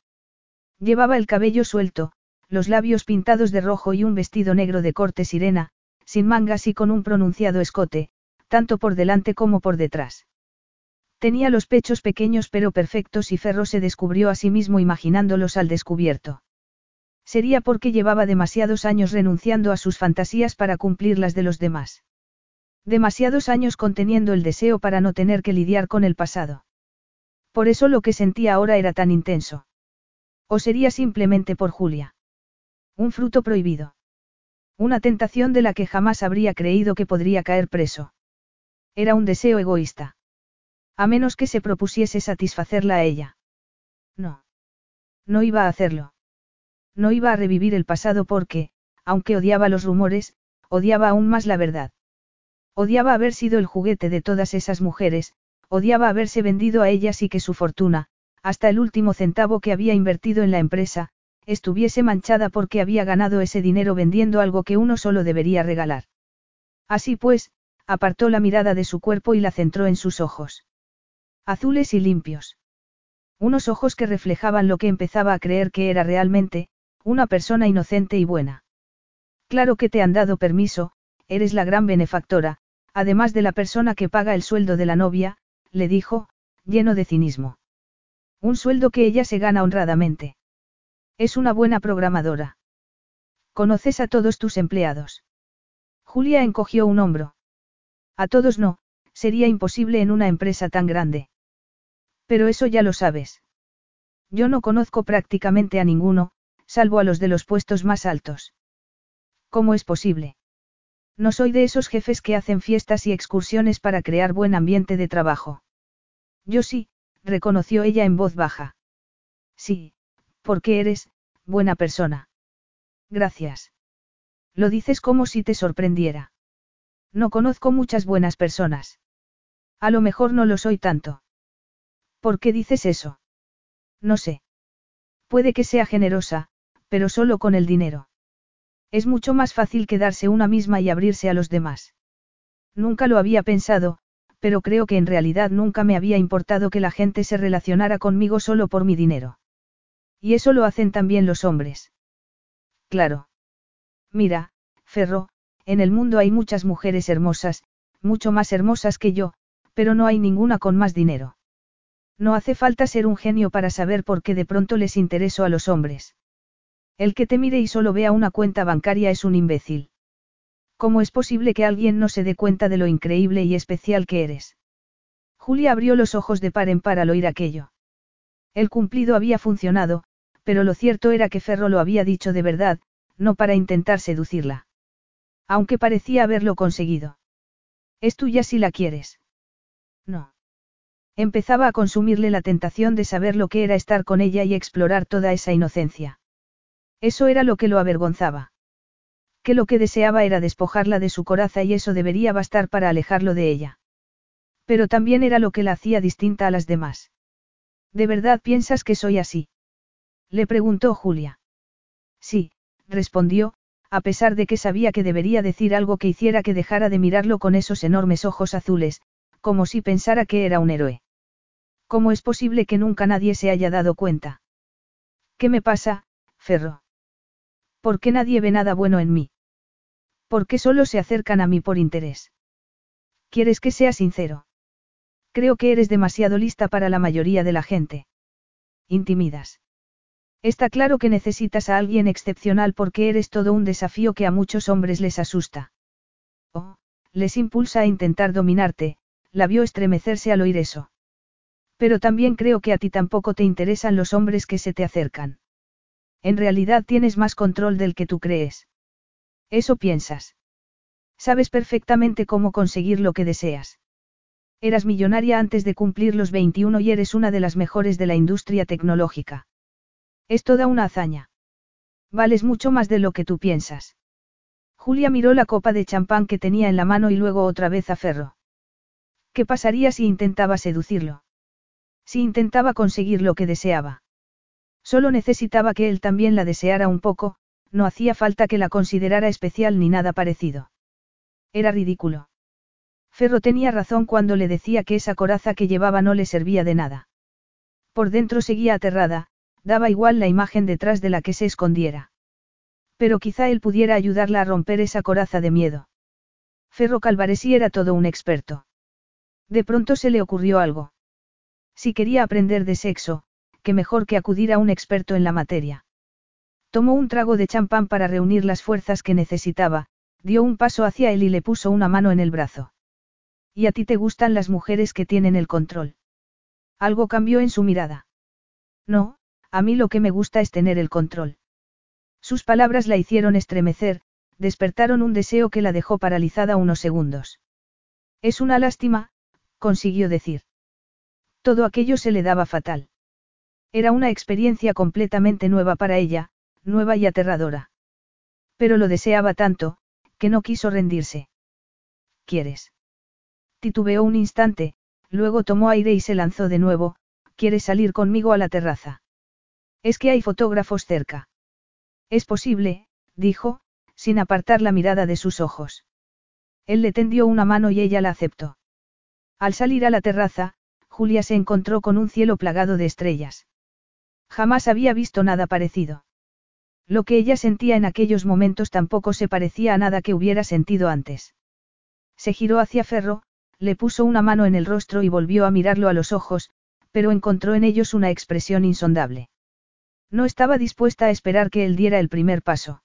Llevaba el cabello suelto, los labios pintados de rojo y un vestido negro de corte sirena, sin mangas y con un pronunciado escote, tanto por delante como por detrás. Tenía los pechos pequeños pero perfectos y Ferro se descubrió a sí mismo imaginándolos al descubierto. Sería porque llevaba demasiados años renunciando a sus fantasías para cumplir las de los demás. Demasiados años conteniendo el deseo para no tener que lidiar con el pasado. Por eso lo que sentía ahora era tan intenso. O sería simplemente por Julia. Un fruto prohibido. Una tentación de la que jamás habría creído que podría caer preso. Era un deseo egoísta. A menos que se propusiese satisfacerla a ella. No. No iba a hacerlo. No iba a revivir el pasado porque, aunque odiaba los rumores, odiaba aún más la verdad. Odiaba haber sido el juguete de todas esas mujeres, odiaba haberse vendido a ellas y que su fortuna, hasta el último centavo que había invertido en la empresa, estuviese manchada porque había ganado ese dinero vendiendo algo que uno solo debería regalar. Así pues, apartó la mirada de su cuerpo y la centró en sus ojos. Azules y limpios. Unos ojos que reflejaban lo que empezaba a creer que era realmente, una persona inocente y buena. Claro que te han dado permiso, eres la gran benefactora, además de la persona que paga el sueldo de la novia, le dijo, lleno de cinismo. Un sueldo que ella se gana honradamente. Es una buena programadora. ¿Conoces a todos tus empleados? Julia encogió un hombro. A todos no, sería imposible en una empresa tan grande. Pero eso ya lo sabes. Yo no conozco prácticamente a ninguno, salvo a los de los puestos más altos. ¿Cómo es posible? No soy de esos jefes que hacen fiestas y excursiones para crear buen ambiente de trabajo. Yo sí, reconoció ella en voz baja. Sí, porque eres, buena persona. Gracias. Lo dices como si te sorprendiera. No conozco muchas buenas personas. A lo mejor no lo soy tanto. ¿Por qué dices eso? No sé. Puede que sea generosa, pero solo con el dinero. Es mucho más fácil quedarse una misma y abrirse a los demás. Nunca lo había pensado, pero creo que en realidad nunca me había importado que la gente se relacionara conmigo solo por mi dinero. Y eso lo hacen también los hombres. Claro. Mira, Ferro, en el mundo hay muchas mujeres hermosas, mucho más hermosas que yo, pero no hay ninguna con más dinero. No hace falta ser un genio para saber por qué de pronto les intereso a los hombres. El que te mire y solo vea una cuenta bancaria es un imbécil. ¿Cómo es posible que alguien no se dé cuenta de lo increíble y especial que eres? Julia abrió los ojos de par en par al oír aquello. El cumplido había funcionado, pero lo cierto era que Ferro lo había dicho de verdad, no para intentar seducirla. Aunque parecía haberlo conseguido. Es tuya si la quieres. No. Empezaba a consumirle la tentación de saber lo que era estar con ella y explorar toda esa inocencia. Eso era lo que lo avergonzaba. Que lo que deseaba era despojarla de su coraza y eso debería bastar para alejarlo de ella. Pero también era lo que la hacía distinta a las demás. ¿De verdad piensas que soy así? Le preguntó Julia. Sí, respondió, a pesar de que sabía que debería decir algo que hiciera que dejara de mirarlo con esos enormes ojos azules, como si pensara que era un héroe. ¿Cómo es posible que nunca nadie se haya dado cuenta? ¿Qué me pasa, Ferro? ¿Por qué nadie ve nada bueno en mí? ¿Por qué solo se acercan a mí por interés? ¿Quieres que sea sincero? Creo que eres demasiado lista para la mayoría de la gente. Intimidas. Está claro que necesitas a alguien excepcional porque eres todo un desafío que a muchos hombres les asusta. Oh, les impulsa a intentar dominarte, la vio estremecerse al oír eso. Pero también creo que a ti tampoco te interesan los hombres que se te acercan. En realidad tienes más control del que tú crees. Eso piensas. Sabes perfectamente cómo conseguir lo que deseas. Eras millonaria antes de cumplir los 21 y eres una de las mejores de la industria tecnológica. Es toda una hazaña. Vales mucho más de lo que tú piensas. Julia miró la copa de champán que tenía en la mano y luego otra vez a Ferro. ¿Qué pasaría si intentaba seducirlo? Si intentaba conseguir lo que deseaba. Solo necesitaba que él también la deseara un poco, no hacía falta que la considerara especial ni nada parecido. Era ridículo. Ferro tenía razón cuando le decía que esa coraza que llevaba no le servía de nada. Por dentro seguía aterrada, daba igual la imagen detrás de la que se escondiera. Pero quizá él pudiera ayudarla a romper esa coraza de miedo. Ferro Calvaresi era todo un experto. De pronto se le ocurrió algo. Si quería aprender de sexo, qué mejor que acudir a un experto en la materia. Tomó un trago de champán para reunir las fuerzas que necesitaba, dio un paso hacia él y le puso una mano en el brazo. ¿Y a ti te gustan las mujeres que tienen el control? Algo cambió en su mirada. No, a mí lo que me gusta es tener el control. Sus palabras la hicieron estremecer, despertaron un deseo que la dejó paralizada unos segundos. Es una lástima, consiguió decir. Todo aquello se le daba fatal. Era una experiencia completamente nueva para ella, nueva y aterradora. Pero lo deseaba tanto, que no quiso rendirse. ¿Quieres? Titubeó un instante, luego tomó aire y se lanzó de nuevo, ¿quieres salir conmigo a la terraza? Es que hay fotógrafos cerca. Es posible, dijo, sin apartar la mirada de sus ojos. Él le tendió una mano y ella la aceptó. Al salir a la terraza, Julia se encontró con un cielo plagado de estrellas. Jamás había visto nada parecido. Lo que ella sentía en aquellos momentos tampoco se parecía a nada que hubiera sentido antes. Se giró hacia Ferro, le puso una mano en el rostro y volvió a mirarlo a los ojos, pero encontró en ellos una expresión insondable. No estaba dispuesta a esperar que él diera el primer paso.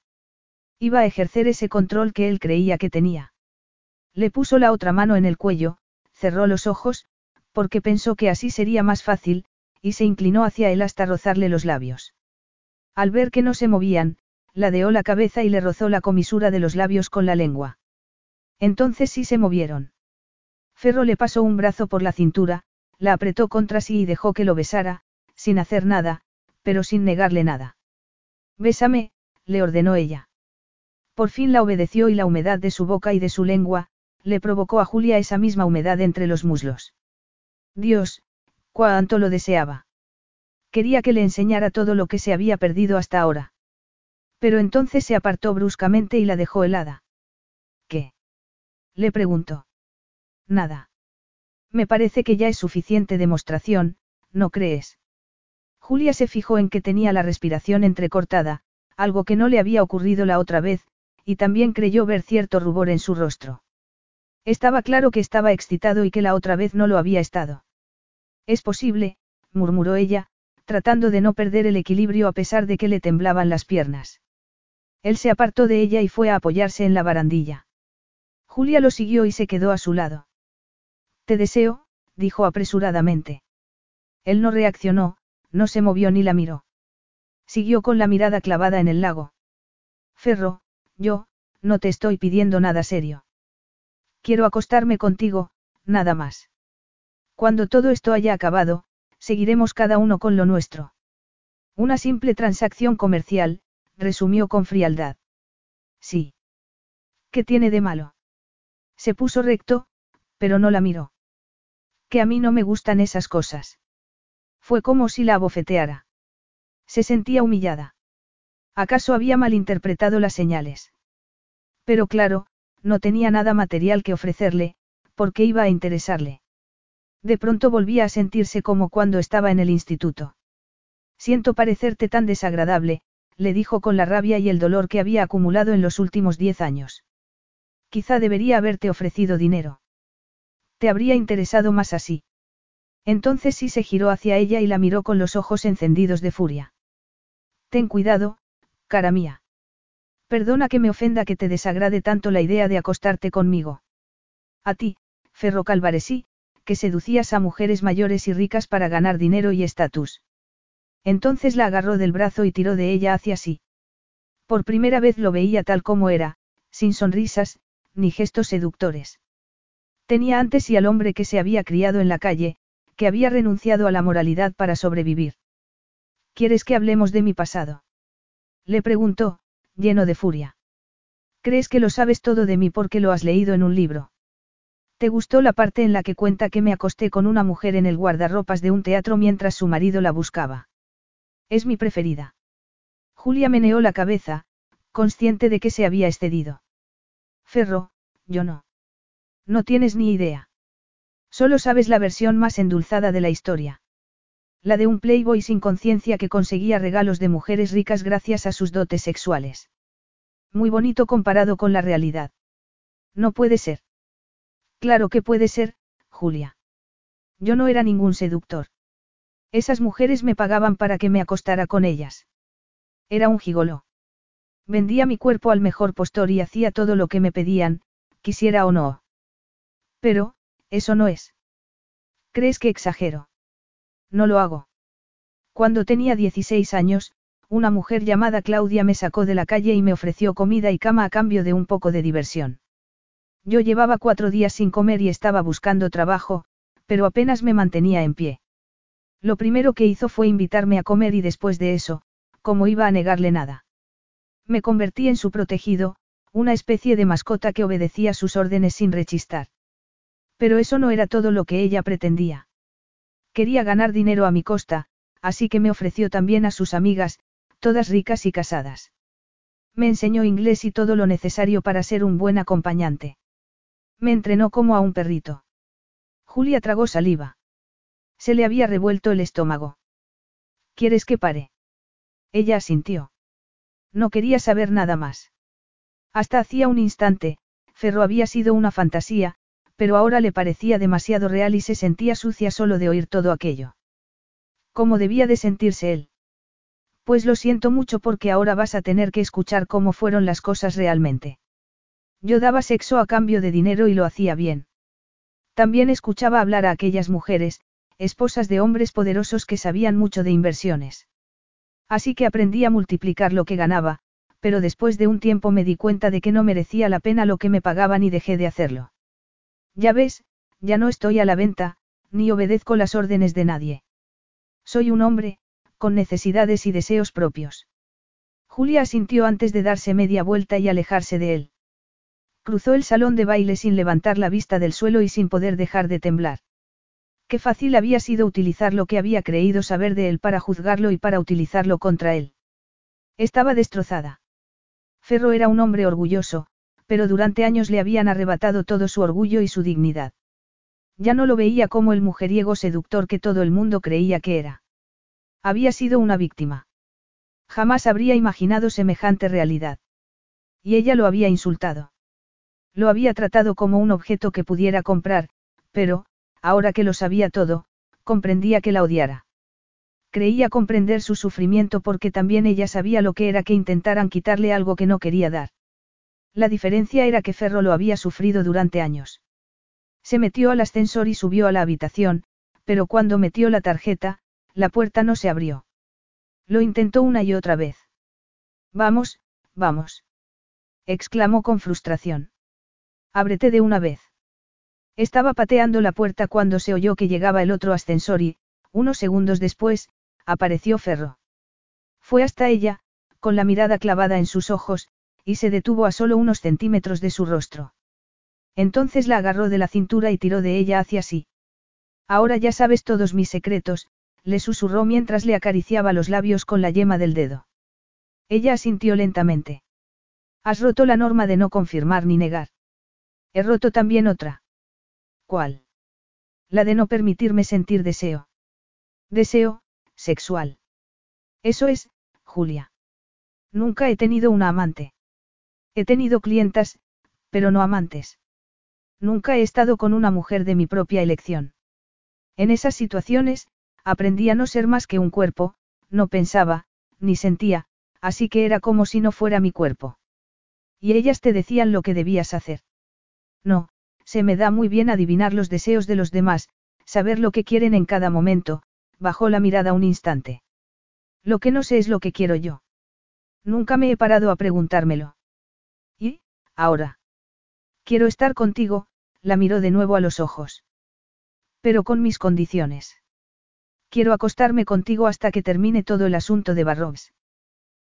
Iba a ejercer ese control que él creía que tenía. Le puso la otra mano en el cuello, cerró los ojos, porque pensó que así sería más fácil, y se inclinó hacia él hasta rozarle los labios. Al ver que no se movían, ladeó la cabeza y le rozó la comisura de los labios con la lengua. Entonces sí se movieron. Ferro le pasó un brazo por la cintura, la apretó contra sí y dejó que lo besara, sin hacer nada, pero sin negarle nada. Bésame, le ordenó ella. Por fin la obedeció y la humedad de su boca y de su lengua, le provocó a Julia esa misma humedad entre los muslos. Dios, cuánto lo deseaba. Quería que le enseñara todo lo que se había perdido hasta ahora. Pero entonces se apartó bruscamente y la dejó helada. ¿Qué? Le preguntó. Nada. Me parece que ya es suficiente demostración, ¿no crees? Julia se fijó en que tenía la respiración entrecortada, algo que no le había ocurrido la otra vez, y también creyó ver cierto rubor en su rostro. Estaba claro que estaba excitado y que la otra vez no lo había estado. Es posible, murmuró ella, tratando de no perder el equilibrio a pesar de que le temblaban las piernas. Él se apartó de ella y fue a apoyarse en la barandilla. Julia lo siguió y se quedó a su lado. Te deseo, dijo apresuradamente. Él no reaccionó, no se movió ni la miró. Siguió con la mirada clavada en el lago. Ferro, yo, no te estoy pidiendo nada serio. Quiero acostarme contigo, nada más. Cuando todo esto haya acabado, seguiremos cada uno con lo nuestro. Una simple transacción comercial, resumió con frialdad. Sí. ¿Qué tiene de malo? Se puso recto, pero no la miró. Que a mí no me gustan esas cosas. Fue como si la abofeteara. Se sentía humillada. ¿Acaso había malinterpretado las señales? Pero claro, no tenía nada material que ofrecerle, porque iba a interesarle. De pronto volvía a sentirse como cuando estaba en el instituto. Siento parecerte tan desagradable, le dijo con la rabia y el dolor que había acumulado en los últimos diez años. Quizá debería haberte ofrecido dinero. Te habría interesado más así. Entonces sí se giró hacia ella y la miró con los ojos encendidos de furia. Ten cuidado, cara mía. Perdona que me ofenda que te desagrade tanto la idea de acostarte conmigo. A ti, Ferro Calvaresí, que seducías a mujeres mayores y ricas para ganar dinero y estatus. Entonces la agarró del brazo y tiró de ella hacia sí. Por primera vez lo veía tal como era, sin sonrisas, ni gestos seductores. Tenía antes y al hombre que se había criado en la calle, que había renunciado a la moralidad para sobrevivir. ¿Quieres que hablemos de mi pasado? Le preguntó, lleno de furia. ¿Crees que lo sabes todo de mí porque lo has leído en un libro? ¿Te gustó la parte en la que cuenta que me acosté con una mujer en el guardarropas de un teatro mientras su marido la buscaba? Es mi preferida. Julia meneó la cabeza, consciente de que se había excedido. Ferro, yo no. No tienes ni idea. Solo sabes la versión más endulzada de la historia. La de un playboy sin conciencia que conseguía regalos de mujeres ricas gracias a sus dotes sexuales. Muy bonito comparado con la realidad. No puede ser. Claro que puede ser, Julia. Yo no era ningún seductor. Esas mujeres me pagaban para que me acostara con ellas. Era un gigoló. Vendía mi cuerpo al mejor postor y hacía todo lo que me pedían, quisiera o no. Pero, eso no es. ¿Crees que exagero? No lo hago. Cuando tenía 16 años, una mujer llamada Claudia me sacó de la calle y me ofreció comida y cama a cambio de un poco de diversión. Yo llevaba cuatro días sin comer y estaba buscando trabajo, pero apenas me mantenía en pie. Lo primero que hizo fue invitarme a comer y después de eso, como iba a negarle nada. Me convertí en su protegido, una especie de mascota que obedecía sus órdenes sin rechistar. Pero eso no era todo lo que ella pretendía. Quería ganar dinero a mi costa, así que me ofreció también a sus amigas, todas ricas y casadas. Me enseñó inglés y todo lo necesario para ser un buen acompañante. Me entrenó como a un perrito. Julia tragó saliva. Se le había revuelto el estómago. ¿Quieres que pare? Ella asintió. No quería saber nada más. Hasta hacía un instante, Ferro había sido una fantasía, pero ahora le parecía demasiado real y se sentía sucia solo de oír todo aquello. ¿Cómo debía de sentirse él? Pues lo siento mucho porque ahora vas a tener que escuchar cómo fueron las cosas realmente. Yo daba sexo a cambio de dinero y lo hacía bien. También escuchaba hablar a aquellas mujeres, esposas de hombres poderosos que sabían mucho de inversiones. Así que aprendí a multiplicar lo que ganaba, pero después de un tiempo me di cuenta de que no merecía la pena lo que me pagaban y dejé de hacerlo. Ya ves, ya no estoy a la venta, ni obedezco las órdenes de nadie. Soy un hombre, con necesidades y deseos propios. Julia asintió antes de darse media vuelta y alejarse de él. Cruzó el salón de baile sin levantar la vista del suelo y sin poder dejar de temblar. Qué fácil había sido utilizar lo que había creído saber de él para juzgarlo y para utilizarlo contra él. Estaba destrozada. Ferro era un hombre orgulloso, pero durante años le habían arrebatado todo su orgullo y su dignidad. Ya no lo veía como el mujeriego seductor que todo el mundo creía que era. Había sido una víctima. Jamás habría imaginado semejante realidad. Y ella lo había insultado. Lo había tratado como un objeto que pudiera comprar, pero, ahora que lo sabía todo, comprendía que la odiara. Creía comprender su sufrimiento porque también ella sabía lo que era que intentaran quitarle algo que no quería dar. La diferencia era que Ferro lo había sufrido durante años. Se metió al ascensor y subió a la habitación, pero cuando metió la tarjeta, la puerta no se abrió. Lo intentó una y otra vez. Vamos, vamos. exclamó con frustración. Ábrete de una vez. Estaba pateando la puerta cuando se oyó que llegaba el otro ascensor y, unos segundos después, apareció Ferro. Fue hasta ella, con la mirada clavada en sus ojos, y se detuvo a solo unos centímetros de su rostro. Entonces la agarró de la cintura y tiró de ella hacia sí. Ahora ya sabes todos mis secretos, le susurró mientras le acariciaba los labios con la yema del dedo. Ella asintió lentamente. Has roto la norma de no confirmar ni negar. He roto también otra. ¿Cuál? La de no permitirme sentir deseo. Deseo, sexual. Eso es, Julia. Nunca he tenido una amante. He tenido clientas, pero no amantes. Nunca he estado con una mujer de mi propia elección. En esas situaciones, aprendí a no ser más que un cuerpo, no pensaba, ni sentía, así que era como si no fuera mi cuerpo. Y ellas te decían lo que debías hacer. No, se me da muy bien adivinar los deseos de los demás, saber lo que quieren en cada momento, bajó la mirada un instante. Lo que no sé es lo que quiero yo. Nunca me he parado a preguntármelo. ¿Y, ahora? Quiero estar contigo, la miró de nuevo a los ojos. Pero con mis condiciones. Quiero acostarme contigo hasta que termine todo el asunto de Barrobs.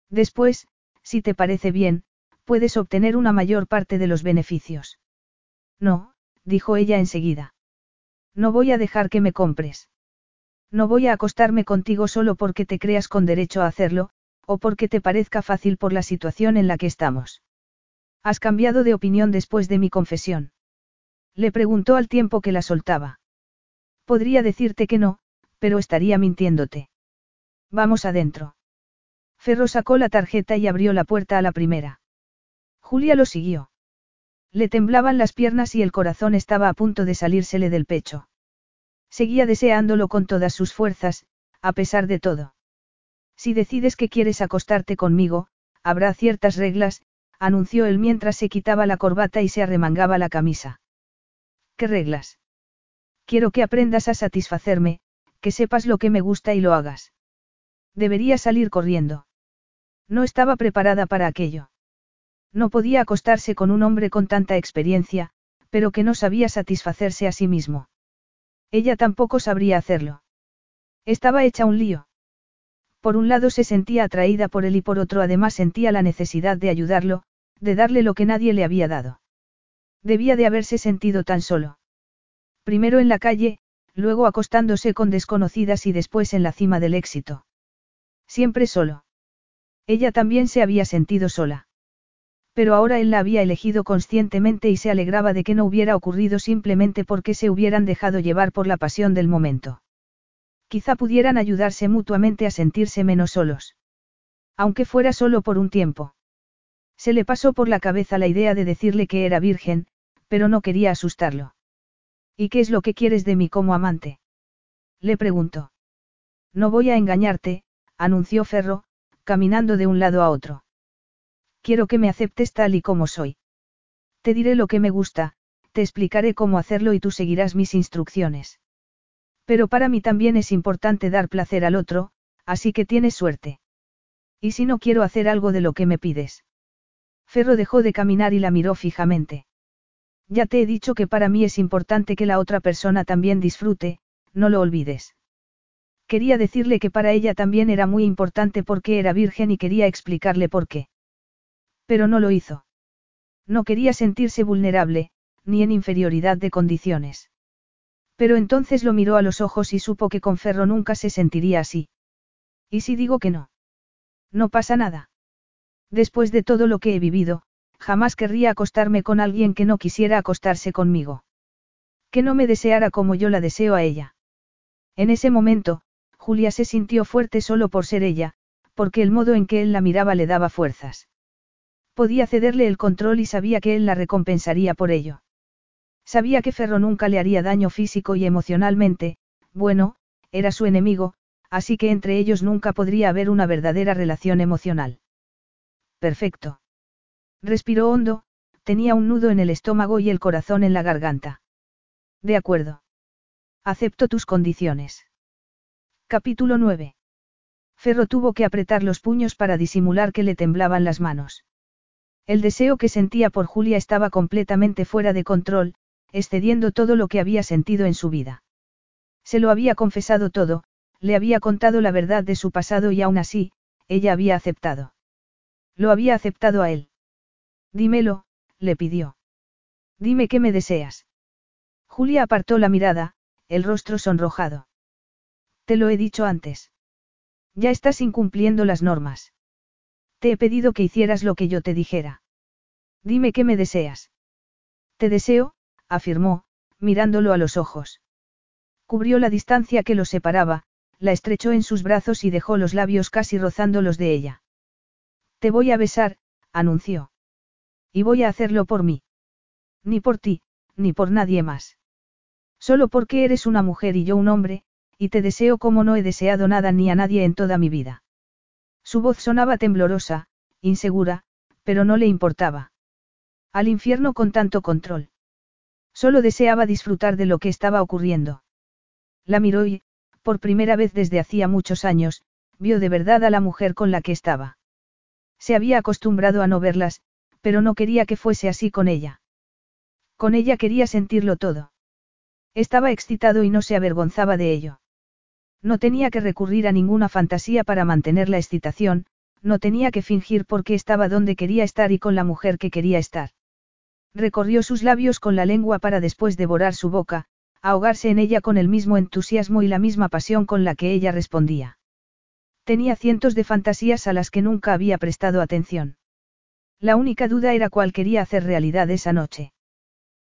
Después, si te parece bien, puedes obtener una mayor parte de los beneficios. No, dijo ella enseguida. No voy a dejar que me compres. No voy a acostarme contigo solo porque te creas con derecho a hacerlo, o porque te parezca fácil por la situación en la que estamos. ¿Has cambiado de opinión después de mi confesión? Le preguntó al tiempo que la soltaba. Podría decirte que no, pero estaría mintiéndote. Vamos adentro. Ferro sacó la tarjeta y abrió la puerta a la primera. Julia lo siguió. Le temblaban las piernas y el corazón estaba a punto de salírsele del pecho. Seguía deseándolo con todas sus fuerzas, a pesar de todo. Si decides que quieres acostarte conmigo, habrá ciertas reglas, anunció él mientras se quitaba la corbata y se arremangaba la camisa. ¿Qué reglas? Quiero que aprendas a satisfacerme, que sepas lo que me gusta y lo hagas. Debería salir corriendo. No estaba preparada para aquello. No podía acostarse con un hombre con tanta experiencia, pero que no sabía satisfacerse a sí mismo. Ella tampoco sabría hacerlo. Estaba hecha un lío. Por un lado se sentía atraída por él y por otro además sentía la necesidad de ayudarlo, de darle lo que nadie le había dado. Debía de haberse sentido tan solo. Primero en la calle, luego acostándose con desconocidas y después en la cima del éxito. Siempre solo. Ella también se había sentido sola. Pero ahora él la había elegido conscientemente y se alegraba de que no hubiera ocurrido simplemente porque se hubieran dejado llevar por la pasión del momento. Quizá pudieran ayudarse mutuamente a sentirse menos solos. Aunque fuera solo por un tiempo. Se le pasó por la cabeza la idea de decirle que era virgen, pero no quería asustarlo. ¿Y qué es lo que quieres de mí como amante? Le preguntó. No voy a engañarte, anunció Ferro, caminando de un lado a otro. Quiero que me aceptes tal y como soy. Te diré lo que me gusta, te explicaré cómo hacerlo y tú seguirás mis instrucciones. Pero para mí también es importante dar placer al otro, así que tienes suerte. ¿Y si no quiero hacer algo de lo que me pides? Ferro dejó de caminar y la miró fijamente. Ya te he dicho que para mí es importante que la otra persona también disfrute, no lo olvides. Quería decirle que para ella también era muy importante porque era virgen y quería explicarle por qué. Pero no lo hizo. No quería sentirse vulnerable, ni en inferioridad de condiciones. Pero entonces lo miró a los ojos y supo que con Ferro nunca se sentiría así. ¿Y si digo que no? No pasa nada. Después de todo lo que he vivido, jamás querría acostarme con alguien que no quisiera acostarse conmigo. Que no me deseara como yo la deseo a ella. En ese momento, Julia se sintió fuerte solo por ser ella, porque el modo en que él la miraba le daba fuerzas. Podía cederle el control y sabía que él la recompensaría por ello. Sabía que Ferro nunca le haría daño físico y emocionalmente, bueno, era su enemigo, así que entre ellos nunca podría haber una verdadera relación emocional. Perfecto. Respiró hondo, tenía un nudo en el estómago y el corazón en la garganta. De acuerdo. Acepto tus condiciones. Capítulo 9. Ferro tuvo que apretar los puños para disimular que le temblaban las manos. El deseo que sentía por Julia estaba completamente fuera de control, excediendo todo lo que había sentido en su vida. Se lo había confesado todo, le había contado la verdad de su pasado y aún así, ella había aceptado. Lo había aceptado a él. Dímelo, le pidió. Dime qué me deseas. Julia apartó la mirada, el rostro sonrojado. Te lo he dicho antes. Ya estás incumpliendo las normas. Te he pedido que hicieras lo que yo te dijera. Dime qué me deseas. Te deseo, afirmó, mirándolo a los ojos. Cubrió la distancia que los separaba, la estrechó en sus brazos y dejó los labios casi rozando los de ella. Te voy a besar, anunció. Y voy a hacerlo por mí. Ni por ti, ni por nadie más. Solo porque eres una mujer y yo un hombre, y te deseo como no he deseado nada ni a nadie en toda mi vida. Su voz sonaba temblorosa, insegura, pero no le importaba. Al infierno con tanto control. Solo deseaba disfrutar de lo que estaba ocurriendo. La miró y, por primera vez desde hacía muchos años, vio de verdad a la mujer con la que estaba. Se había acostumbrado a no verlas, pero no quería que fuese así con ella. Con ella quería sentirlo todo. Estaba excitado y no se avergonzaba de ello. No tenía que recurrir a ninguna fantasía para mantener la excitación, no tenía que fingir porque estaba donde quería estar y con la mujer que quería estar. Recorrió sus labios con la lengua para después devorar su boca, ahogarse en ella con el mismo entusiasmo y la misma pasión con la que ella respondía. Tenía cientos de fantasías a las que nunca había prestado atención. La única duda era cuál quería hacer realidad esa noche.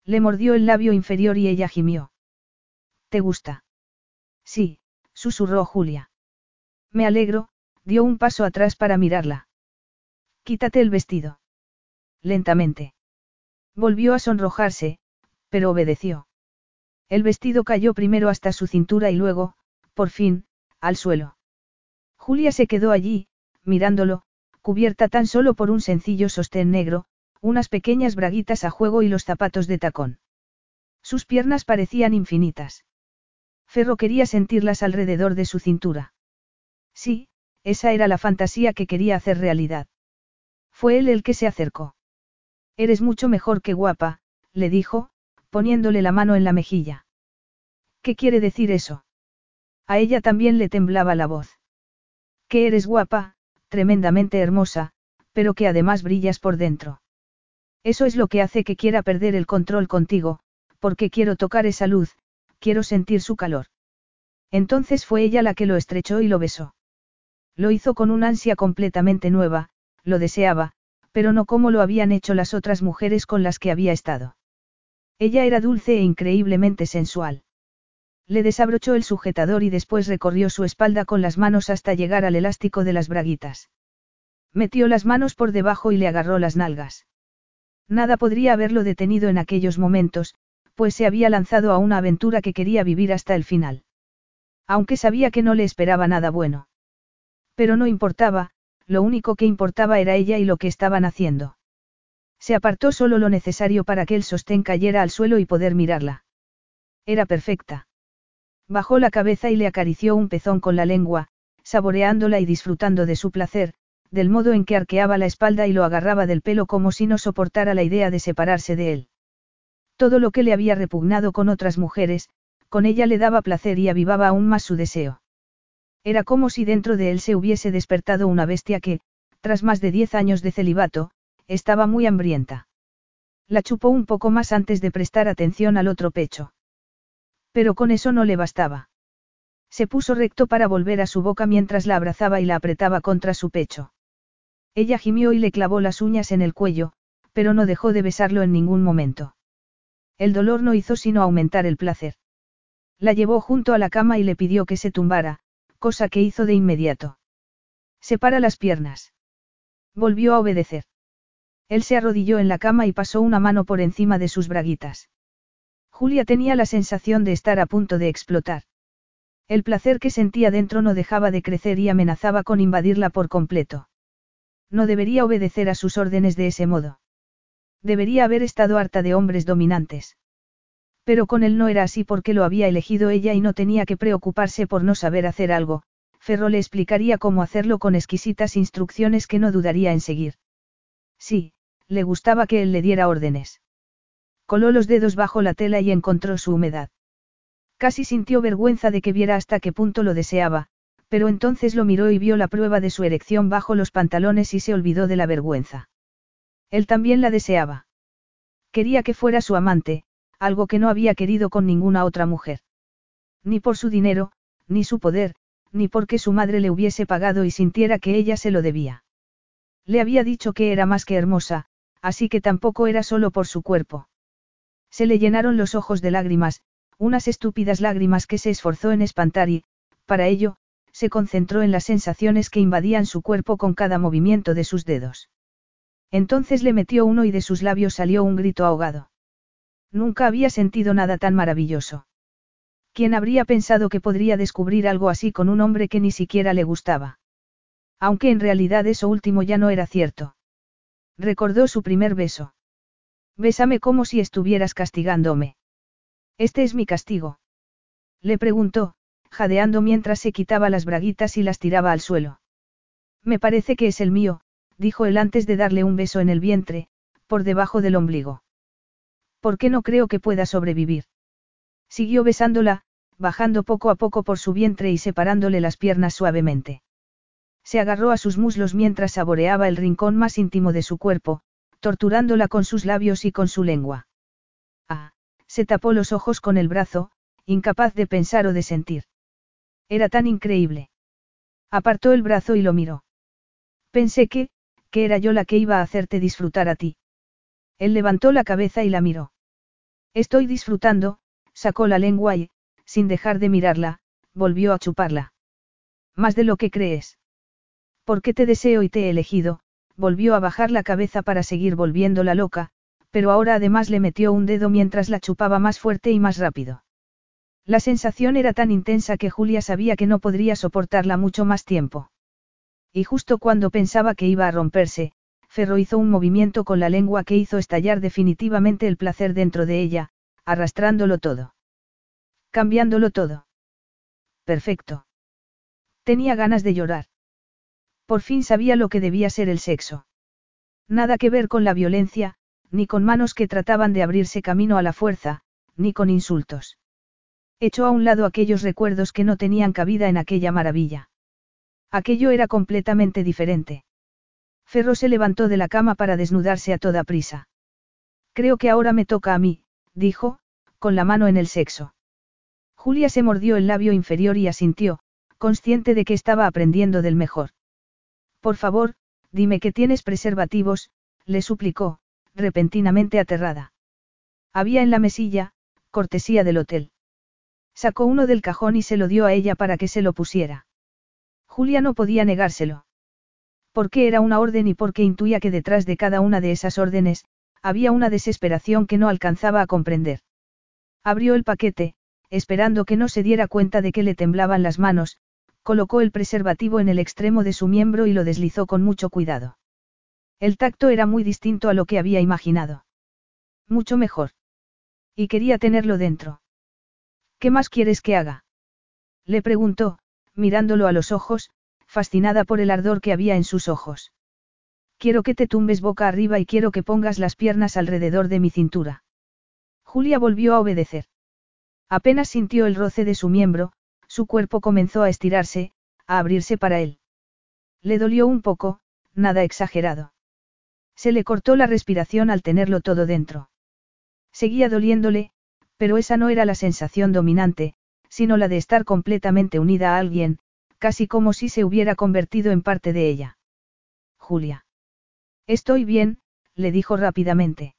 Le mordió el labio inferior y ella gimió. ¿Te gusta? Sí, susurró Julia. Me alegro, dio un paso atrás para mirarla. Quítate el vestido. Lentamente. Volvió a sonrojarse, pero obedeció. El vestido cayó primero hasta su cintura y luego, por fin, al suelo. Julia se quedó allí, mirándolo, cubierta tan solo por un sencillo sostén negro, unas pequeñas braguitas a juego y los zapatos de tacón. Sus piernas parecían infinitas. Ferro quería sentirlas alrededor de su cintura. Sí, esa era la fantasía que quería hacer realidad. Fue él el que se acercó. Eres mucho mejor que guapa, le dijo, poniéndole la mano en la mejilla. ¿Qué quiere decir eso? A ella también le temblaba la voz. Que eres guapa, tremendamente hermosa, pero que además brillas por dentro. Eso es lo que hace que quiera perder el control contigo, porque quiero tocar esa luz, quiero sentir su calor. Entonces fue ella la que lo estrechó y lo besó. Lo hizo con una ansia completamente nueva, lo deseaba, pero no como lo habían hecho las otras mujeres con las que había estado. Ella era dulce e increíblemente sensual. Le desabrochó el sujetador y después recorrió su espalda con las manos hasta llegar al elástico de las braguitas. Metió las manos por debajo y le agarró las nalgas. Nada podría haberlo detenido en aquellos momentos, pues se había lanzado a una aventura que quería vivir hasta el final. Aunque sabía que no le esperaba nada bueno. Pero no importaba, lo único que importaba era ella y lo que estaban haciendo. Se apartó solo lo necesario para que el sostén cayera al suelo y poder mirarla. Era perfecta. Bajó la cabeza y le acarició un pezón con la lengua, saboreándola y disfrutando de su placer, del modo en que arqueaba la espalda y lo agarraba del pelo como si no soportara la idea de separarse de él. Todo lo que le había repugnado con otras mujeres, con ella le daba placer y avivaba aún más su deseo. Era como si dentro de él se hubiese despertado una bestia que, tras más de diez años de celibato, estaba muy hambrienta. La chupó un poco más antes de prestar atención al otro pecho. Pero con eso no le bastaba. Se puso recto para volver a su boca mientras la abrazaba y la apretaba contra su pecho. Ella gimió y le clavó las uñas en el cuello, pero no dejó de besarlo en ningún momento. El dolor no hizo sino aumentar el placer. La llevó junto a la cama y le pidió que se tumbara, cosa que hizo de inmediato. Separa las piernas. Volvió a obedecer. Él se arrodilló en la cama y pasó una mano por encima de sus braguitas. Julia tenía la sensación de estar a punto de explotar. El placer que sentía dentro no dejaba de crecer y amenazaba con invadirla por completo. No debería obedecer a sus órdenes de ese modo. Debería haber estado harta de hombres dominantes. Pero con él no era así porque lo había elegido ella y no tenía que preocuparse por no saber hacer algo, Ferro le explicaría cómo hacerlo con exquisitas instrucciones que no dudaría en seguir. Sí, le gustaba que él le diera órdenes. Coló los dedos bajo la tela y encontró su humedad. Casi sintió vergüenza de que viera hasta qué punto lo deseaba, pero entonces lo miró y vio la prueba de su erección bajo los pantalones y se olvidó de la vergüenza. Él también la deseaba. Quería que fuera su amante, algo que no había querido con ninguna otra mujer. Ni por su dinero, ni su poder, ni porque su madre le hubiese pagado y sintiera que ella se lo debía. Le había dicho que era más que hermosa, así que tampoco era solo por su cuerpo. Se le llenaron los ojos de lágrimas, unas estúpidas lágrimas que se esforzó en espantar y, para ello, se concentró en las sensaciones que invadían su cuerpo con cada movimiento de sus dedos. Entonces le metió uno y de sus labios salió un grito ahogado. Nunca había sentido nada tan maravilloso. ¿Quién habría pensado que podría descubrir algo así con un hombre que ni siquiera le gustaba? Aunque en realidad eso último ya no era cierto. Recordó su primer beso. Bésame como si estuvieras castigándome. Este es mi castigo. Le preguntó, jadeando mientras se quitaba las braguitas y las tiraba al suelo. Me parece que es el mío, dijo él antes de darle un beso en el vientre, por debajo del ombligo. ¿Por qué no creo que pueda sobrevivir? Siguió besándola, bajando poco a poco por su vientre y separándole las piernas suavemente. Se agarró a sus muslos mientras saboreaba el rincón más íntimo de su cuerpo, torturándola con sus labios y con su lengua. Ah, se tapó los ojos con el brazo, incapaz de pensar o de sentir. Era tan increíble. Apartó el brazo y lo miró. Pensé que, que era yo la que iba a hacerte disfrutar a ti. Él levantó la cabeza y la miró. Estoy disfrutando, sacó la lengua y, sin dejar de mirarla, volvió a chuparla. Más de lo que crees. Porque te deseo y te he elegido, volvió a bajar la cabeza para seguir volviéndola loca, pero ahora además le metió un dedo mientras la chupaba más fuerte y más rápido. La sensación era tan intensa que Julia sabía que no podría soportarla mucho más tiempo. Y justo cuando pensaba que iba a romperse, Ferro hizo un movimiento con la lengua que hizo estallar definitivamente el placer dentro de ella, arrastrándolo todo. Cambiándolo todo. Perfecto. Tenía ganas de llorar. Por fin sabía lo que debía ser el sexo. Nada que ver con la violencia, ni con manos que trataban de abrirse camino a la fuerza, ni con insultos. Echó a un lado aquellos recuerdos que no tenían cabida en aquella maravilla. Aquello era completamente diferente. Ferro se levantó de la cama para desnudarse a toda prisa. Creo que ahora me toca a mí, dijo, con la mano en el sexo. Julia se mordió el labio inferior y asintió, consciente de que estaba aprendiendo del mejor. Por favor, dime que tienes preservativos, le suplicó, repentinamente aterrada. Había en la mesilla, cortesía del hotel. Sacó uno del cajón y se lo dio a ella para que se lo pusiera. Julia no podía negárselo. Porque era una orden y porque intuía que detrás de cada una de esas órdenes, había una desesperación que no alcanzaba a comprender. Abrió el paquete, esperando que no se diera cuenta de que le temblaban las manos, colocó el preservativo en el extremo de su miembro y lo deslizó con mucho cuidado. El tacto era muy distinto a lo que había imaginado. Mucho mejor. Y quería tenerlo dentro. ¿Qué más quieres que haga? Le preguntó, mirándolo a los ojos, fascinada por el ardor que había en sus ojos. Quiero que te tumbes boca arriba y quiero que pongas las piernas alrededor de mi cintura. Julia volvió a obedecer. Apenas sintió el roce de su miembro, su cuerpo comenzó a estirarse, a abrirse para él. Le dolió un poco, nada exagerado. Se le cortó la respiración al tenerlo todo dentro. Seguía doliéndole, pero esa no era la sensación dominante, sino la de estar completamente unida a alguien, casi como si se hubiera convertido en parte de ella. Julia. Estoy bien, le dijo rápidamente.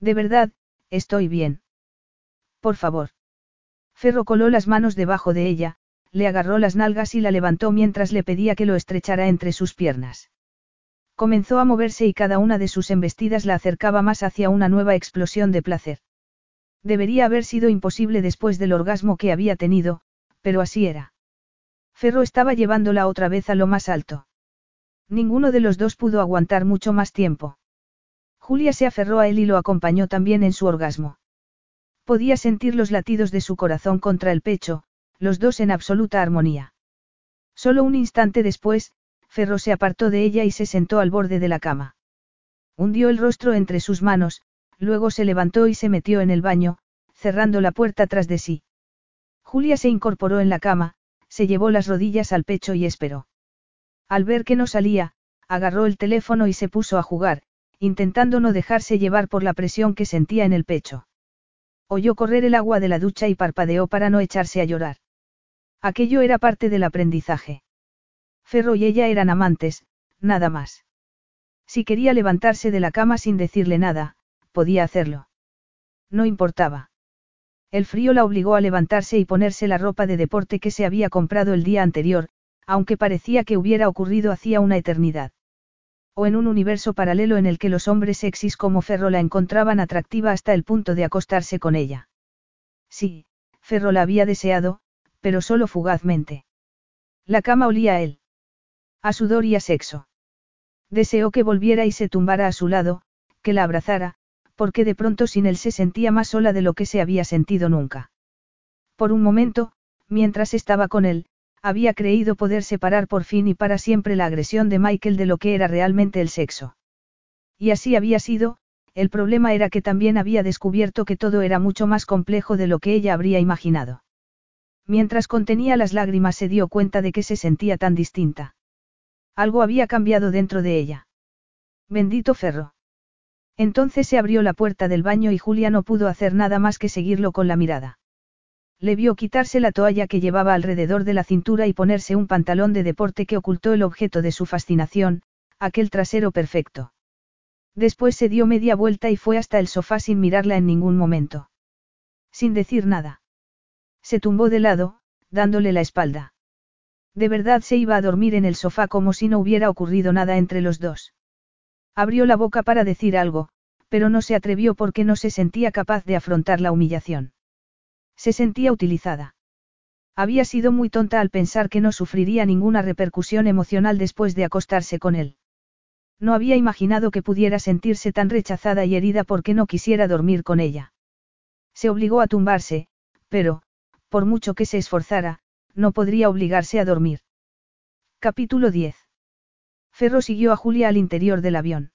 De verdad, estoy bien. Por favor. Ferro coló las manos debajo de ella, le agarró las nalgas y la levantó mientras le pedía que lo estrechara entre sus piernas. Comenzó a moverse y cada una de sus embestidas la acercaba más hacia una nueva explosión de placer. Debería haber sido imposible después del orgasmo que había tenido, pero así era. Ferro estaba llevándola otra vez a lo más alto. Ninguno de los dos pudo aguantar mucho más tiempo. Julia se aferró a él y lo acompañó también en su orgasmo. Podía sentir los latidos de su corazón contra el pecho, los dos en absoluta armonía. Solo un instante después, Ferro se apartó de ella y se sentó al borde de la cama. Hundió el rostro entre sus manos, luego se levantó y se metió en el baño, cerrando la puerta tras de sí. Julia se incorporó en la cama, se llevó las rodillas al pecho y esperó. Al ver que no salía, agarró el teléfono y se puso a jugar, intentando no dejarse llevar por la presión que sentía en el pecho. Oyó correr el agua de la ducha y parpadeó para no echarse a llorar. Aquello era parte del aprendizaje. Ferro y ella eran amantes, nada más. Si quería levantarse de la cama sin decirle nada, podía hacerlo. No importaba. El frío la obligó a levantarse y ponerse la ropa de deporte que se había comprado el día anterior, aunque parecía que hubiera ocurrido hacía una eternidad. O en un universo paralelo en el que los hombres sexys como Ferro la encontraban atractiva hasta el punto de acostarse con ella. Sí, Ferro la había deseado, pero solo fugazmente. La cama olía a él. A sudor y a sexo. Deseó que volviera y se tumbara a su lado, que la abrazara, porque de pronto sin él se sentía más sola de lo que se había sentido nunca. Por un momento, mientras estaba con él, había creído poder separar por fin y para siempre la agresión de Michael de lo que era realmente el sexo. Y así había sido, el problema era que también había descubierto que todo era mucho más complejo de lo que ella habría imaginado. Mientras contenía las lágrimas se dio cuenta de que se sentía tan distinta. Algo había cambiado dentro de ella. Bendito Ferro. Entonces se abrió la puerta del baño y Julia no pudo hacer nada más que seguirlo con la mirada. Le vio quitarse la toalla que llevaba alrededor de la cintura y ponerse un pantalón de deporte que ocultó el objeto de su fascinación, aquel trasero perfecto. Después se dio media vuelta y fue hasta el sofá sin mirarla en ningún momento. Sin decir nada. Se tumbó de lado, dándole la espalda. De verdad se iba a dormir en el sofá como si no hubiera ocurrido nada entre los dos. Abrió la boca para decir algo, pero no se atrevió porque no se sentía capaz de afrontar la humillación. Se sentía utilizada. Había sido muy tonta al pensar que no sufriría ninguna repercusión emocional después de acostarse con él. No había imaginado que pudiera sentirse tan rechazada y herida porque no quisiera dormir con ella. Se obligó a tumbarse, pero, por mucho que se esforzara, no podría obligarse a dormir. Capítulo 10. Ferro siguió a Julia al interior del avión.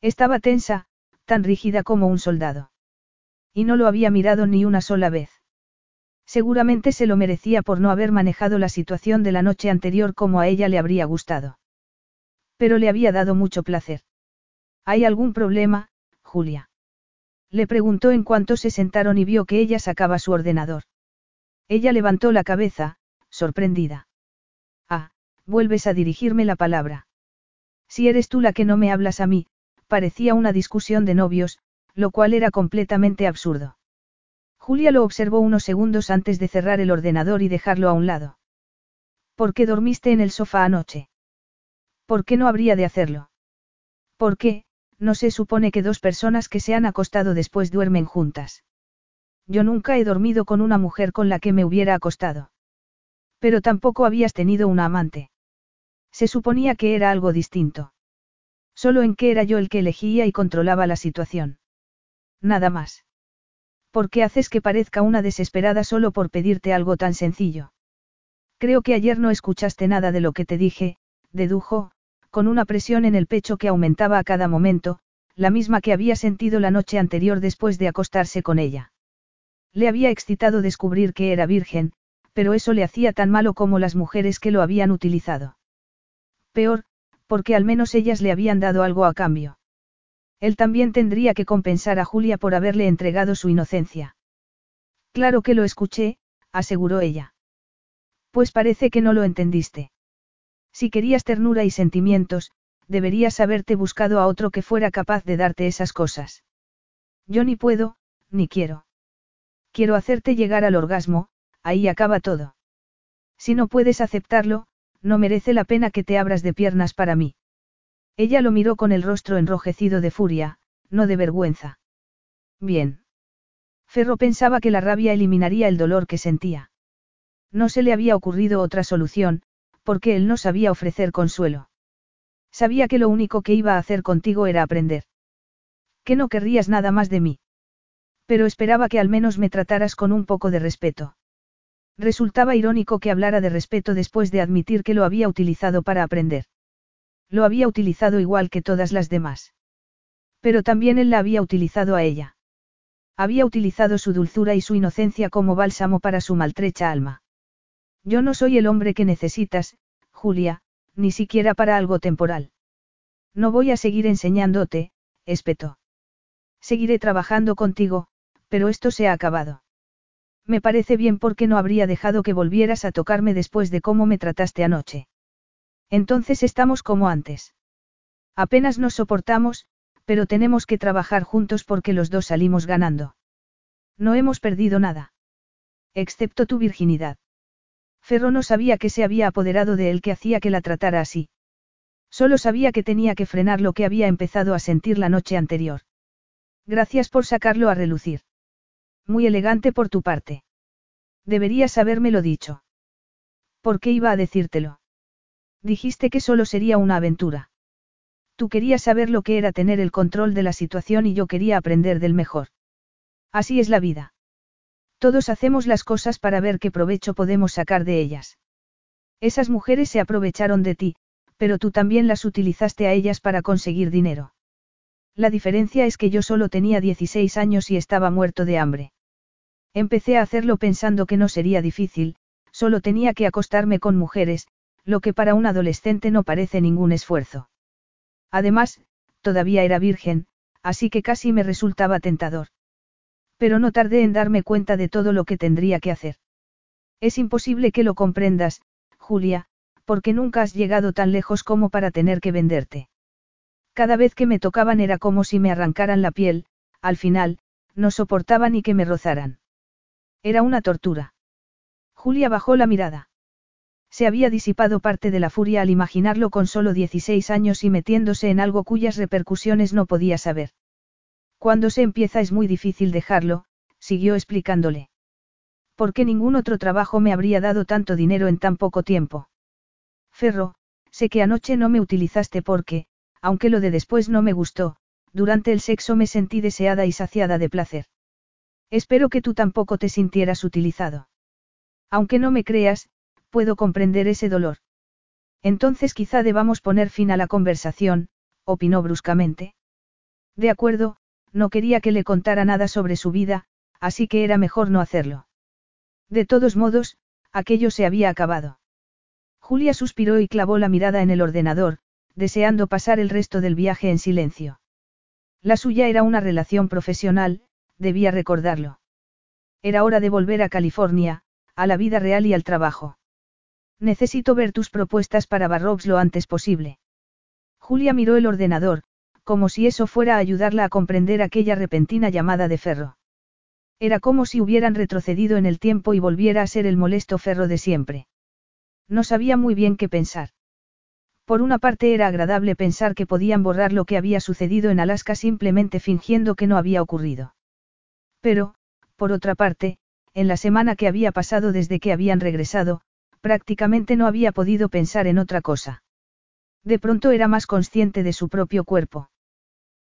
Estaba tensa, tan rígida como un soldado. Y no lo había mirado ni una sola vez. Seguramente se lo merecía por no haber manejado la situación de la noche anterior como a ella le habría gustado. Pero le había dado mucho placer. ¿Hay algún problema, Julia? Le preguntó en cuanto se sentaron y vio que ella sacaba su ordenador. Ella levantó la cabeza, sorprendida. Ah, vuelves a dirigirme la palabra. Si eres tú la que no me hablas a mí, parecía una discusión de novios, lo cual era completamente absurdo. Julia lo observó unos segundos antes de cerrar el ordenador y dejarlo a un lado. ¿Por qué dormiste en el sofá anoche? ¿Por qué no habría de hacerlo? ¿Por qué? No se supone que dos personas que se han acostado después duermen juntas. Yo nunca he dormido con una mujer con la que me hubiera acostado. Pero tampoco habías tenido una amante. Se suponía que era algo distinto. Solo en que era yo el que elegía y controlaba la situación. Nada más. ¿Por qué haces que parezca una desesperada solo por pedirte algo tan sencillo? Creo que ayer no escuchaste nada de lo que te dije, dedujo, con una presión en el pecho que aumentaba a cada momento, la misma que había sentido la noche anterior después de acostarse con ella. Le había excitado descubrir que era virgen, pero eso le hacía tan malo como las mujeres que lo habían utilizado. Peor, porque al menos ellas le habían dado algo a cambio. Él también tendría que compensar a Julia por haberle entregado su inocencia. Claro que lo escuché, aseguró ella. Pues parece que no lo entendiste. Si querías ternura y sentimientos, deberías haberte buscado a otro que fuera capaz de darte esas cosas. Yo ni puedo, ni quiero. Quiero hacerte llegar al orgasmo, ahí acaba todo. Si no puedes aceptarlo, no merece la pena que te abras de piernas para mí. Ella lo miró con el rostro enrojecido de furia, no de vergüenza. Bien. Ferro pensaba que la rabia eliminaría el dolor que sentía. No se le había ocurrido otra solución, porque él no sabía ofrecer consuelo. Sabía que lo único que iba a hacer contigo era aprender. Que no querrías nada más de mí. Pero esperaba que al menos me trataras con un poco de respeto. Resultaba irónico que hablara de respeto después de admitir que lo había utilizado para aprender. Lo había utilizado igual que todas las demás. Pero también él la había utilizado a ella. Había utilizado su dulzura y su inocencia como bálsamo para su maltrecha alma. Yo no soy el hombre que necesitas, Julia, ni siquiera para algo temporal. No voy a seguir enseñándote, espetó. Seguiré trabajando contigo, pero esto se ha acabado. Me parece bien porque no habría dejado que volvieras a tocarme después de cómo me trataste anoche. Entonces estamos como antes. Apenas nos soportamos, pero tenemos que trabajar juntos porque los dos salimos ganando. No hemos perdido nada. Excepto tu virginidad. Ferro no sabía que se había apoderado de él que hacía que la tratara así. Solo sabía que tenía que frenar lo que había empezado a sentir la noche anterior. Gracias por sacarlo a relucir. Muy elegante por tu parte. Deberías habérmelo dicho. ¿Por qué iba a decírtelo? Dijiste que solo sería una aventura. Tú querías saber lo que era tener el control de la situación y yo quería aprender del mejor. Así es la vida. Todos hacemos las cosas para ver qué provecho podemos sacar de ellas. Esas mujeres se aprovecharon de ti, pero tú también las utilizaste a ellas para conseguir dinero. La diferencia es que yo solo tenía 16 años y estaba muerto de hambre. Empecé a hacerlo pensando que no sería difícil, solo tenía que acostarme con mujeres, lo que para un adolescente no parece ningún esfuerzo. Además, todavía era virgen, así que casi me resultaba tentador. Pero no tardé en darme cuenta de todo lo que tendría que hacer. Es imposible que lo comprendas, Julia, porque nunca has llegado tan lejos como para tener que venderte. Cada vez que me tocaban era como si me arrancaran la piel, al final, no soportaba ni que me rozaran. Era una tortura. Julia bajó la mirada. Se había disipado parte de la furia al imaginarlo con solo 16 años y metiéndose en algo cuyas repercusiones no podía saber. Cuando se empieza es muy difícil dejarlo, siguió explicándole. ¿Por qué ningún otro trabajo me habría dado tanto dinero en tan poco tiempo? Ferro, sé que anoche no me utilizaste porque, aunque lo de después no me gustó, durante el sexo me sentí deseada y saciada de placer. Espero que tú tampoco te sintieras utilizado. Aunque no me creas, puedo comprender ese dolor. Entonces quizá debamos poner fin a la conversación, opinó bruscamente. De acuerdo, no quería que le contara nada sobre su vida, así que era mejor no hacerlo. De todos modos, aquello se había acabado. Julia suspiró y clavó la mirada en el ordenador, deseando pasar el resto del viaje en silencio. La suya era una relación profesional, debía recordarlo. Era hora de volver a California, a la vida real y al trabajo. Necesito ver tus propuestas para Barrobs lo antes posible. Julia miró el ordenador, como si eso fuera a ayudarla a comprender aquella repentina llamada de ferro. Era como si hubieran retrocedido en el tiempo y volviera a ser el molesto Ferro de siempre. No sabía muy bien qué pensar. Por una parte era agradable pensar que podían borrar lo que había sucedido en Alaska simplemente fingiendo que no había ocurrido. Pero, por otra parte, en la semana que había pasado desde que habían regresado, prácticamente no había podido pensar en otra cosa. De pronto era más consciente de su propio cuerpo.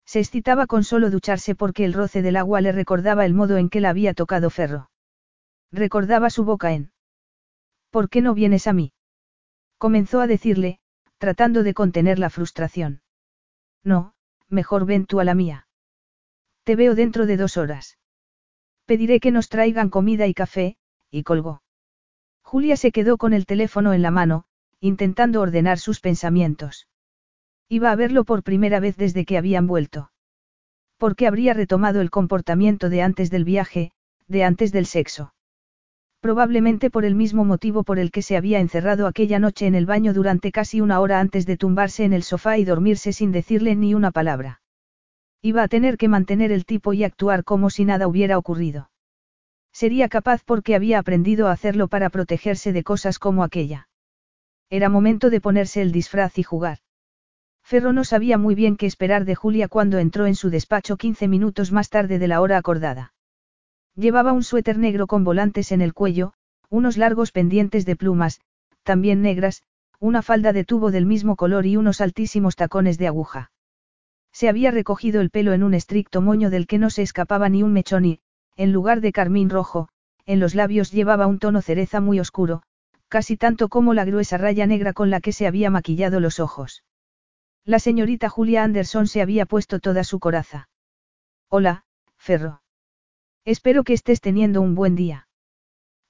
Se excitaba con solo ducharse porque el roce del agua le recordaba el modo en que la había tocado Ferro. Recordaba su boca en. ¿Por qué no vienes a mí? Comenzó a decirle, tratando de contener la frustración. No, mejor ven tú a la mía. Te veo dentro de dos horas. Pediré que nos traigan comida y café, y colgó. Julia se quedó con el teléfono en la mano, intentando ordenar sus pensamientos. Iba a verlo por primera vez desde que habían vuelto. ¿Por qué habría retomado el comportamiento de antes del viaje, de antes del sexo? Probablemente por el mismo motivo por el que se había encerrado aquella noche en el baño durante casi una hora antes de tumbarse en el sofá y dormirse sin decirle ni una palabra. Iba a tener que mantener el tipo y actuar como si nada hubiera ocurrido. Sería capaz porque había aprendido a hacerlo para protegerse de cosas como aquella. Era momento de ponerse el disfraz y jugar. Ferro no sabía muy bien qué esperar de Julia cuando entró en su despacho 15 minutos más tarde de la hora acordada. Llevaba un suéter negro con volantes en el cuello, unos largos pendientes de plumas, también negras, una falda de tubo del mismo color y unos altísimos tacones de aguja. Se había recogido el pelo en un estricto moño del que no se escapaba ni un mechón y, en lugar de carmín rojo, en los labios llevaba un tono cereza muy oscuro, casi tanto como la gruesa raya negra con la que se había maquillado los ojos. La señorita Julia Anderson se había puesto toda su coraza. Hola, Ferro. Espero que estés teniendo un buen día.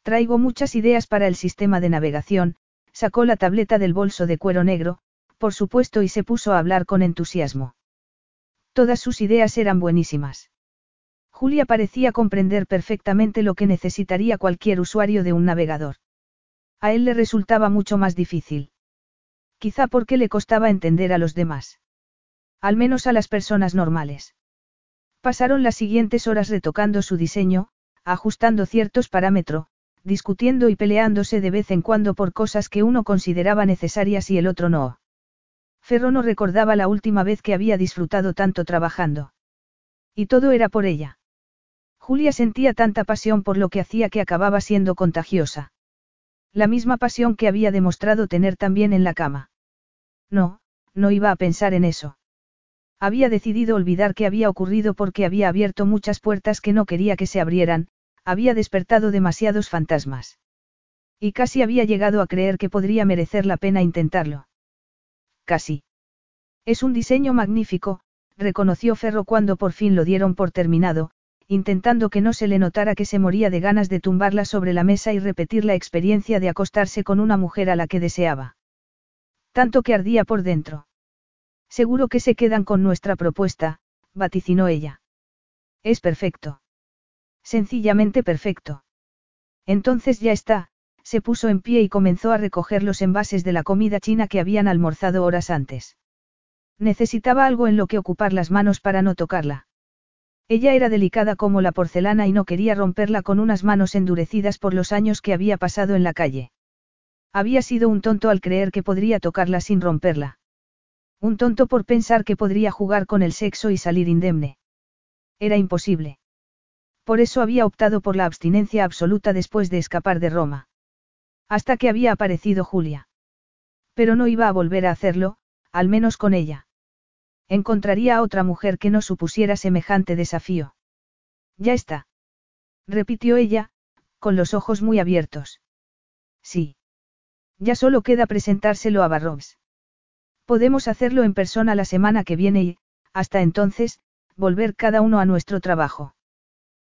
Traigo muchas ideas para el sistema de navegación, sacó la tableta del bolso de cuero negro, por supuesto, y se puso a hablar con entusiasmo. Todas sus ideas eran buenísimas. Julia parecía comprender perfectamente lo que necesitaría cualquier usuario de un navegador. A él le resultaba mucho más difícil. Quizá porque le costaba entender a los demás. Al menos a las personas normales. Pasaron las siguientes horas retocando su diseño, ajustando ciertos parámetros, discutiendo y peleándose de vez en cuando por cosas que uno consideraba necesarias y el otro no. Ferro no recordaba la última vez que había disfrutado tanto trabajando. Y todo era por ella. Julia sentía tanta pasión por lo que hacía que acababa siendo contagiosa. La misma pasión que había demostrado tener también en la cama. No, no iba a pensar en eso. Había decidido olvidar qué había ocurrido porque había abierto muchas puertas que no quería que se abrieran, había despertado demasiados fantasmas. Y casi había llegado a creer que podría merecer la pena intentarlo. Casi. Es un diseño magnífico, reconoció Ferro cuando por fin lo dieron por terminado, intentando que no se le notara que se moría de ganas de tumbarla sobre la mesa y repetir la experiencia de acostarse con una mujer a la que deseaba. Tanto que ardía por dentro. Seguro que se quedan con nuestra propuesta, vaticinó ella. Es perfecto. Sencillamente perfecto. Entonces ya está, se puso en pie y comenzó a recoger los envases de la comida china que habían almorzado horas antes. Necesitaba algo en lo que ocupar las manos para no tocarla. Ella era delicada como la porcelana y no quería romperla con unas manos endurecidas por los años que había pasado en la calle. Había sido un tonto al creer que podría tocarla sin romperla. Un tonto por pensar que podría jugar con el sexo y salir indemne. Era imposible. Por eso había optado por la abstinencia absoluta después de escapar de Roma. Hasta que había aparecido Julia. Pero no iba a volver a hacerlo, al menos con ella. Encontraría a otra mujer que no supusiera semejante desafío. Ya está. Repitió ella, con los ojos muy abiertos. Sí. Ya solo queda presentárselo a Barrobs. Podemos hacerlo en persona la semana que viene y, hasta entonces, volver cada uno a nuestro trabajo.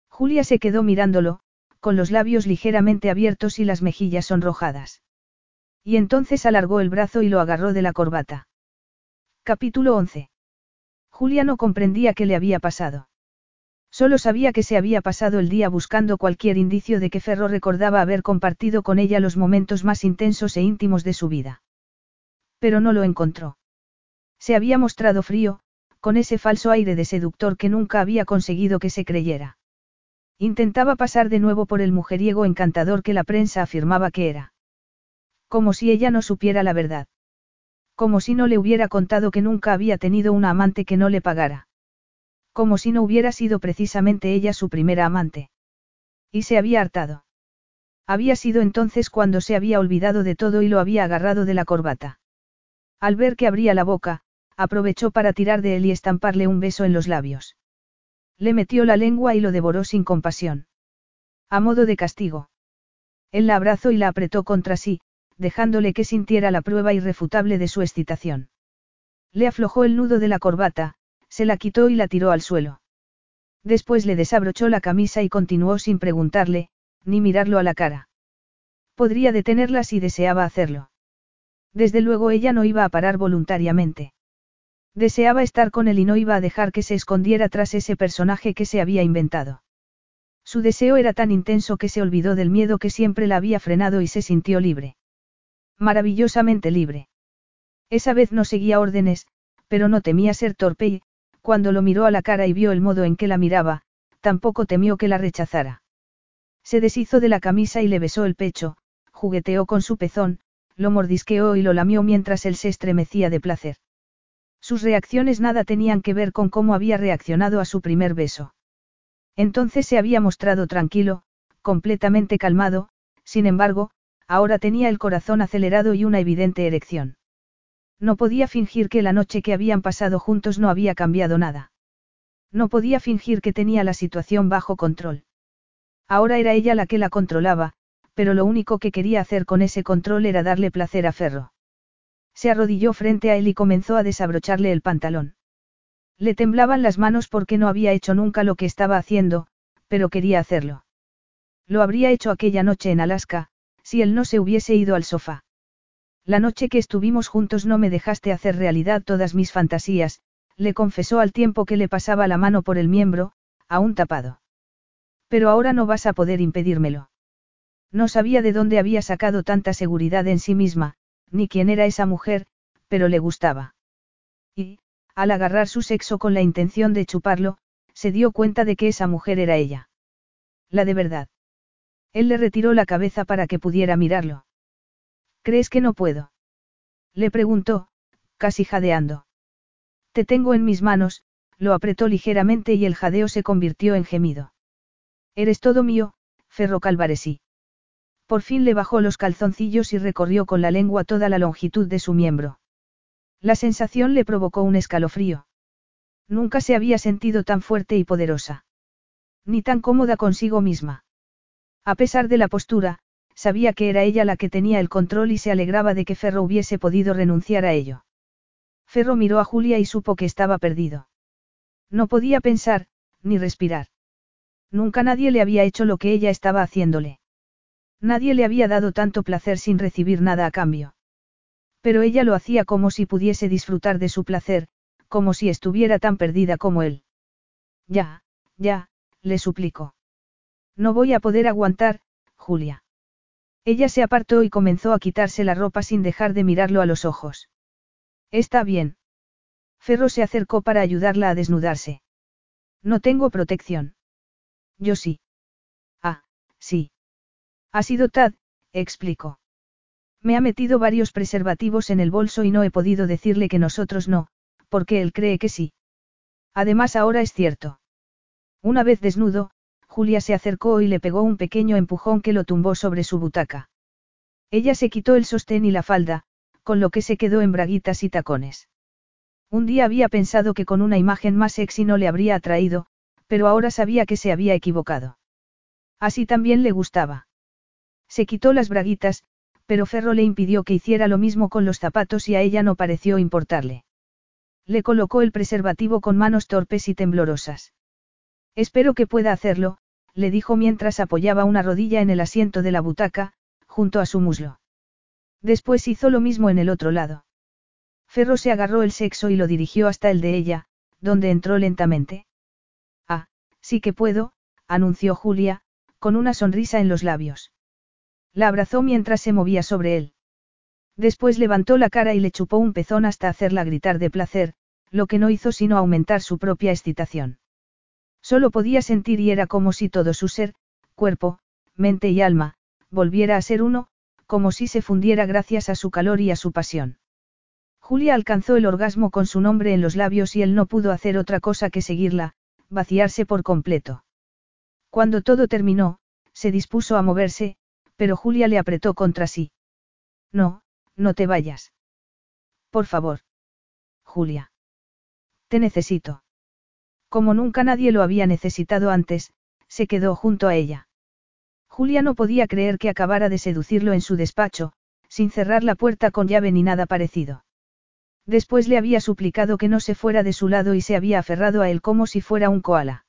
Julia se quedó mirándolo, con los labios ligeramente abiertos y las mejillas sonrojadas. Y entonces alargó el brazo y lo agarró de la corbata. Capítulo 11. Julia no comprendía qué le había pasado. Solo sabía que se había pasado el día buscando cualquier indicio de que Ferro recordaba haber compartido con ella los momentos más intensos e íntimos de su vida. Pero no lo encontró. Se había mostrado frío, con ese falso aire de seductor que nunca había conseguido que se creyera. Intentaba pasar de nuevo por el mujeriego encantador que la prensa afirmaba que era. Como si ella no supiera la verdad. Como si no le hubiera contado que nunca había tenido una amante que no le pagara. Como si no hubiera sido precisamente ella su primera amante. Y se había hartado. Había sido entonces cuando se había olvidado de todo y lo había agarrado de la corbata. Al ver que abría la boca, aprovechó para tirar de él y estamparle un beso en los labios. Le metió la lengua y lo devoró sin compasión. A modo de castigo. Él la abrazó y la apretó contra sí, dejándole que sintiera la prueba irrefutable de su excitación. Le aflojó el nudo de la corbata, se la quitó y la tiró al suelo. Después le desabrochó la camisa y continuó sin preguntarle, ni mirarlo a la cara. Podría detenerla si deseaba hacerlo. Desde luego ella no iba a parar voluntariamente. Deseaba estar con él y no iba a dejar que se escondiera tras ese personaje que se había inventado. Su deseo era tan intenso que se olvidó del miedo que siempre la había frenado y se sintió libre. Maravillosamente libre. Esa vez no seguía órdenes, pero no temía ser torpe y, cuando lo miró a la cara y vio el modo en que la miraba, tampoco temió que la rechazara. Se deshizo de la camisa y le besó el pecho, jugueteó con su pezón, lo mordisqueó y lo lamió mientras él se estremecía de placer. Sus reacciones nada tenían que ver con cómo había reaccionado a su primer beso. Entonces se había mostrado tranquilo, completamente calmado, sin embargo, ahora tenía el corazón acelerado y una evidente erección. No podía fingir que la noche que habían pasado juntos no había cambiado nada. No podía fingir que tenía la situación bajo control. Ahora era ella la que la controlaba, pero lo único que quería hacer con ese control era darle placer a Ferro. Se arrodilló frente a él y comenzó a desabrocharle el pantalón. Le temblaban las manos porque no había hecho nunca lo que estaba haciendo, pero quería hacerlo. Lo habría hecho aquella noche en Alaska, si él no se hubiese ido al sofá. La noche que estuvimos juntos no me dejaste hacer realidad todas mis fantasías, le confesó al tiempo que le pasaba la mano por el miembro, aún tapado. Pero ahora no vas a poder impedírmelo. No sabía de dónde había sacado tanta seguridad en sí misma, ni quién era esa mujer, pero le gustaba. Y, al agarrar su sexo con la intención de chuparlo, se dio cuenta de que esa mujer era ella. La de verdad. Él le retiró la cabeza para que pudiera mirarlo. ¿Crees que no puedo? Le preguntó, casi jadeando. Te tengo en mis manos, lo apretó ligeramente y el jadeo se convirtió en gemido. Eres todo mío, Ferro Calvaresí. Por fin le bajó los calzoncillos y recorrió con la lengua toda la longitud de su miembro. La sensación le provocó un escalofrío. Nunca se había sentido tan fuerte y poderosa. Ni tan cómoda consigo misma. A pesar de la postura, sabía que era ella la que tenía el control y se alegraba de que Ferro hubiese podido renunciar a ello. Ferro miró a Julia y supo que estaba perdido. No podía pensar, ni respirar. Nunca nadie le había hecho lo que ella estaba haciéndole. Nadie le había dado tanto placer sin recibir nada a cambio. Pero ella lo hacía como si pudiese disfrutar de su placer, como si estuviera tan perdida como él. Ya, ya, le suplicó. No voy a poder aguantar, Julia. Ella se apartó y comenzó a quitarse la ropa sin dejar de mirarlo a los ojos. Está bien. Ferro se acercó para ayudarla a desnudarse. No tengo protección. Yo sí. Ah, sí. Ha sido Tad, explicó. Me ha metido varios preservativos en el bolso y no he podido decirle que nosotros no, porque él cree que sí. Además ahora es cierto. Una vez desnudo, Julia se acercó y le pegó un pequeño empujón que lo tumbó sobre su butaca. Ella se quitó el sostén y la falda, con lo que se quedó en braguitas y tacones. Un día había pensado que con una imagen más sexy no le habría atraído, pero ahora sabía que se había equivocado. Así también le gustaba. Se quitó las braguitas, pero Ferro le impidió que hiciera lo mismo con los zapatos y a ella no pareció importarle. Le colocó el preservativo con manos torpes y temblorosas. Espero que pueda hacerlo, le dijo mientras apoyaba una rodilla en el asiento de la butaca, junto a su muslo. Después hizo lo mismo en el otro lado. Ferro se agarró el sexo y lo dirigió hasta el de ella, donde entró lentamente. Ah, sí que puedo, anunció Julia, con una sonrisa en los labios. La abrazó mientras se movía sobre él. Después levantó la cara y le chupó un pezón hasta hacerla gritar de placer, lo que no hizo sino aumentar su propia excitación. Solo podía sentir y era como si todo su ser, cuerpo, mente y alma, volviera a ser uno, como si se fundiera gracias a su calor y a su pasión. Julia alcanzó el orgasmo con su nombre en los labios y él no pudo hacer otra cosa que seguirla, vaciarse por completo. Cuando todo terminó, se dispuso a moverse, pero Julia le apretó contra sí. No, no te vayas. Por favor. Julia. Te necesito. Como nunca nadie lo había necesitado antes, se quedó junto a ella. Julia no podía creer que acabara de seducirlo en su despacho, sin cerrar la puerta con llave ni nada parecido. Después le había suplicado que no se fuera de su lado y se había aferrado a él como si fuera un koala.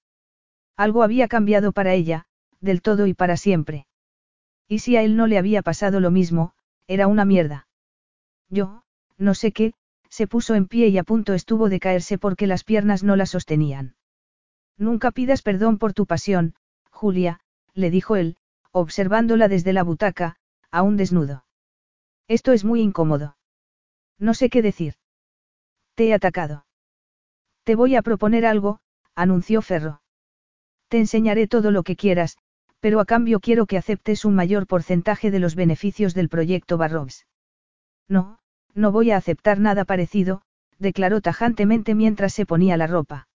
Algo había cambiado para ella, del todo y para siempre. Y si a él no le había pasado lo mismo, era una mierda. Yo, no sé qué, se puso en pie y a punto estuvo de caerse porque las piernas no la sostenían. Nunca pidas perdón por tu pasión, Julia, le dijo él, observándola desde la butaca, aún desnudo. Esto es muy incómodo. No sé qué decir. Te he atacado. Te voy a proponer algo, anunció Ferro. Te enseñaré todo lo que quieras, pero a cambio quiero que aceptes un mayor porcentaje de los beneficios del proyecto Barrobs. No, no voy a aceptar nada parecido, declaró tajantemente mientras se ponía la ropa.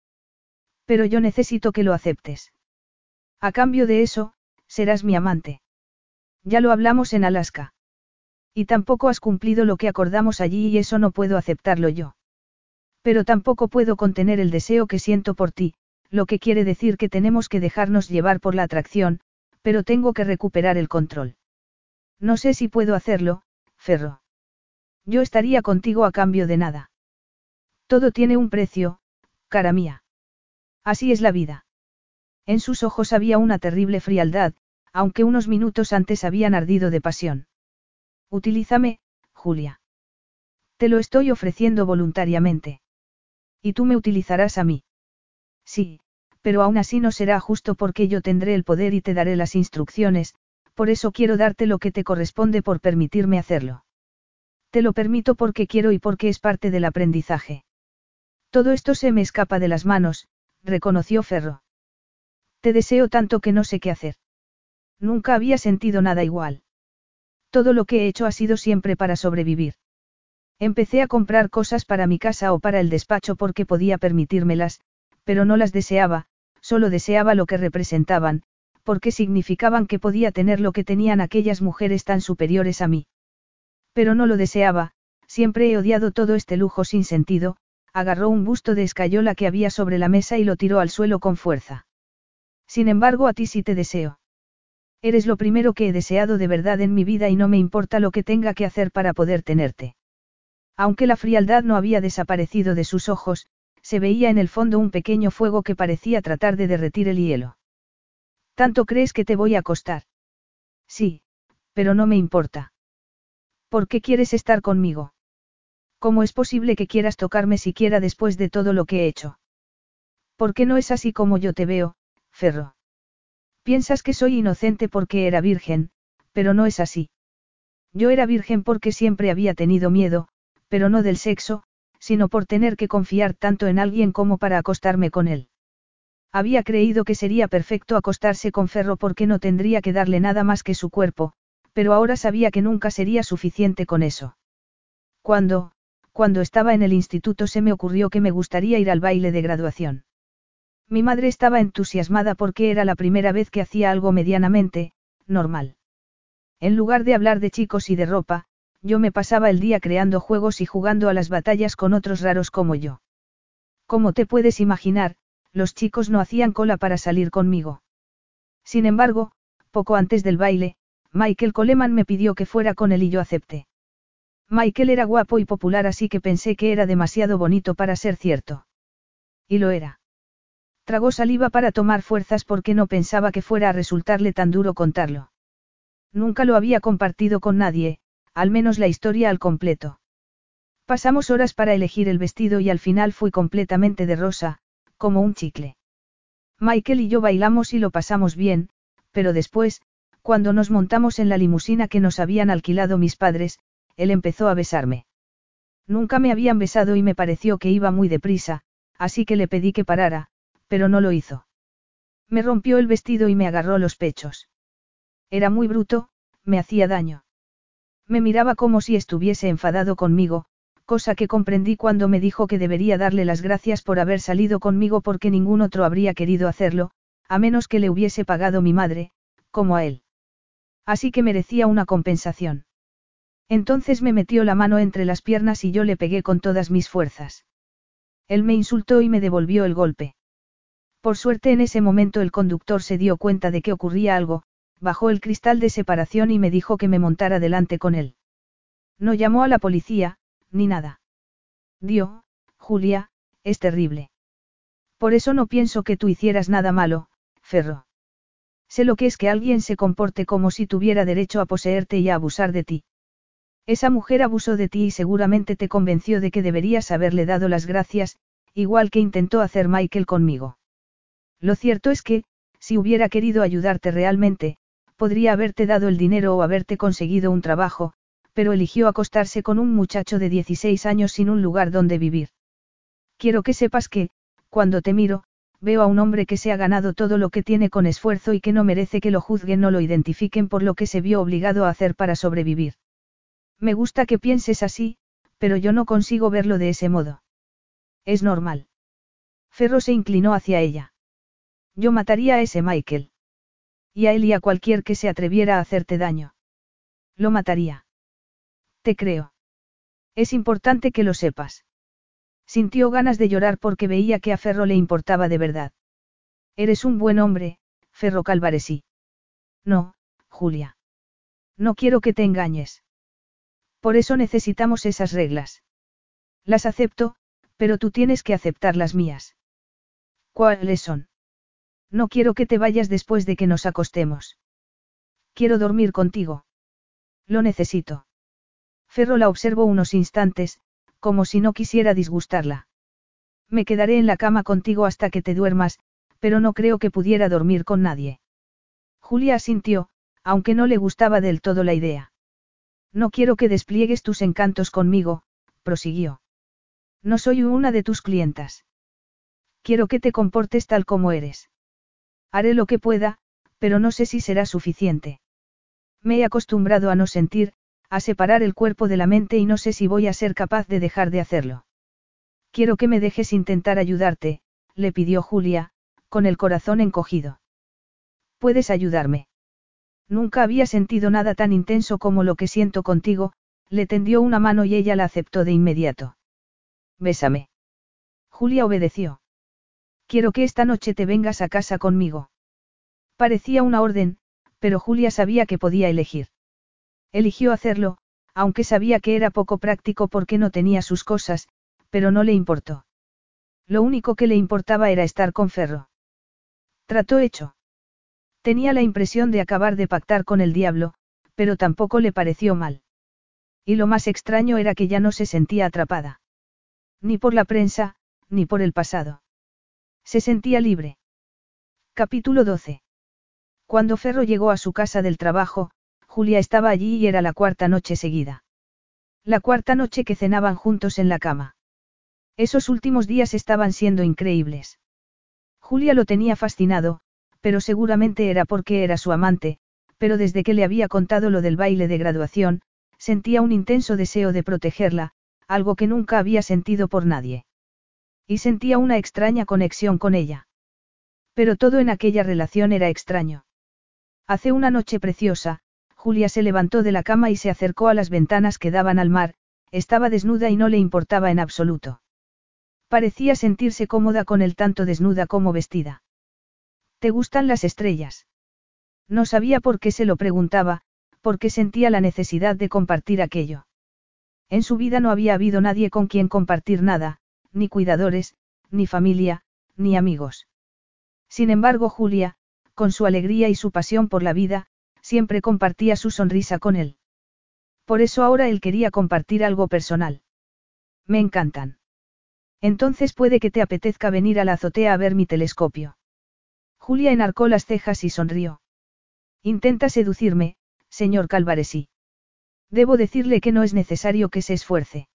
Pero yo necesito que lo aceptes. A cambio de eso, serás mi amante. Ya lo hablamos en Alaska. Y tampoco has cumplido lo que acordamos allí y eso no puedo aceptarlo yo. Pero tampoco puedo contener el deseo que siento por ti, lo que quiere decir que tenemos que dejarnos llevar por la atracción, pero tengo que recuperar el control. No sé si puedo hacerlo, Ferro. Yo estaría contigo a cambio de nada. Todo tiene un precio, cara mía. Así es la vida. En sus ojos había una terrible frialdad, aunque unos minutos antes habían ardido de pasión. Utilízame, Julia. Te lo estoy ofreciendo voluntariamente. Y tú me utilizarás a mí. Sí, pero aún así no será justo porque yo tendré el poder y te daré las instrucciones, por eso quiero darte lo que te corresponde por permitirme hacerlo. Te lo permito porque quiero y porque es parte del aprendizaje. Todo esto se me escapa de las manos, reconoció Ferro. Te deseo tanto que no sé qué hacer. Nunca había sentido nada igual. Todo lo que he hecho ha sido siempre para sobrevivir. Empecé a comprar cosas para mi casa o para el despacho porque podía permitírmelas, pero no las deseaba, solo deseaba lo que representaban, porque significaban que podía tener lo que tenían aquellas mujeres tan superiores a mí. Pero no lo deseaba, siempre he odiado todo este lujo sin sentido, agarró un busto de escayola que había sobre la mesa y lo tiró al suelo con fuerza. Sin embargo, a ti sí te deseo. Eres lo primero que he deseado de verdad en mi vida y no me importa lo que tenga que hacer para poder tenerte. Aunque la frialdad no había desaparecido de sus ojos, se veía en el fondo un pequeño fuego que parecía tratar de derretir el hielo. ¿Tanto crees que te voy a costar? Sí, pero no me importa. ¿Por qué quieres estar conmigo? ¿Cómo es posible que quieras tocarme siquiera después de todo lo que he hecho? ¿Por qué no es así como yo te veo, Ferro? Piensas que soy inocente porque era virgen, pero no es así. Yo era virgen porque siempre había tenido miedo, pero no del sexo, sino por tener que confiar tanto en alguien como para acostarme con él. Había creído que sería perfecto acostarse con Ferro porque no tendría que darle nada más que su cuerpo, pero ahora sabía que nunca sería suficiente con eso. Cuando, cuando estaba en el instituto se me ocurrió que me gustaría ir al baile de graduación. Mi madre estaba entusiasmada porque era la primera vez que hacía algo medianamente, normal. En lugar de hablar de chicos y de ropa, yo me pasaba el día creando juegos y jugando a las batallas con otros raros como yo. Como te puedes imaginar, los chicos no hacían cola para salir conmigo. Sin embargo, poco antes del baile, Michael Coleman me pidió que fuera con él y yo acepté. Michael era guapo y popular así que pensé que era demasiado bonito para ser cierto. Y lo era. Tragó saliva para tomar fuerzas porque no pensaba que fuera a resultarle tan duro contarlo. Nunca lo había compartido con nadie, al menos la historia al completo. Pasamos horas para elegir el vestido y al final fui completamente de rosa, como un chicle. Michael y yo bailamos y lo pasamos bien, pero después, cuando nos montamos en la limusina que nos habían alquilado mis padres, él empezó a besarme. Nunca me habían besado y me pareció que iba muy deprisa, así que le pedí que parara, pero no lo hizo. Me rompió el vestido y me agarró los pechos. Era muy bruto, me hacía daño. Me miraba como si estuviese enfadado conmigo, cosa que comprendí cuando me dijo que debería darle las gracias por haber salido conmigo porque ningún otro habría querido hacerlo, a menos que le hubiese pagado mi madre, como a él. Así que merecía una compensación. Entonces me metió la mano entre las piernas y yo le pegué con todas mis fuerzas. Él me insultó y me devolvió el golpe. Por suerte en ese momento el conductor se dio cuenta de que ocurría algo, bajó el cristal de separación y me dijo que me montara delante con él. No llamó a la policía, ni nada. Dio, Julia, es terrible. Por eso no pienso que tú hicieras nada malo, Ferro. Sé lo que es que alguien se comporte como si tuviera derecho a poseerte y a abusar de ti. Esa mujer abusó de ti y seguramente te convenció de que deberías haberle dado las gracias, igual que intentó hacer Michael conmigo. Lo cierto es que, si hubiera querido ayudarte realmente, podría haberte dado el dinero o haberte conseguido un trabajo, pero eligió acostarse con un muchacho de 16 años sin un lugar donde vivir. Quiero que sepas que, cuando te miro, veo a un hombre que se ha ganado todo lo que tiene con esfuerzo y que no merece que lo juzguen o lo identifiquen por lo que se vio obligado a hacer para sobrevivir. Me gusta que pienses así, pero yo no consigo verlo de ese modo. Es normal. Ferro se inclinó hacia ella. Yo mataría a ese Michael. Y a él y a cualquier que se atreviera a hacerte daño. Lo mataría. Te creo. Es importante que lo sepas. Sintió ganas de llorar porque veía que a Ferro le importaba de verdad. Eres un buen hombre, Ferro Calvaresí. No, Julia. No quiero que te engañes. Por eso necesitamos esas reglas. Las acepto, pero tú tienes que aceptar las mías. ¿Cuáles son? No quiero que te vayas después de que nos acostemos. Quiero dormir contigo. Lo necesito. Ferro la observó unos instantes, como si no quisiera disgustarla. Me quedaré en la cama contigo hasta que te duermas, pero no creo que pudiera dormir con nadie. Julia asintió, aunque no le gustaba del todo la idea. No quiero que despliegues tus encantos conmigo, prosiguió. No soy una de tus clientas. Quiero que te comportes tal como eres. Haré lo que pueda, pero no sé si será suficiente. Me he acostumbrado a no sentir, a separar el cuerpo de la mente y no sé si voy a ser capaz de dejar de hacerlo. Quiero que me dejes intentar ayudarte, le pidió Julia, con el corazón encogido. ¿Puedes ayudarme? Nunca había sentido nada tan intenso como lo que siento contigo, le tendió una mano y ella la aceptó de inmediato. Bésame. Julia obedeció. Quiero que esta noche te vengas a casa conmigo. Parecía una orden, pero Julia sabía que podía elegir. Eligió hacerlo, aunque sabía que era poco práctico porque no tenía sus cosas, pero no le importó. Lo único que le importaba era estar con Ferro. Trató hecho. Tenía la impresión de acabar de pactar con el diablo, pero tampoco le pareció mal. Y lo más extraño era que ya no se sentía atrapada. Ni por la prensa, ni por el pasado. Se sentía libre. Capítulo 12. Cuando Ferro llegó a su casa del trabajo, Julia estaba allí y era la cuarta noche seguida. La cuarta noche que cenaban juntos en la cama. Esos últimos días estaban siendo increíbles. Julia lo tenía fascinado, pero seguramente era porque era su amante, pero desde que le había contado lo del baile de graduación, sentía un intenso deseo de protegerla, algo que nunca había sentido por nadie. Y sentía una extraña conexión con ella. Pero todo en aquella relación era extraño. Hace una noche preciosa, Julia se levantó de la cama y se acercó a las ventanas que daban al mar, estaba desnuda y no le importaba en absoluto. Parecía sentirse cómoda con él tanto desnuda como vestida. ¿Te gustan las estrellas? No sabía por qué se lo preguntaba, porque sentía la necesidad de compartir aquello. En su vida no había habido nadie con quien compartir nada, ni cuidadores, ni familia, ni amigos. Sin embargo, Julia, con su alegría y su pasión por la vida, siempre compartía su sonrisa con él. Por eso ahora él quería compartir algo personal. Me encantan. Entonces puede que te apetezca venir a la azotea a ver mi telescopio. Julia enarcó las cejas y sonrió. Intenta seducirme, señor Calvaresí. Debo decirle que no es necesario que se esfuerce.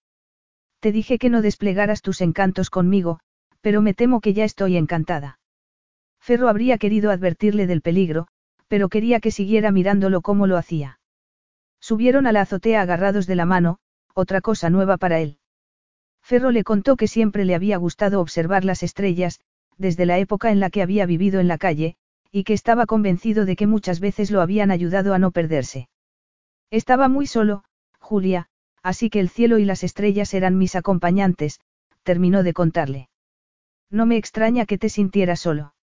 Te dije que no desplegaras tus encantos conmigo, pero me temo que ya estoy encantada. Ferro habría querido advertirle del peligro, pero quería que siguiera mirándolo como lo hacía. Subieron a la azotea agarrados de la mano, otra cosa nueva para él. Ferro le contó que siempre le había gustado observar las estrellas, desde la época en la que había vivido en la calle, y que estaba convencido de que muchas veces lo habían ayudado a no perderse. Estaba muy solo, Julia, así que el cielo y las estrellas eran mis acompañantes, terminó de contarle. No me extraña que te sintieras solo.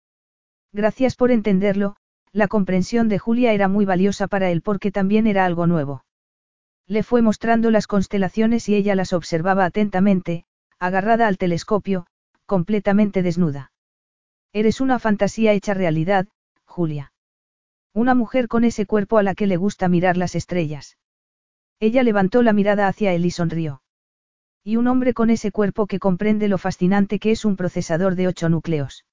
Gracias por entenderlo, la comprensión de Julia era muy valiosa para él porque también era algo nuevo. Le fue mostrando las constelaciones y ella las observaba atentamente, agarrada al telescopio, completamente desnuda. Eres una fantasía hecha realidad, Julia. Una mujer con ese cuerpo a la que le gusta mirar las estrellas. Ella levantó la mirada hacia él y sonrió. Y un hombre con ese cuerpo que comprende lo fascinante que es un procesador de ocho núcleos.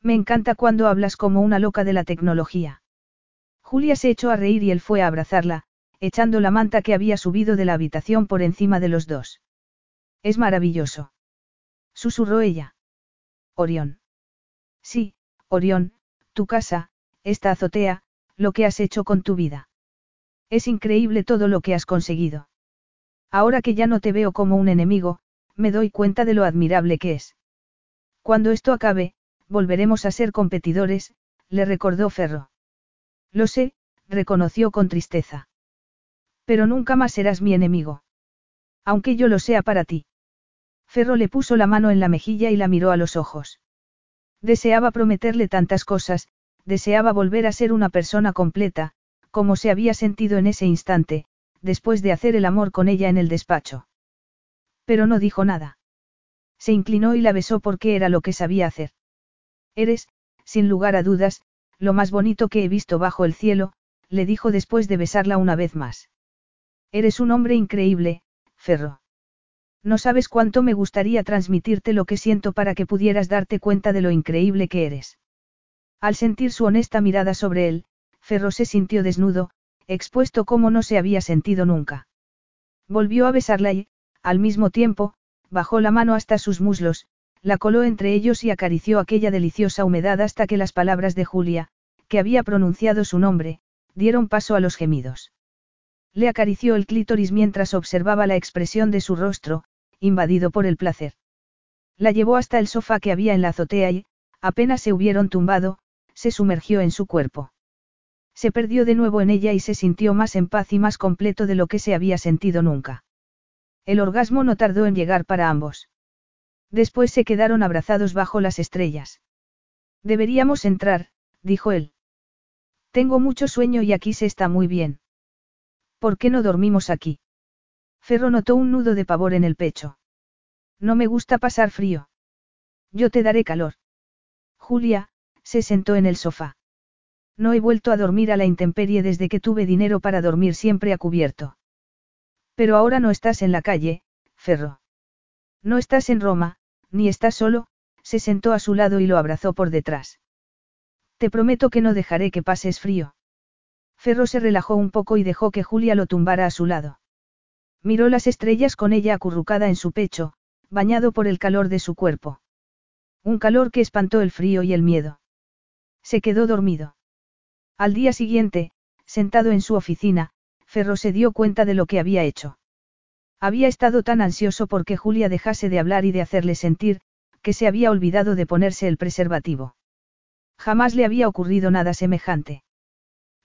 Me encanta cuando hablas como una loca de la tecnología. Julia se echó a reír y él fue a abrazarla, echando la manta que había subido de la habitación por encima de los dos. Es maravilloso. Susurró ella. Orión. Sí, Orión, tu casa, esta azotea, lo que has hecho con tu vida. Es increíble todo lo que has conseguido. Ahora que ya no te veo como un enemigo, me doy cuenta de lo admirable que es. Cuando esto acabe, volveremos a ser competidores, le recordó Ferro. Lo sé, reconoció con tristeza. Pero nunca más serás mi enemigo. Aunque yo lo sea para ti. Ferro le puso la mano en la mejilla y la miró a los ojos. Deseaba prometerle tantas cosas, deseaba volver a ser una persona completa, como se había sentido en ese instante, después de hacer el amor con ella en el despacho. Pero no dijo nada. Se inclinó y la besó porque era lo que sabía hacer. Eres, sin lugar a dudas, lo más bonito que he visto bajo el cielo, le dijo después de besarla una vez más. Eres un hombre increíble, Ferro. No sabes cuánto me gustaría transmitirte lo que siento para que pudieras darte cuenta de lo increíble que eres. Al sentir su honesta mirada sobre él, Ferro se sintió desnudo, expuesto como no se había sentido nunca. Volvió a besarla y, al mismo tiempo, bajó la mano hasta sus muslos, la coló entre ellos y acarició aquella deliciosa humedad hasta que las palabras de Julia, que había pronunciado su nombre, dieron paso a los gemidos. Le acarició el clítoris mientras observaba la expresión de su rostro, invadido por el placer. La llevó hasta el sofá que había en la azotea y, apenas se hubieron tumbado, se sumergió en su cuerpo. Se perdió de nuevo en ella y se sintió más en paz y más completo de lo que se había sentido nunca. El orgasmo no tardó en llegar para ambos. Después se quedaron abrazados bajo las estrellas. Deberíamos entrar, dijo él. Tengo mucho sueño y aquí se está muy bien. ¿Por qué no dormimos aquí? Ferro notó un nudo de pavor en el pecho. No me gusta pasar frío. Yo te daré calor. Julia, se sentó en el sofá. No he vuelto a dormir a la intemperie desde que tuve dinero para dormir siempre a cubierto. Pero ahora no estás en la calle, Ferro. No estás en Roma, ni estás solo, se sentó a su lado y lo abrazó por detrás. Te prometo que no dejaré que pases frío. Ferro se relajó un poco y dejó que Julia lo tumbara a su lado. Miró las estrellas con ella acurrucada en su pecho, bañado por el calor de su cuerpo. Un calor que espantó el frío y el miedo. Se quedó dormido. Al día siguiente, sentado en su oficina, Ferro se dio cuenta de lo que había hecho. Había estado tan ansioso porque Julia dejase de hablar y de hacerle sentir, que se había olvidado de ponerse el preservativo. Jamás le había ocurrido nada semejante.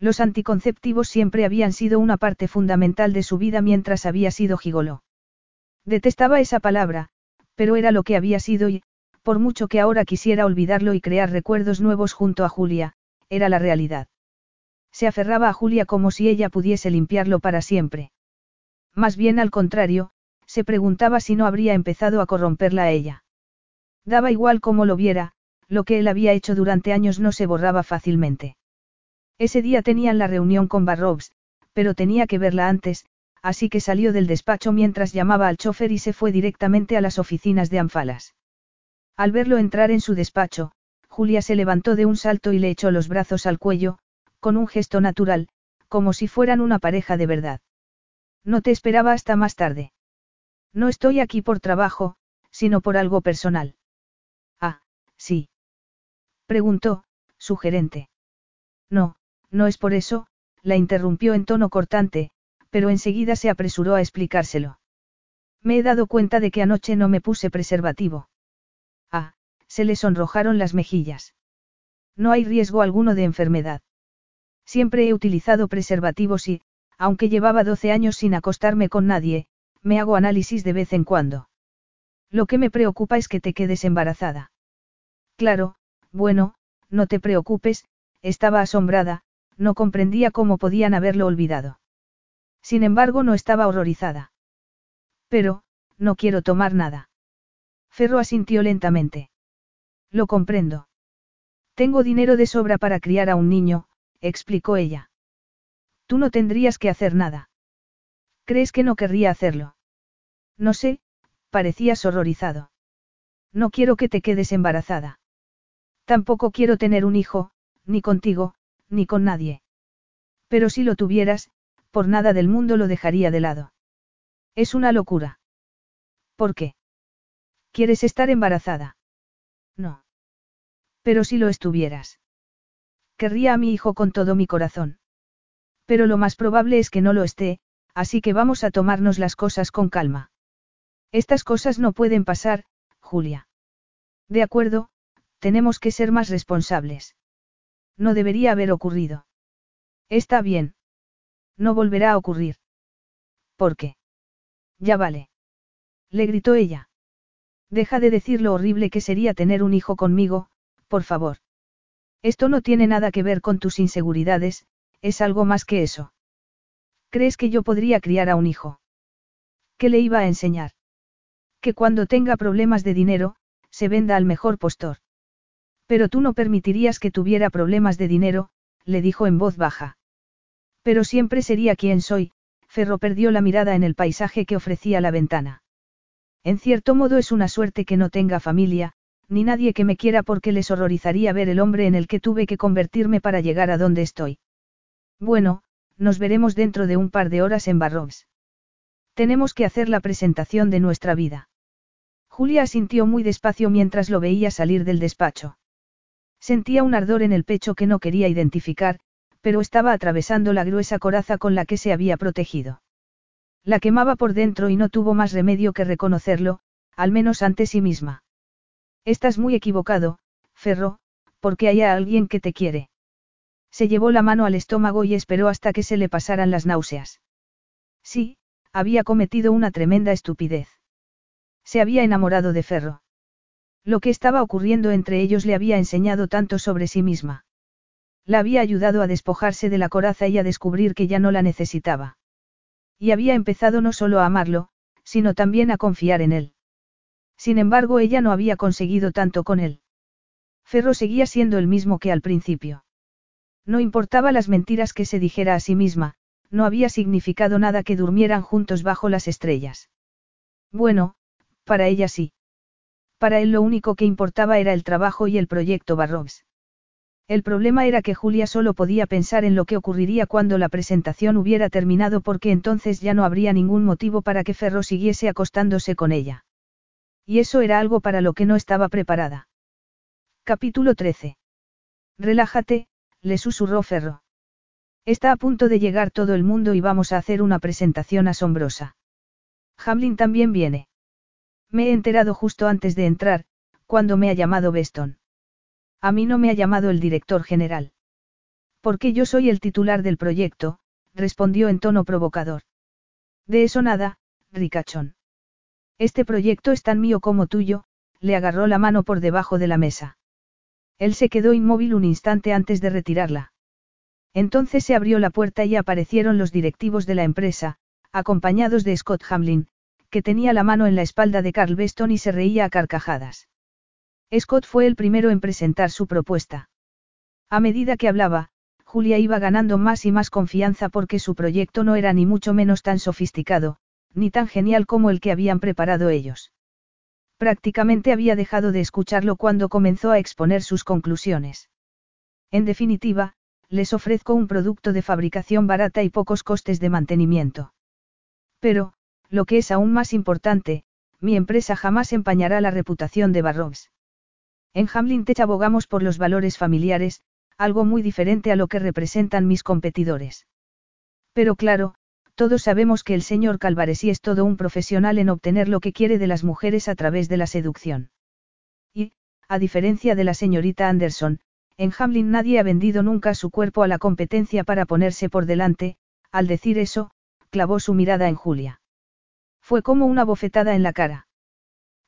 Los anticonceptivos siempre habían sido una parte fundamental de su vida mientras había sido gigoló. Detestaba esa palabra, pero era lo que había sido y, por mucho que ahora quisiera olvidarlo y crear recuerdos nuevos junto a Julia, era la realidad. Se aferraba a Julia como si ella pudiese limpiarlo para siempre. Más bien al contrario, se preguntaba si no habría empezado a corromperla a ella. Daba igual cómo lo viera, lo que él había hecho durante años no se borraba fácilmente. Ese día tenían la reunión con Barrobs, pero tenía que verla antes, así que salió del despacho mientras llamaba al chofer y se fue directamente a las oficinas de Anfalas. Al verlo entrar en su despacho, Julia se levantó de un salto y le echó los brazos al cuello, con un gesto natural, como si fueran una pareja de verdad. No te esperaba hasta más tarde. No estoy aquí por trabajo, sino por algo personal. Ah, sí. Preguntó, sugerente. No, no es por eso, la interrumpió en tono cortante, pero enseguida se apresuró a explicárselo. Me he dado cuenta de que anoche no me puse preservativo. Ah, se le sonrojaron las mejillas. No hay riesgo alguno de enfermedad. Siempre he utilizado preservativos y, aunque llevaba 12 años sin acostarme con nadie, me hago análisis de vez en cuando. Lo que me preocupa es que te quedes embarazada. Claro, bueno, no te preocupes, estaba asombrada, no comprendía cómo podían haberlo olvidado. Sin embargo, no estaba horrorizada. Pero, no quiero tomar nada. Ferro asintió lentamente. Lo comprendo. Tengo dinero de sobra para criar a un niño, explicó ella. Tú no tendrías que hacer nada. ¿Crees que no querría hacerlo? No sé, parecías horrorizado. No quiero que te quedes embarazada. Tampoco quiero tener un hijo, ni contigo, ni con nadie. Pero si lo tuvieras, por nada del mundo lo dejaría de lado. Es una locura. ¿Por qué? ¿Quieres estar embarazada? No. Pero si lo estuvieras. Querría a mi hijo con todo mi corazón. Pero lo más probable es que no lo esté, así que vamos a tomarnos las cosas con calma. Estas cosas no pueden pasar, Julia. De acuerdo, tenemos que ser más responsables. No debería haber ocurrido. Está bien. No volverá a ocurrir. ¿Por qué? Ya vale. Le gritó ella. Deja de decir lo horrible que sería tener un hijo conmigo, por favor. Esto no tiene nada que ver con tus inseguridades, es algo más que eso. ¿Crees que yo podría criar a un hijo? ¿Qué le iba a enseñar? Que cuando tenga problemas de dinero, se venda al mejor postor. Pero tú no permitirías que tuviera problemas de dinero, le dijo en voz baja. Pero siempre sería quien soy, Ferro perdió la mirada en el paisaje que ofrecía la ventana. En cierto modo es una suerte que no tenga familia, ni nadie que me quiera porque les horrorizaría ver el hombre en el que tuve que convertirme para llegar a donde estoy. Bueno, nos veremos dentro de un par de horas en Barrobs. Tenemos que hacer la presentación de nuestra vida. Julia asintió muy despacio mientras lo veía salir del despacho. Sentía un ardor en el pecho que no quería identificar, pero estaba atravesando la gruesa coraza con la que se había protegido. La quemaba por dentro y no tuvo más remedio que reconocerlo, al menos ante sí misma. Estás muy equivocado, Ferro, porque hay alguien que te quiere. Se llevó la mano al estómago y esperó hasta que se le pasaran las náuseas. Sí, había cometido una tremenda estupidez. Se había enamorado de Ferro. Lo que estaba ocurriendo entre ellos le había enseñado tanto sobre sí misma. La había ayudado a despojarse de la coraza y a descubrir que ya no la necesitaba. Y había empezado no solo a amarlo, sino también a confiar en él. Sin embargo, ella no había conseguido tanto con él. Ferro seguía siendo el mismo que al principio. No importaba las mentiras que se dijera a sí misma, no había significado nada que durmieran juntos bajo las estrellas. Bueno, para ella sí. Para él lo único que importaba era el trabajo y el proyecto Barrobs. El problema era que Julia solo podía pensar en lo que ocurriría cuando la presentación hubiera terminado porque entonces ya no habría ningún motivo para que Ferro siguiese acostándose con ella. Y eso era algo para lo que no estaba preparada. Capítulo 13. Relájate, le susurró Ferro. Está a punto de llegar todo el mundo y vamos a hacer una presentación asombrosa. Hamlin también viene. Me he enterado justo antes de entrar, cuando me ha llamado Beston. A mí no me ha llamado el director general. Porque yo soy el titular del proyecto, respondió en tono provocador. De eso nada, ricachón. Este proyecto es tan mío como tuyo, le agarró la mano por debajo de la mesa. Él se quedó inmóvil un instante antes de retirarla. Entonces se abrió la puerta y aparecieron los directivos de la empresa, acompañados de Scott Hamlin, que tenía la mano en la espalda de Carl Beston y se reía a carcajadas. Scott fue el primero en presentar su propuesta. A medida que hablaba, Julia iba ganando más y más confianza porque su proyecto no era ni mucho menos tan sofisticado, ni tan genial como el que habían preparado ellos. Prácticamente había dejado de escucharlo cuando comenzó a exponer sus conclusiones. En definitiva, les ofrezco un producto de fabricación barata y pocos costes de mantenimiento. Pero, lo que es aún más importante, mi empresa jamás empañará la reputación de Barrobs. En Hamlin Tech abogamos por los valores familiares, algo muy diferente a lo que representan mis competidores. Pero claro, todos sabemos que el señor Calvaresi es todo un profesional en obtener lo que quiere de las mujeres a través de la seducción. Y, a diferencia de la señorita Anderson, en Hamlin nadie ha vendido nunca su cuerpo a la competencia para ponerse por delante, al decir eso, clavó su mirada en Julia. Fue como una bofetada en la cara.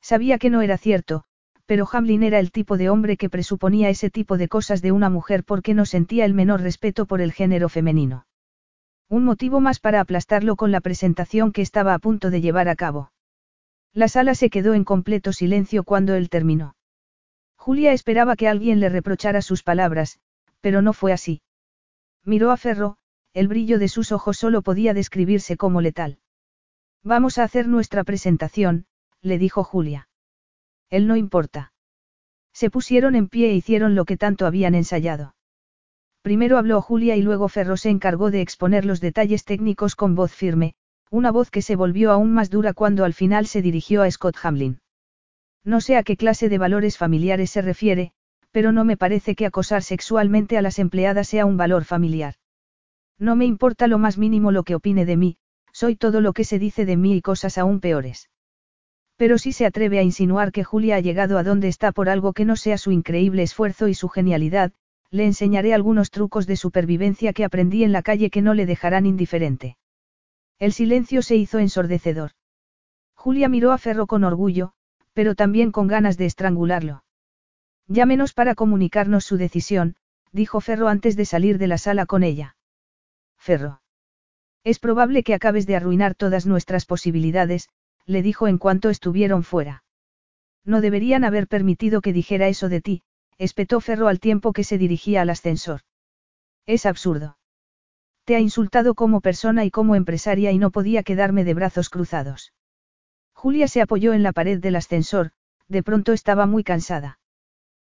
Sabía que no era cierto, pero Hamlin era el tipo de hombre que presuponía ese tipo de cosas de una mujer porque no sentía el menor respeto por el género femenino. Un motivo más para aplastarlo con la presentación que estaba a punto de llevar a cabo. La sala se quedó en completo silencio cuando él terminó. Julia esperaba que alguien le reprochara sus palabras, pero no fue así. Miró a Ferro, el brillo de sus ojos solo podía describirse como letal. Vamos a hacer nuestra presentación, le dijo Julia. Él no importa. Se pusieron en pie e hicieron lo que tanto habían ensayado. Primero habló Julia y luego Ferro se encargó de exponer los detalles técnicos con voz firme, una voz que se volvió aún más dura cuando al final se dirigió a Scott Hamlin. No sé a qué clase de valores familiares se refiere, pero no me parece que acosar sexualmente a las empleadas sea un valor familiar. No me importa lo más mínimo lo que opine de mí, soy todo lo que se dice de mí y cosas aún peores. Pero si se atreve a insinuar que Julia ha llegado a donde está por algo que no sea su increíble esfuerzo y su genialidad, le enseñaré algunos trucos de supervivencia que aprendí en la calle que no le dejarán indiferente. El silencio se hizo ensordecedor. Julia miró a Ferro con orgullo, pero también con ganas de estrangularlo. Llámenos para comunicarnos su decisión, dijo Ferro antes de salir de la sala con ella. Ferro. Es probable que acabes de arruinar todas nuestras posibilidades, le dijo en cuanto estuvieron fuera. No deberían haber permitido que dijera eso de ti, espetó Ferro al tiempo que se dirigía al ascensor. Es absurdo. Te ha insultado como persona y como empresaria y no podía quedarme de brazos cruzados. Julia se apoyó en la pared del ascensor, de pronto estaba muy cansada.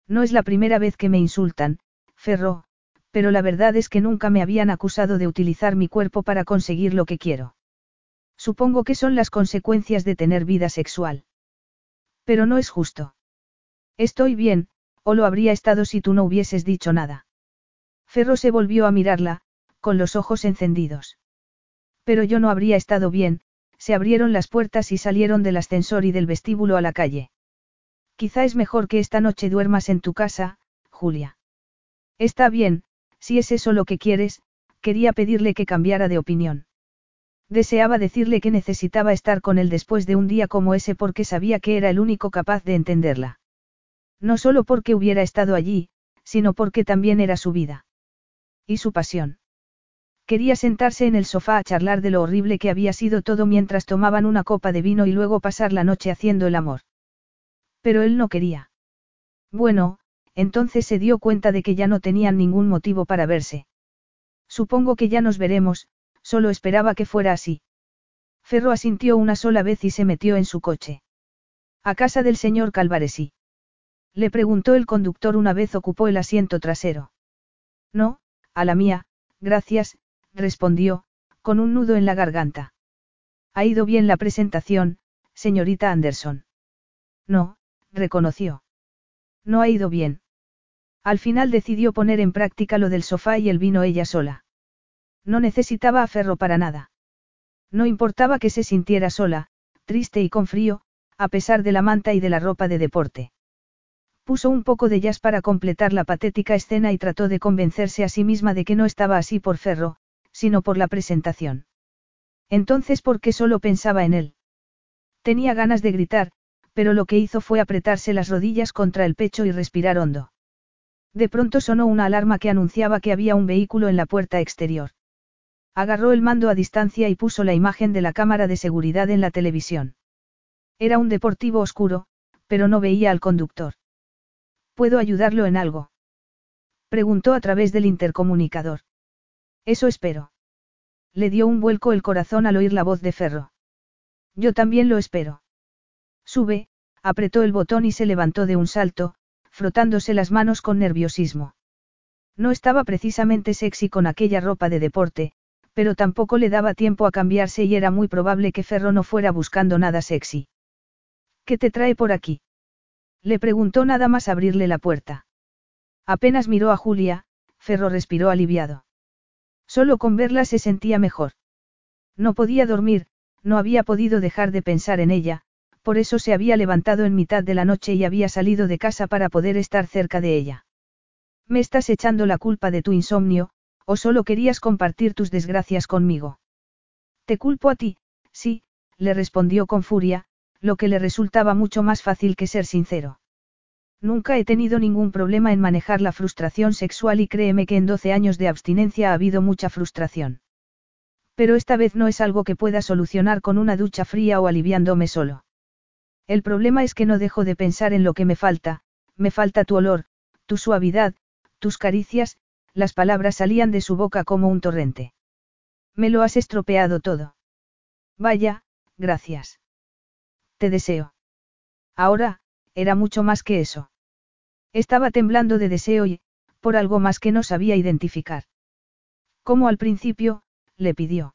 No es la primera vez que me insultan, Ferro, pero la verdad es que nunca me habían acusado de utilizar mi cuerpo para conseguir lo que quiero. Supongo que son las consecuencias de tener vida sexual. Pero no es justo. Estoy bien, o lo habría estado si tú no hubieses dicho nada. Ferro se volvió a mirarla, con los ojos encendidos. Pero yo no habría estado bien, se abrieron las puertas y salieron del ascensor y del vestíbulo a la calle. Quizá es mejor que esta noche duermas en tu casa, Julia. Está bien, si es eso lo que quieres, quería pedirle que cambiara de opinión. Deseaba decirle que necesitaba estar con él después de un día como ese porque sabía que era el único capaz de entenderla. No solo porque hubiera estado allí, sino porque también era su vida. Y su pasión. Quería sentarse en el sofá a charlar de lo horrible que había sido todo mientras tomaban una copa de vino y luego pasar la noche haciendo el amor. Pero él no quería. Bueno, entonces se dio cuenta de que ya no tenían ningún motivo para verse. Supongo que ya nos veremos, solo esperaba que fuera así. Ferro asintió una sola vez y se metió en su coche. A casa del señor Calvaresi. Le preguntó el conductor una vez ocupó el asiento trasero. No, a la mía, gracias, respondió, con un nudo en la garganta. Ha ido bien la presentación, señorita Anderson. No, reconoció. No ha ido bien. Al final decidió poner en práctica lo del sofá y el vino ella sola. No necesitaba aferro para nada. No importaba que se sintiera sola, triste y con frío, a pesar de la manta y de la ropa de deporte. Puso un poco de jazz para completar la patética escena y trató de convencerse a sí misma de que no estaba así por Ferro, sino por la presentación. Entonces, ¿por qué solo pensaba en él? Tenía ganas de gritar, pero lo que hizo fue apretarse las rodillas contra el pecho y respirar hondo. De pronto sonó una alarma que anunciaba que había un vehículo en la puerta exterior. Agarró el mando a distancia y puso la imagen de la cámara de seguridad en la televisión. Era un deportivo oscuro, pero no veía al conductor. ¿Puedo ayudarlo en algo? Preguntó a través del intercomunicador. Eso espero. Le dio un vuelco el corazón al oír la voz de Ferro. Yo también lo espero. Sube, apretó el botón y se levantó de un salto, frotándose las manos con nerviosismo. No estaba precisamente sexy con aquella ropa de deporte, pero tampoco le daba tiempo a cambiarse y era muy probable que Ferro no fuera buscando nada sexy. ¿Qué te trae por aquí? Le preguntó nada más abrirle la puerta. Apenas miró a Julia, Ferro respiró aliviado. Solo con verla se sentía mejor. No podía dormir, no había podido dejar de pensar en ella, por eso se había levantado en mitad de la noche y había salido de casa para poder estar cerca de ella. ¿Me estás echando la culpa de tu insomnio, o solo querías compartir tus desgracias conmigo? Te culpo a ti, sí, le respondió con furia, lo que le resultaba mucho más fácil que ser sincero. Nunca he tenido ningún problema en manejar la frustración sexual y créeme que en 12 años de abstinencia ha habido mucha frustración. Pero esta vez no es algo que pueda solucionar con una ducha fría o aliviándome solo. El problema es que no dejo de pensar en lo que me falta, me falta tu olor, tu suavidad, tus caricias, las palabras salían de su boca como un torrente. Me lo has estropeado todo. Vaya, gracias. Te deseo. Ahora, era mucho más que eso. Estaba temblando de deseo y, por algo más que no sabía identificar. Como al principio, le pidió.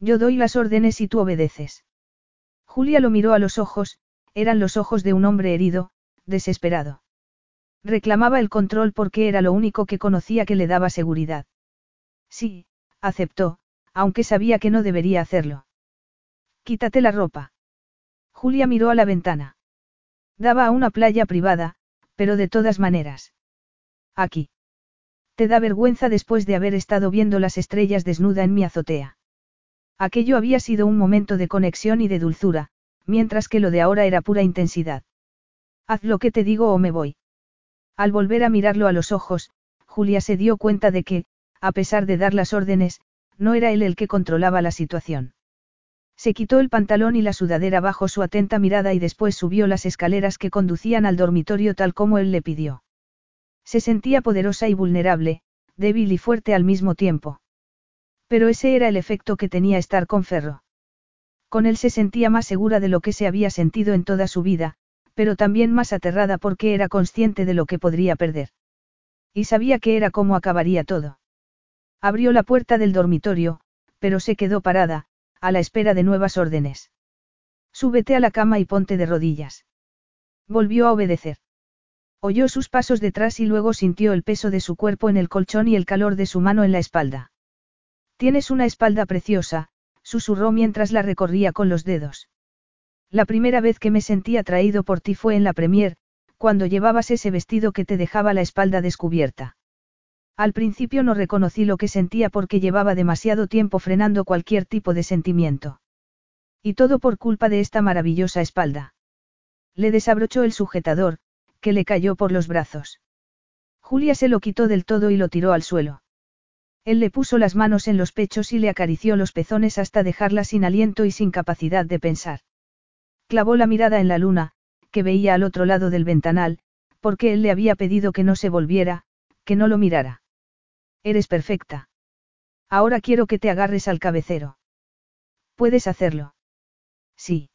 Yo doy las órdenes y tú obedeces. Julia lo miró a los ojos, eran los ojos de un hombre herido, desesperado. Reclamaba el control porque era lo único que conocía que le daba seguridad. Sí, aceptó, aunque sabía que no debería hacerlo. Quítate la ropa. Julia miró a la ventana. Daba a una playa privada, pero de todas maneras. Aquí. Te da vergüenza después de haber estado viendo las estrellas desnuda en mi azotea. Aquello había sido un momento de conexión y de dulzura, mientras que lo de ahora era pura intensidad. Haz lo que te digo o me voy. Al volver a mirarlo a los ojos, Julia se dio cuenta de que, a pesar de dar las órdenes, no era él el que controlaba la situación. Se quitó el pantalón y la sudadera bajo su atenta mirada y después subió las escaleras que conducían al dormitorio tal como él le pidió. Se sentía poderosa y vulnerable, débil y fuerte al mismo tiempo. Pero ese era el efecto que tenía estar con Ferro. Con él se sentía más segura de lo que se había sentido en toda su vida, pero también más aterrada porque era consciente de lo que podría perder. Y sabía que era cómo acabaría todo. Abrió la puerta del dormitorio, pero se quedó parada, a la espera de nuevas órdenes. Súbete a la cama y ponte de rodillas. Volvió a obedecer. Oyó sus pasos detrás y luego sintió el peso de su cuerpo en el colchón y el calor de su mano en la espalda. Tienes una espalda preciosa, susurró mientras la recorría con los dedos. La primera vez que me sentí atraído por ti fue en la premier, cuando llevabas ese vestido que te dejaba la espalda descubierta. Al principio no reconocí lo que sentía porque llevaba demasiado tiempo frenando cualquier tipo de sentimiento. Y todo por culpa de esta maravillosa espalda. Le desabrochó el sujetador, que le cayó por los brazos. Julia se lo quitó del todo y lo tiró al suelo. Él le puso las manos en los pechos y le acarició los pezones hasta dejarla sin aliento y sin capacidad de pensar. Clavó la mirada en la luna, que veía al otro lado del ventanal, porque él le había pedido que no se volviera, que no lo mirara. Eres perfecta. Ahora quiero que te agarres al cabecero. ¿Puedes hacerlo? Sí.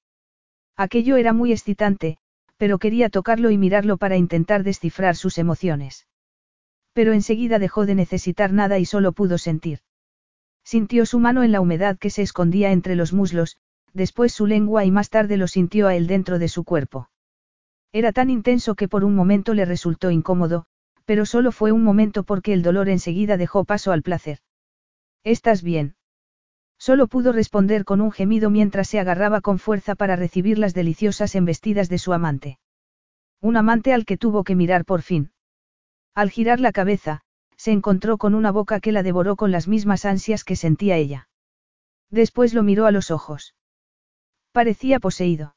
Aquello era muy excitante, pero quería tocarlo y mirarlo para intentar descifrar sus emociones. Pero enseguida dejó de necesitar nada y solo pudo sentir. Sintió su mano en la humedad que se escondía entre los muslos, después su lengua y más tarde lo sintió a él dentro de su cuerpo. Era tan intenso que por un momento le resultó incómodo, pero solo fue un momento porque el dolor enseguida dejó paso al placer. ¿Estás bien? Solo pudo responder con un gemido mientras se agarraba con fuerza para recibir las deliciosas embestidas de su amante. Un amante al que tuvo que mirar por fin. Al girar la cabeza, se encontró con una boca que la devoró con las mismas ansias que sentía ella. Después lo miró a los ojos. Parecía poseído.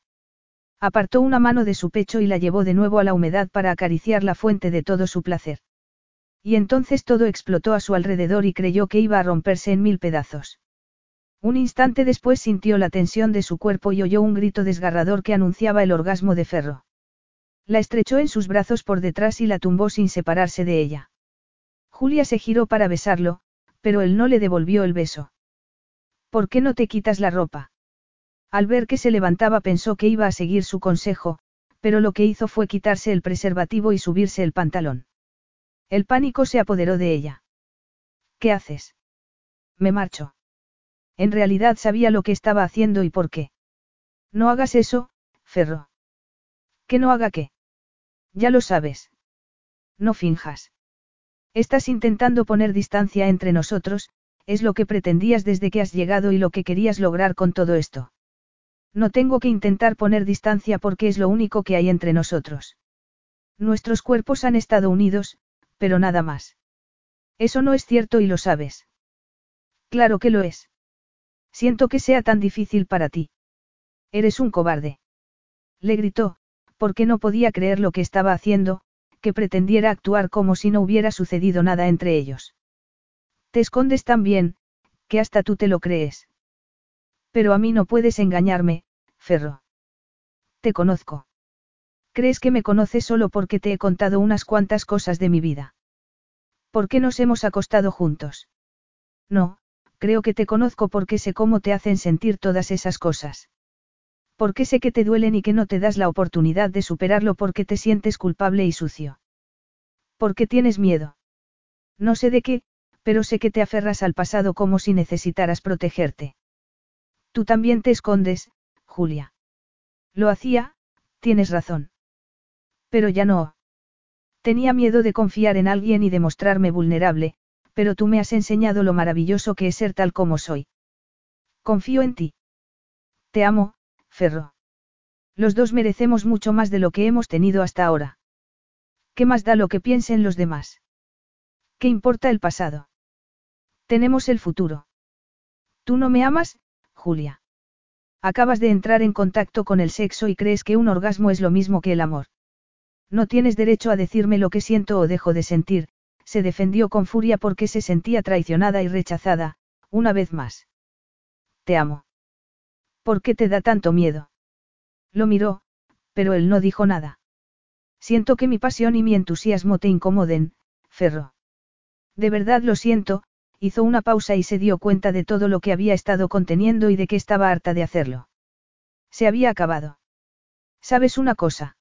Apartó una mano de su pecho y la llevó de nuevo a la humedad para acariciar la fuente de todo su placer. Y entonces todo explotó a su alrededor y creyó que iba a romperse en mil pedazos. Un instante después sintió la tensión de su cuerpo y oyó un grito desgarrador que anunciaba el orgasmo de Ferro. La estrechó en sus brazos por detrás y la tumbó sin separarse de ella. Julia se giró para besarlo, pero él no le devolvió el beso. ¿Por qué no te quitas la ropa? Al ver que se levantaba pensó que iba a seguir su consejo, pero lo que hizo fue quitarse el preservativo y subirse el pantalón. El pánico se apoderó de ella. ¿Qué haces? Me marcho. En realidad sabía lo que estaba haciendo y por qué. No hagas eso, Ferro. ¿Que no haga qué? Ya lo sabes. No finjas. Estás intentando poner distancia entre nosotros, es lo que pretendías desde que has llegado y lo que querías lograr con todo esto. No tengo que intentar poner distancia porque es lo único que hay entre nosotros. Nuestros cuerpos han estado unidos, pero nada más. Eso no es cierto y lo sabes. Claro que lo es. Siento que sea tan difícil para ti. Eres un cobarde. Le gritó, porque no podía creer lo que estaba haciendo, que pretendiera actuar como si no hubiera sucedido nada entre ellos. Te escondes tan bien, que hasta tú te lo crees. Pero a mí no puedes engañarme, Ferro. Te conozco. ¿Crees que me conoces solo porque te he contado unas cuantas cosas de mi vida? ¿Por qué nos hemos acostado juntos? No, creo que te conozco porque sé cómo te hacen sentir todas esas cosas. Porque sé que te duelen y que no te das la oportunidad de superarlo porque te sientes culpable y sucio. Porque tienes miedo. No sé de qué, pero sé que te aferras al pasado como si necesitaras protegerte. Tú también te escondes, Julia. Lo hacía, tienes razón. Pero ya no. Tenía miedo de confiar en alguien y de mostrarme vulnerable, pero tú me has enseñado lo maravilloso que es ser tal como soy. Confío en ti. Te amo, Ferro. Los dos merecemos mucho más de lo que hemos tenido hasta ahora. ¿Qué más da lo que piensen los demás? ¿Qué importa el pasado? Tenemos el futuro. Tú no me amas, Julia. Acabas de entrar en contacto con el sexo y crees que un orgasmo es lo mismo que el amor. No tienes derecho a decirme lo que siento o dejo de sentir, se defendió con furia porque se sentía traicionada y rechazada, una vez más. Te amo. ¿Por qué te da tanto miedo? Lo miró, pero él no dijo nada. Siento que mi pasión y mi entusiasmo te incomoden, Ferro. De verdad lo siento, hizo una pausa y se dio cuenta de todo lo que había estado conteniendo y de que estaba harta de hacerlo. Se había acabado. ¿Sabes una cosa?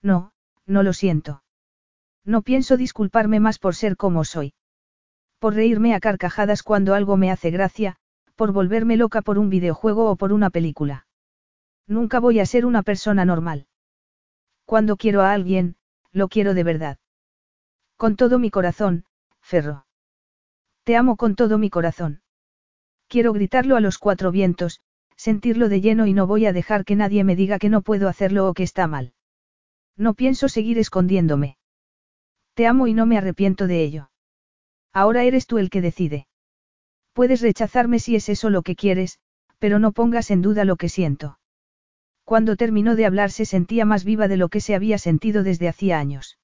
No, no lo siento. No pienso disculparme más por ser como soy. Por reírme a carcajadas cuando algo me hace gracia, por volverme loca por un videojuego o por una película. Nunca voy a ser una persona normal. Cuando quiero a alguien, lo quiero de verdad. Con todo mi corazón, Ferro. Te amo con todo mi corazón. Quiero gritarlo a los cuatro vientos, sentirlo de lleno y no voy a dejar que nadie me diga que no puedo hacerlo o que está mal. No pienso seguir escondiéndome. Te amo y no me arrepiento de ello. Ahora eres tú el que decide. Puedes rechazarme si es eso lo que quieres, pero no pongas en duda lo que siento. Cuando terminó de hablar se sentía más viva de lo que se había sentido desde hacía años.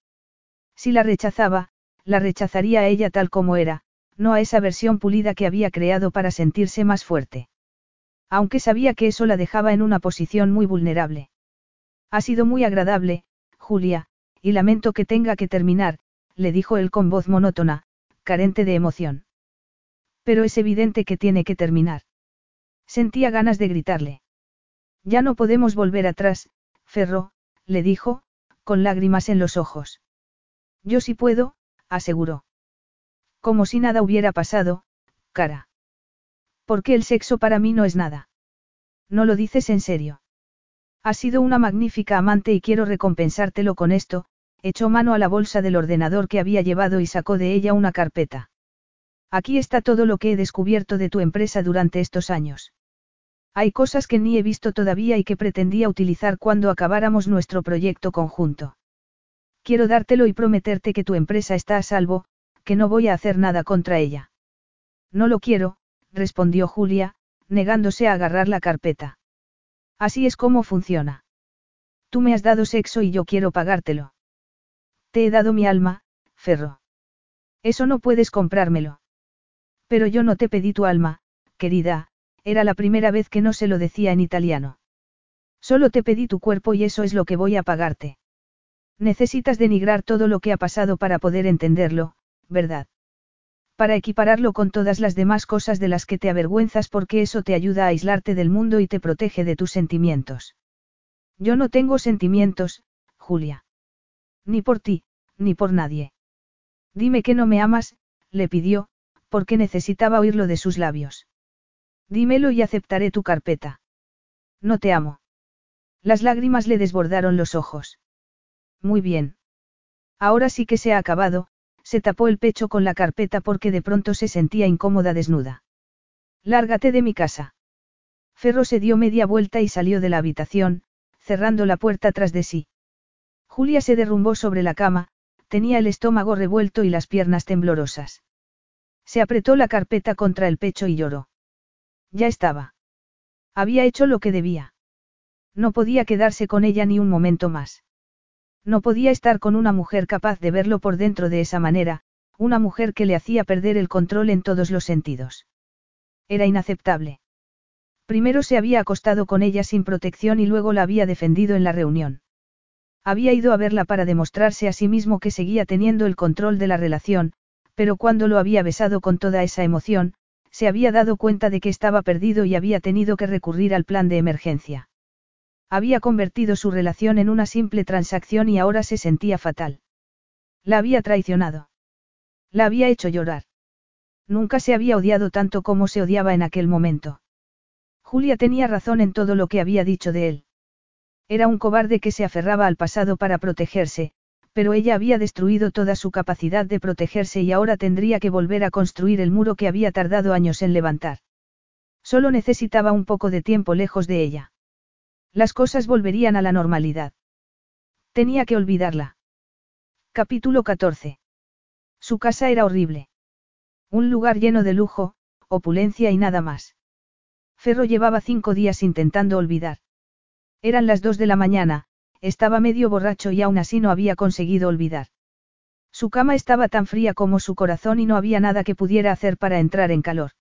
Si la rechazaba, la rechazaría a ella tal como era, no a esa versión pulida que había creado para sentirse más fuerte. Aunque sabía que eso la dejaba en una posición muy vulnerable. Ha sido muy agradable, Julia, y lamento que tenga que terminar, le dijo él con voz monótona, carente de emoción. Pero es evidente que tiene que terminar. Sentía ganas de gritarle. Ya no podemos volver atrás, Ferro, le dijo, con lágrimas en los ojos. Yo sí puedo, aseguró. Como si nada hubiera pasado, cara. Porque el sexo para mí no es nada. No lo dices en serio. Has sido una magnífica amante y quiero recompensártelo con esto, echó mano a la bolsa del ordenador que había llevado y sacó de ella una carpeta. Aquí está todo lo que he descubierto de tu empresa durante estos años. Hay cosas que ni he visto todavía y que pretendía utilizar cuando acabáramos nuestro proyecto conjunto. Quiero dártelo y prometerte que tu empresa está a salvo, que no voy a hacer nada contra ella. No lo quiero, respondió Julia, negándose a agarrar la carpeta. Así es como funciona. Tú me has dado sexo y yo quiero pagártelo. Te he dado mi alma, Ferro. Eso no puedes comprármelo. Pero yo no te pedí tu alma, querida, era la primera vez que no se lo decía en italiano. Solo te pedí tu cuerpo y eso es lo que voy a pagarte. Necesitas denigrar todo lo que ha pasado para poder entenderlo, ¿verdad? Para equipararlo con todas las demás cosas de las que te avergüenzas porque eso te ayuda a aislarte del mundo y te protege de tus sentimientos. Yo no tengo sentimientos, Julia. Ni por ti, ni por nadie. Dime que no me amas, le pidió, porque necesitaba oírlo de sus labios. Dímelo y aceptaré tu carpeta. No te amo. Las lágrimas le desbordaron los ojos. muy bien. Ahora sí que se ha acabado, se tapó el pecho con la carpeta porque de pronto se sentía incómoda desnuda. Lárgate de mi casa. Ferro se dio media vuelta y salió de la habitación, cerrando la puerta tras de sí. Julia se derrumbó sobre la cama, tenía el estómago revuelto y las piernas temblorosas. Se apretó la carpeta contra el pecho y lloró. Ya estaba. Había hecho lo que debía. No podía quedarse con ella ni un momento más. No podía estar con una mujer capaz de verlo por dentro de esa manera, una mujer que le hacía perder el control en todos los sentidos. Era inaceptable. Primero se había acostado con ella sin protección y luego la había defendido en la reunión. Había ido a verla para demostrarse a sí mismo que seguía teniendo el control de la relación, pero cuando lo había besado con toda esa emoción, se había dado cuenta de que estaba perdido y había tenido que recurrir al plan de emergencia. Había convertido su relación en una simple transacción y ahora se sentía fatal. La había traicionado. La había hecho llorar. Nunca se había odiado tanto como se odiaba en aquel momento. Julia tenía razón en todo lo que había dicho de él. Era un cobarde que se aferraba al pasado para protegerse, pero ella había destruido toda su capacidad de protegerse y ahora tendría que volver a construir el muro que había tardado años en levantar. Solo necesitaba un poco de tiempo lejos de ella. Las cosas volverían a la normalidad. Tenía que olvidarla. Capítulo 14. Su casa era horrible. Un lugar lleno de lujo, opulencia y nada más. Ferro llevaba cinco días intentando olvidar. Eran las dos de la mañana, estaba medio borracho y aún así no había conseguido olvidar. Su cama estaba tan fría como su corazón y no había nada que pudiera hacer para entrar en calor.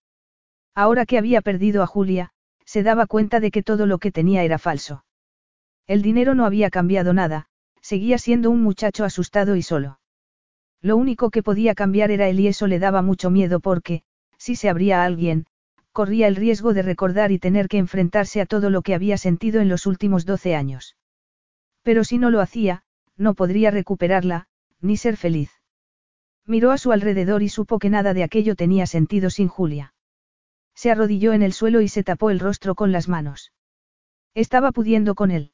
Ahora que había perdido a Julia, se daba cuenta de que todo lo que tenía era falso. El dinero no había cambiado nada, seguía siendo un muchacho asustado y solo. Lo único que podía cambiar era él y eso le daba mucho miedo porque, si se abría a alguien, corría el riesgo de recordar y tener que enfrentarse a todo lo que había sentido en los últimos doce años. Pero si no lo hacía, no podría recuperarla, ni ser feliz. Miró a su alrededor y supo que nada de aquello tenía sentido sin Julia. Se arrodilló en el suelo y se tapó el rostro con las manos. Estaba pudiendo con él.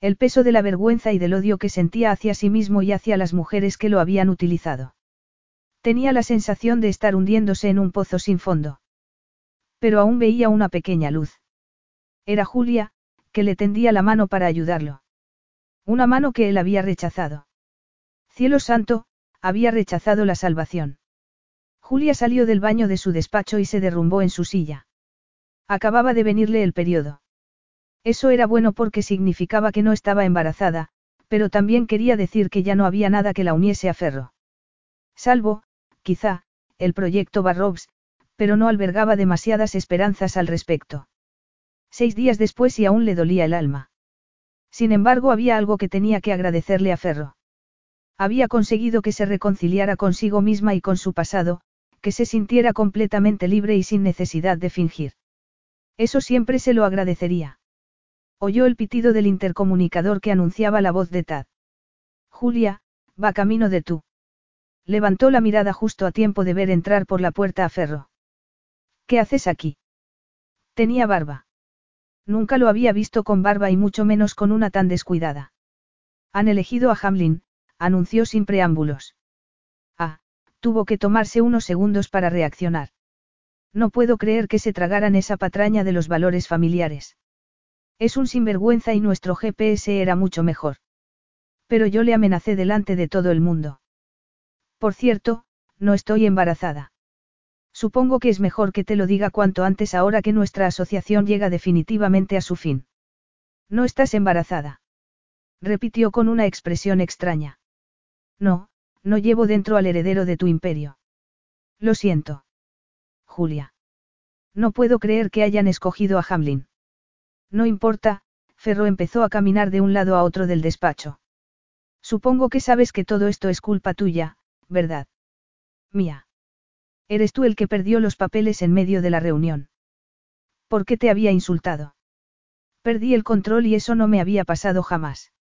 El peso de la vergüenza y del odio que sentía hacia sí mismo y hacia las mujeres que lo habían utilizado. Tenía la sensación de estar hundiéndose en un pozo sin fondo. Pero aún veía una pequeña luz. Era Julia, que le tendía la mano para ayudarlo. Una mano que él había rechazado. Cielo santo, había rechazado la salvación. Julia salió del baño de su despacho y se derrumbó en su silla. Acababa de venirle el periodo. Eso era bueno porque significaba que no estaba embarazada, pero también quería decir que ya no había nada que la uniese a Ferro. Salvo, quizá, el proyecto Barrobs, pero no albergaba demasiadas esperanzas al respecto. Seis días después y aún le dolía el alma. Sin embargo, había algo que tenía que agradecerle a Ferro. Había conseguido que se reconciliara consigo misma y con su pasado, que se sintiera completamente libre y sin necesidad de fingir. Eso siempre se lo agradecería. Oyó el pitido del intercomunicador que anunciaba la voz de Tad. Julia, va camino de tú. Levantó la mirada justo a tiempo de ver entrar por la puerta a Ferro. ¿Qué haces aquí? Tenía barba. Nunca lo había visto con barba y mucho menos con una tan descuidada. Han elegido a Hamlin, anunció sin preámbulos. Tuvo que tomarse unos segundos para reaccionar. No puedo creer que se tragaran esa patraña de los valores familiares. Es un sinvergüenza y nuestro GPS era mucho mejor. Pero yo le amenacé delante de todo el mundo. Por cierto, no estoy embarazada. Supongo que es mejor que te lo diga cuanto antes ahora que nuestra asociación llega definitivamente a su fin. No estás embarazada. Repitió con una expresión extraña. No, no llevo dentro al heredero de tu imperio. Lo siento. Julia. No puedo creer que hayan escogido a Hamlin. No importa, Ferro empezó a caminar de un lado a otro del despacho. Supongo que sabes que todo esto es culpa tuya, ¿verdad? Mía. Eres tú el que perdió los papeles en medio de la reunión. ¿Por qué te había insultado? Perdí el control y eso no me había pasado jamás.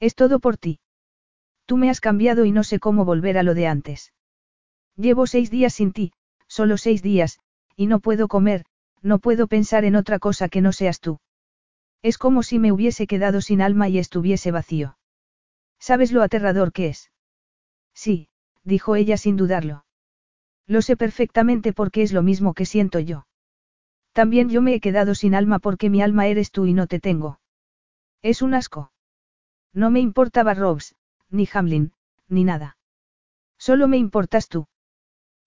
Es todo por ti. Tú me has cambiado y no sé cómo volver a lo de antes. Llevo seis días sin ti, solo seis días, y no puedo comer, no puedo pensar en otra cosa que no seas tú. Es como si me hubiese quedado sin alma y estuviese vacío. ¿Sabes lo aterrador que es? Sí, dijo ella sin dudarlo. Lo sé perfectamente porque es lo mismo que siento yo. También yo me he quedado sin alma porque mi alma eres tú y no te tengo. Es un asco. No me importaba Robs, ni Hamlin, ni nada. Solo me importas tú.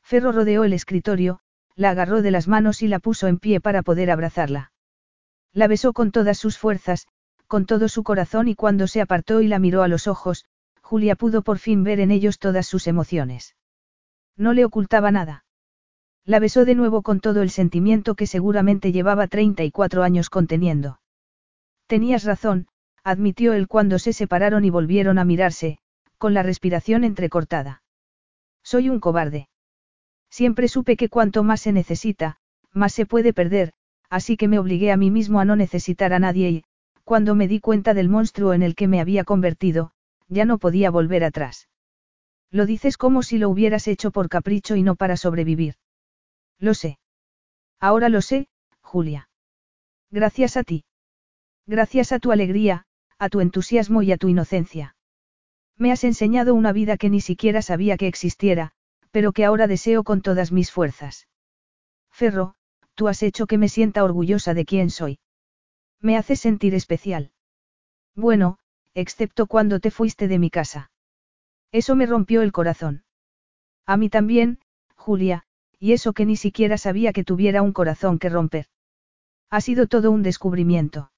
Ferro rodeó el escritorio, la agarró de las manos y la puso en pie para poder abrazarla. La besó con todas sus fuerzas, con todo su corazón y cuando se apartó y la miró a los ojos, Julia pudo por fin ver en ellos todas sus emociones. No le ocultaba nada. La besó de nuevo con todo el sentimiento que seguramente llevaba 34 años conteniendo. Tenías razón, admitió él cuando se separaron y volvieron a mirarse, con la respiración entrecortada. Soy un cobarde. Siempre supe que cuanto más se necesita, más se puede perder, así que me obligué a mí mismo a no necesitar a nadie y, cuando me di cuenta del monstruo en el que me había convertido, ya no podía volver atrás. Lo dices como si lo hubieras hecho por capricho y no para sobrevivir. Lo sé. Ahora lo sé, Julia. Gracias a ti. Gracias a tu alegría, a tu entusiasmo y a tu inocencia. Me has enseñado una vida que ni siquiera sabía que existiera, pero que ahora deseo con todas mis fuerzas. Ferro, tú has hecho que me sienta orgullosa de quién soy. Me haces sentir especial. Bueno, excepto cuando te fuiste de mi casa. Eso me rompió el corazón. A mí también, Julia, y eso que ni siquiera sabía que tuviera un corazón que romper. Ha sido todo un descubrimiento.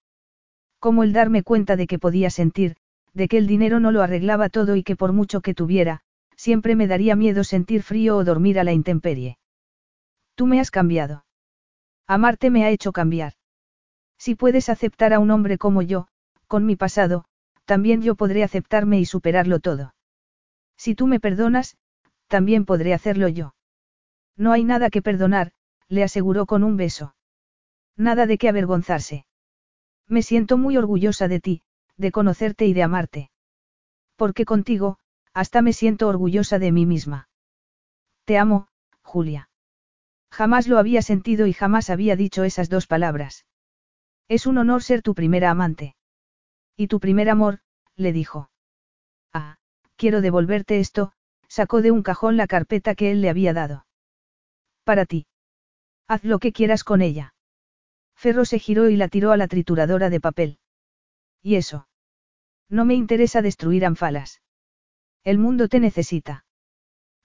Como el darme cuenta de que podía sentir, de que el dinero no lo arreglaba todo y que por mucho que tuviera, siempre me daría miedo sentir frío o dormir a la intemperie. Tú me has cambiado. Amarte me ha hecho cambiar. Si puedes aceptar a un hombre como yo, con mi pasado, también yo podré aceptarme y superarlo todo. Si tú me perdonas, también podré hacerlo yo. No hay nada que perdonar, le aseguró con un beso. Nada de qué avergonzarse. Me siento muy orgullosa de ti, de conocerte y de amarte. Porque contigo, hasta me siento orgullosa de mí misma. Te amo, Julia. Jamás lo había sentido y jamás había dicho esas dos palabras. Es un honor ser tu primera amante. Y tu primer amor, le dijo. Ah, quiero devolverte esto, sacó de un cajón la carpeta que él le había dado. Para ti. Haz lo que quieras con ella. Ferro se giró y la tiró a la trituradora de papel. ¿Y eso? No me interesa destruir anfalas. El mundo te necesita.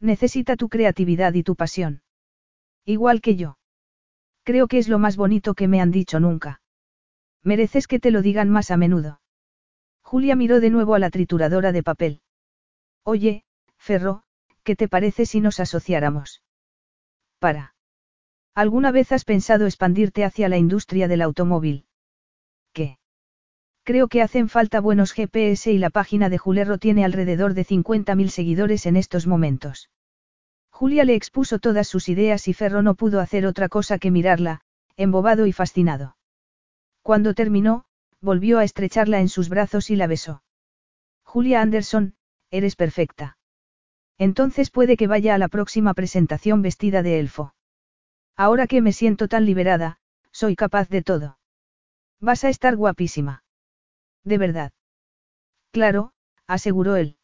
Necesita tu creatividad y tu pasión. Igual que yo. Creo que es lo más bonito que me han dicho nunca. Mereces que te lo digan más a menudo. Julia miró de nuevo a la trituradora de papel. Oye, Ferro, ¿qué te parece si nos asociáramos? Para. ¿Alguna vez has pensado expandirte hacia la industria del automóvil? ¿Qué? Creo que hacen falta buenos GPS y la página de Julerro tiene alrededor de 50.000 seguidores en estos momentos. Julia le expuso todas sus ideas y Ferro no pudo hacer otra cosa que mirarla, embobado y fascinado. Cuando terminó, volvió a estrecharla en sus brazos y la besó. Julia Anderson, eres perfecta. Entonces puede que vaya a la próxima presentación vestida de elfo. Ahora que me siento tan liberada, soy capaz de todo. Vas a estar guapísima. De verdad. Claro, aseguró él.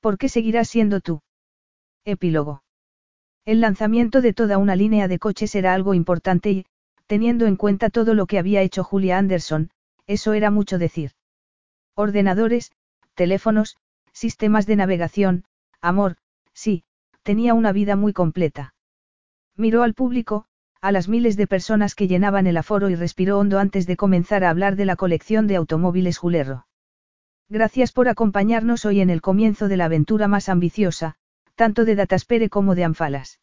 ¿Por qué seguirás siendo tú? Epílogo. El lanzamiento de toda una línea de coches era algo importante y, teniendo en cuenta todo lo que había hecho Julia Anderson, eso era mucho decir. Ordenadores, teléfonos, sistemas de navegación, amor, sí, tenía una vida muy completa. Miró al público, a las miles de personas que llenaban el aforo y respiró hondo antes de comenzar a hablar de la colección de automóviles Julerro. Gracias por acompañarnos hoy en el comienzo de la aventura más ambiciosa, tanto de Dataspere como de Anfalas.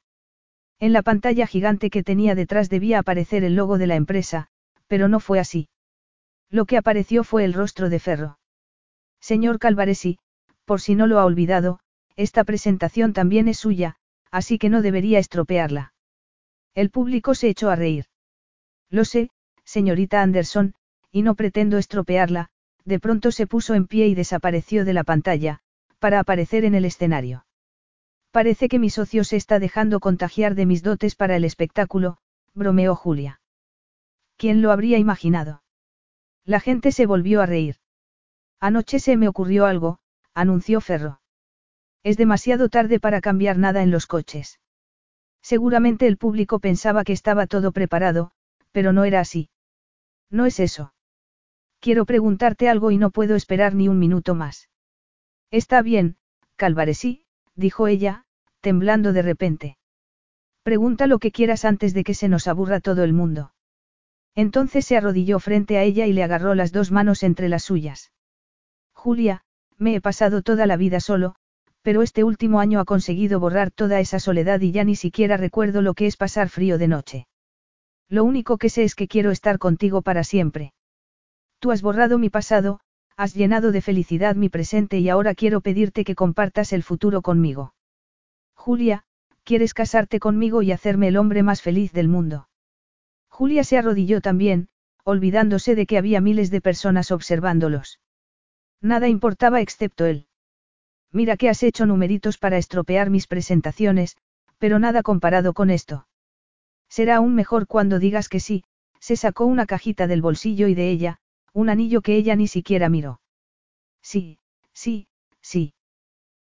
En la pantalla gigante que tenía detrás debía aparecer el logo de la empresa, pero no fue así. Lo que apareció fue el rostro de Ferro. Señor Calvaresi, por si no lo ha olvidado, esta presentación también es suya, así que no debería estropearla. El público se echó a reír. Lo sé, señorita Anderson, y no pretendo estropearla, de pronto se puso en pie y desapareció de la pantalla, para aparecer en el escenario. Parece que mi socio se está dejando contagiar de mis dotes para el espectáculo, bromeó Julia. ¿Quién lo habría imaginado? La gente se volvió a reír. Anoche se me ocurrió algo, anunció Ferro. Es demasiado tarde para cambiar nada en los coches. Seguramente el público pensaba que estaba todo preparado, pero no era así. No es eso. Quiero preguntarte algo y no puedo esperar ni un minuto más. Está bien, Calvaresí, dijo ella, temblando de repente. Pregunta lo que quieras antes de que se nos aburra todo el mundo. Entonces se arrodilló frente a ella y le agarró las dos manos entre las suyas. Julia, me he pasado toda la vida solo, pero este último año ha conseguido borrar toda esa soledad y ya ni siquiera recuerdo lo que es pasar frío de noche. Lo único que sé es que quiero estar contigo para siempre. Tú has borrado mi pasado, has llenado de felicidad mi presente y ahora quiero pedirte que compartas el futuro conmigo. Julia, ¿quieres casarte conmigo y hacerme el hombre más feliz del mundo? Julia se arrodilló también, olvidándose de que había miles de personas observándolos. Nada importaba excepto él. Mira que has hecho numeritos para estropear mis presentaciones, pero nada comparado con esto. Será aún mejor cuando digas que sí, se sacó una cajita del bolsillo y de ella, un anillo que ella ni siquiera miró. Sí, sí, sí.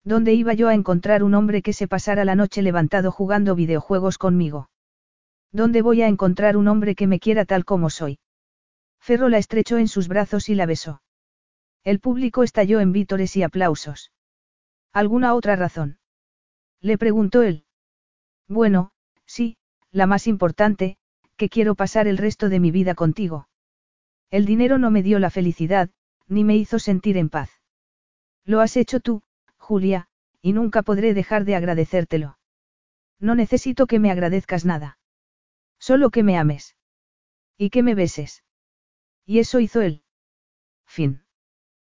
¿Dónde iba yo a encontrar un hombre que se pasara la noche levantado jugando videojuegos conmigo? ¿Dónde voy a encontrar un hombre que me quiera tal como soy? Ferro la estrechó en sus brazos y la besó. El público estalló en vítores y aplausos. ¿Alguna otra razón? Le preguntó él. Bueno, sí, la más importante, que quiero pasar el resto de mi vida contigo. El dinero no me dio la felicidad, ni me hizo sentir en paz. Lo has hecho tú, Julia, y nunca podré dejar de agradecértelo. No necesito que me agradezcas nada. Solo que me ames. Y que me beses. Y eso hizo él. Fin.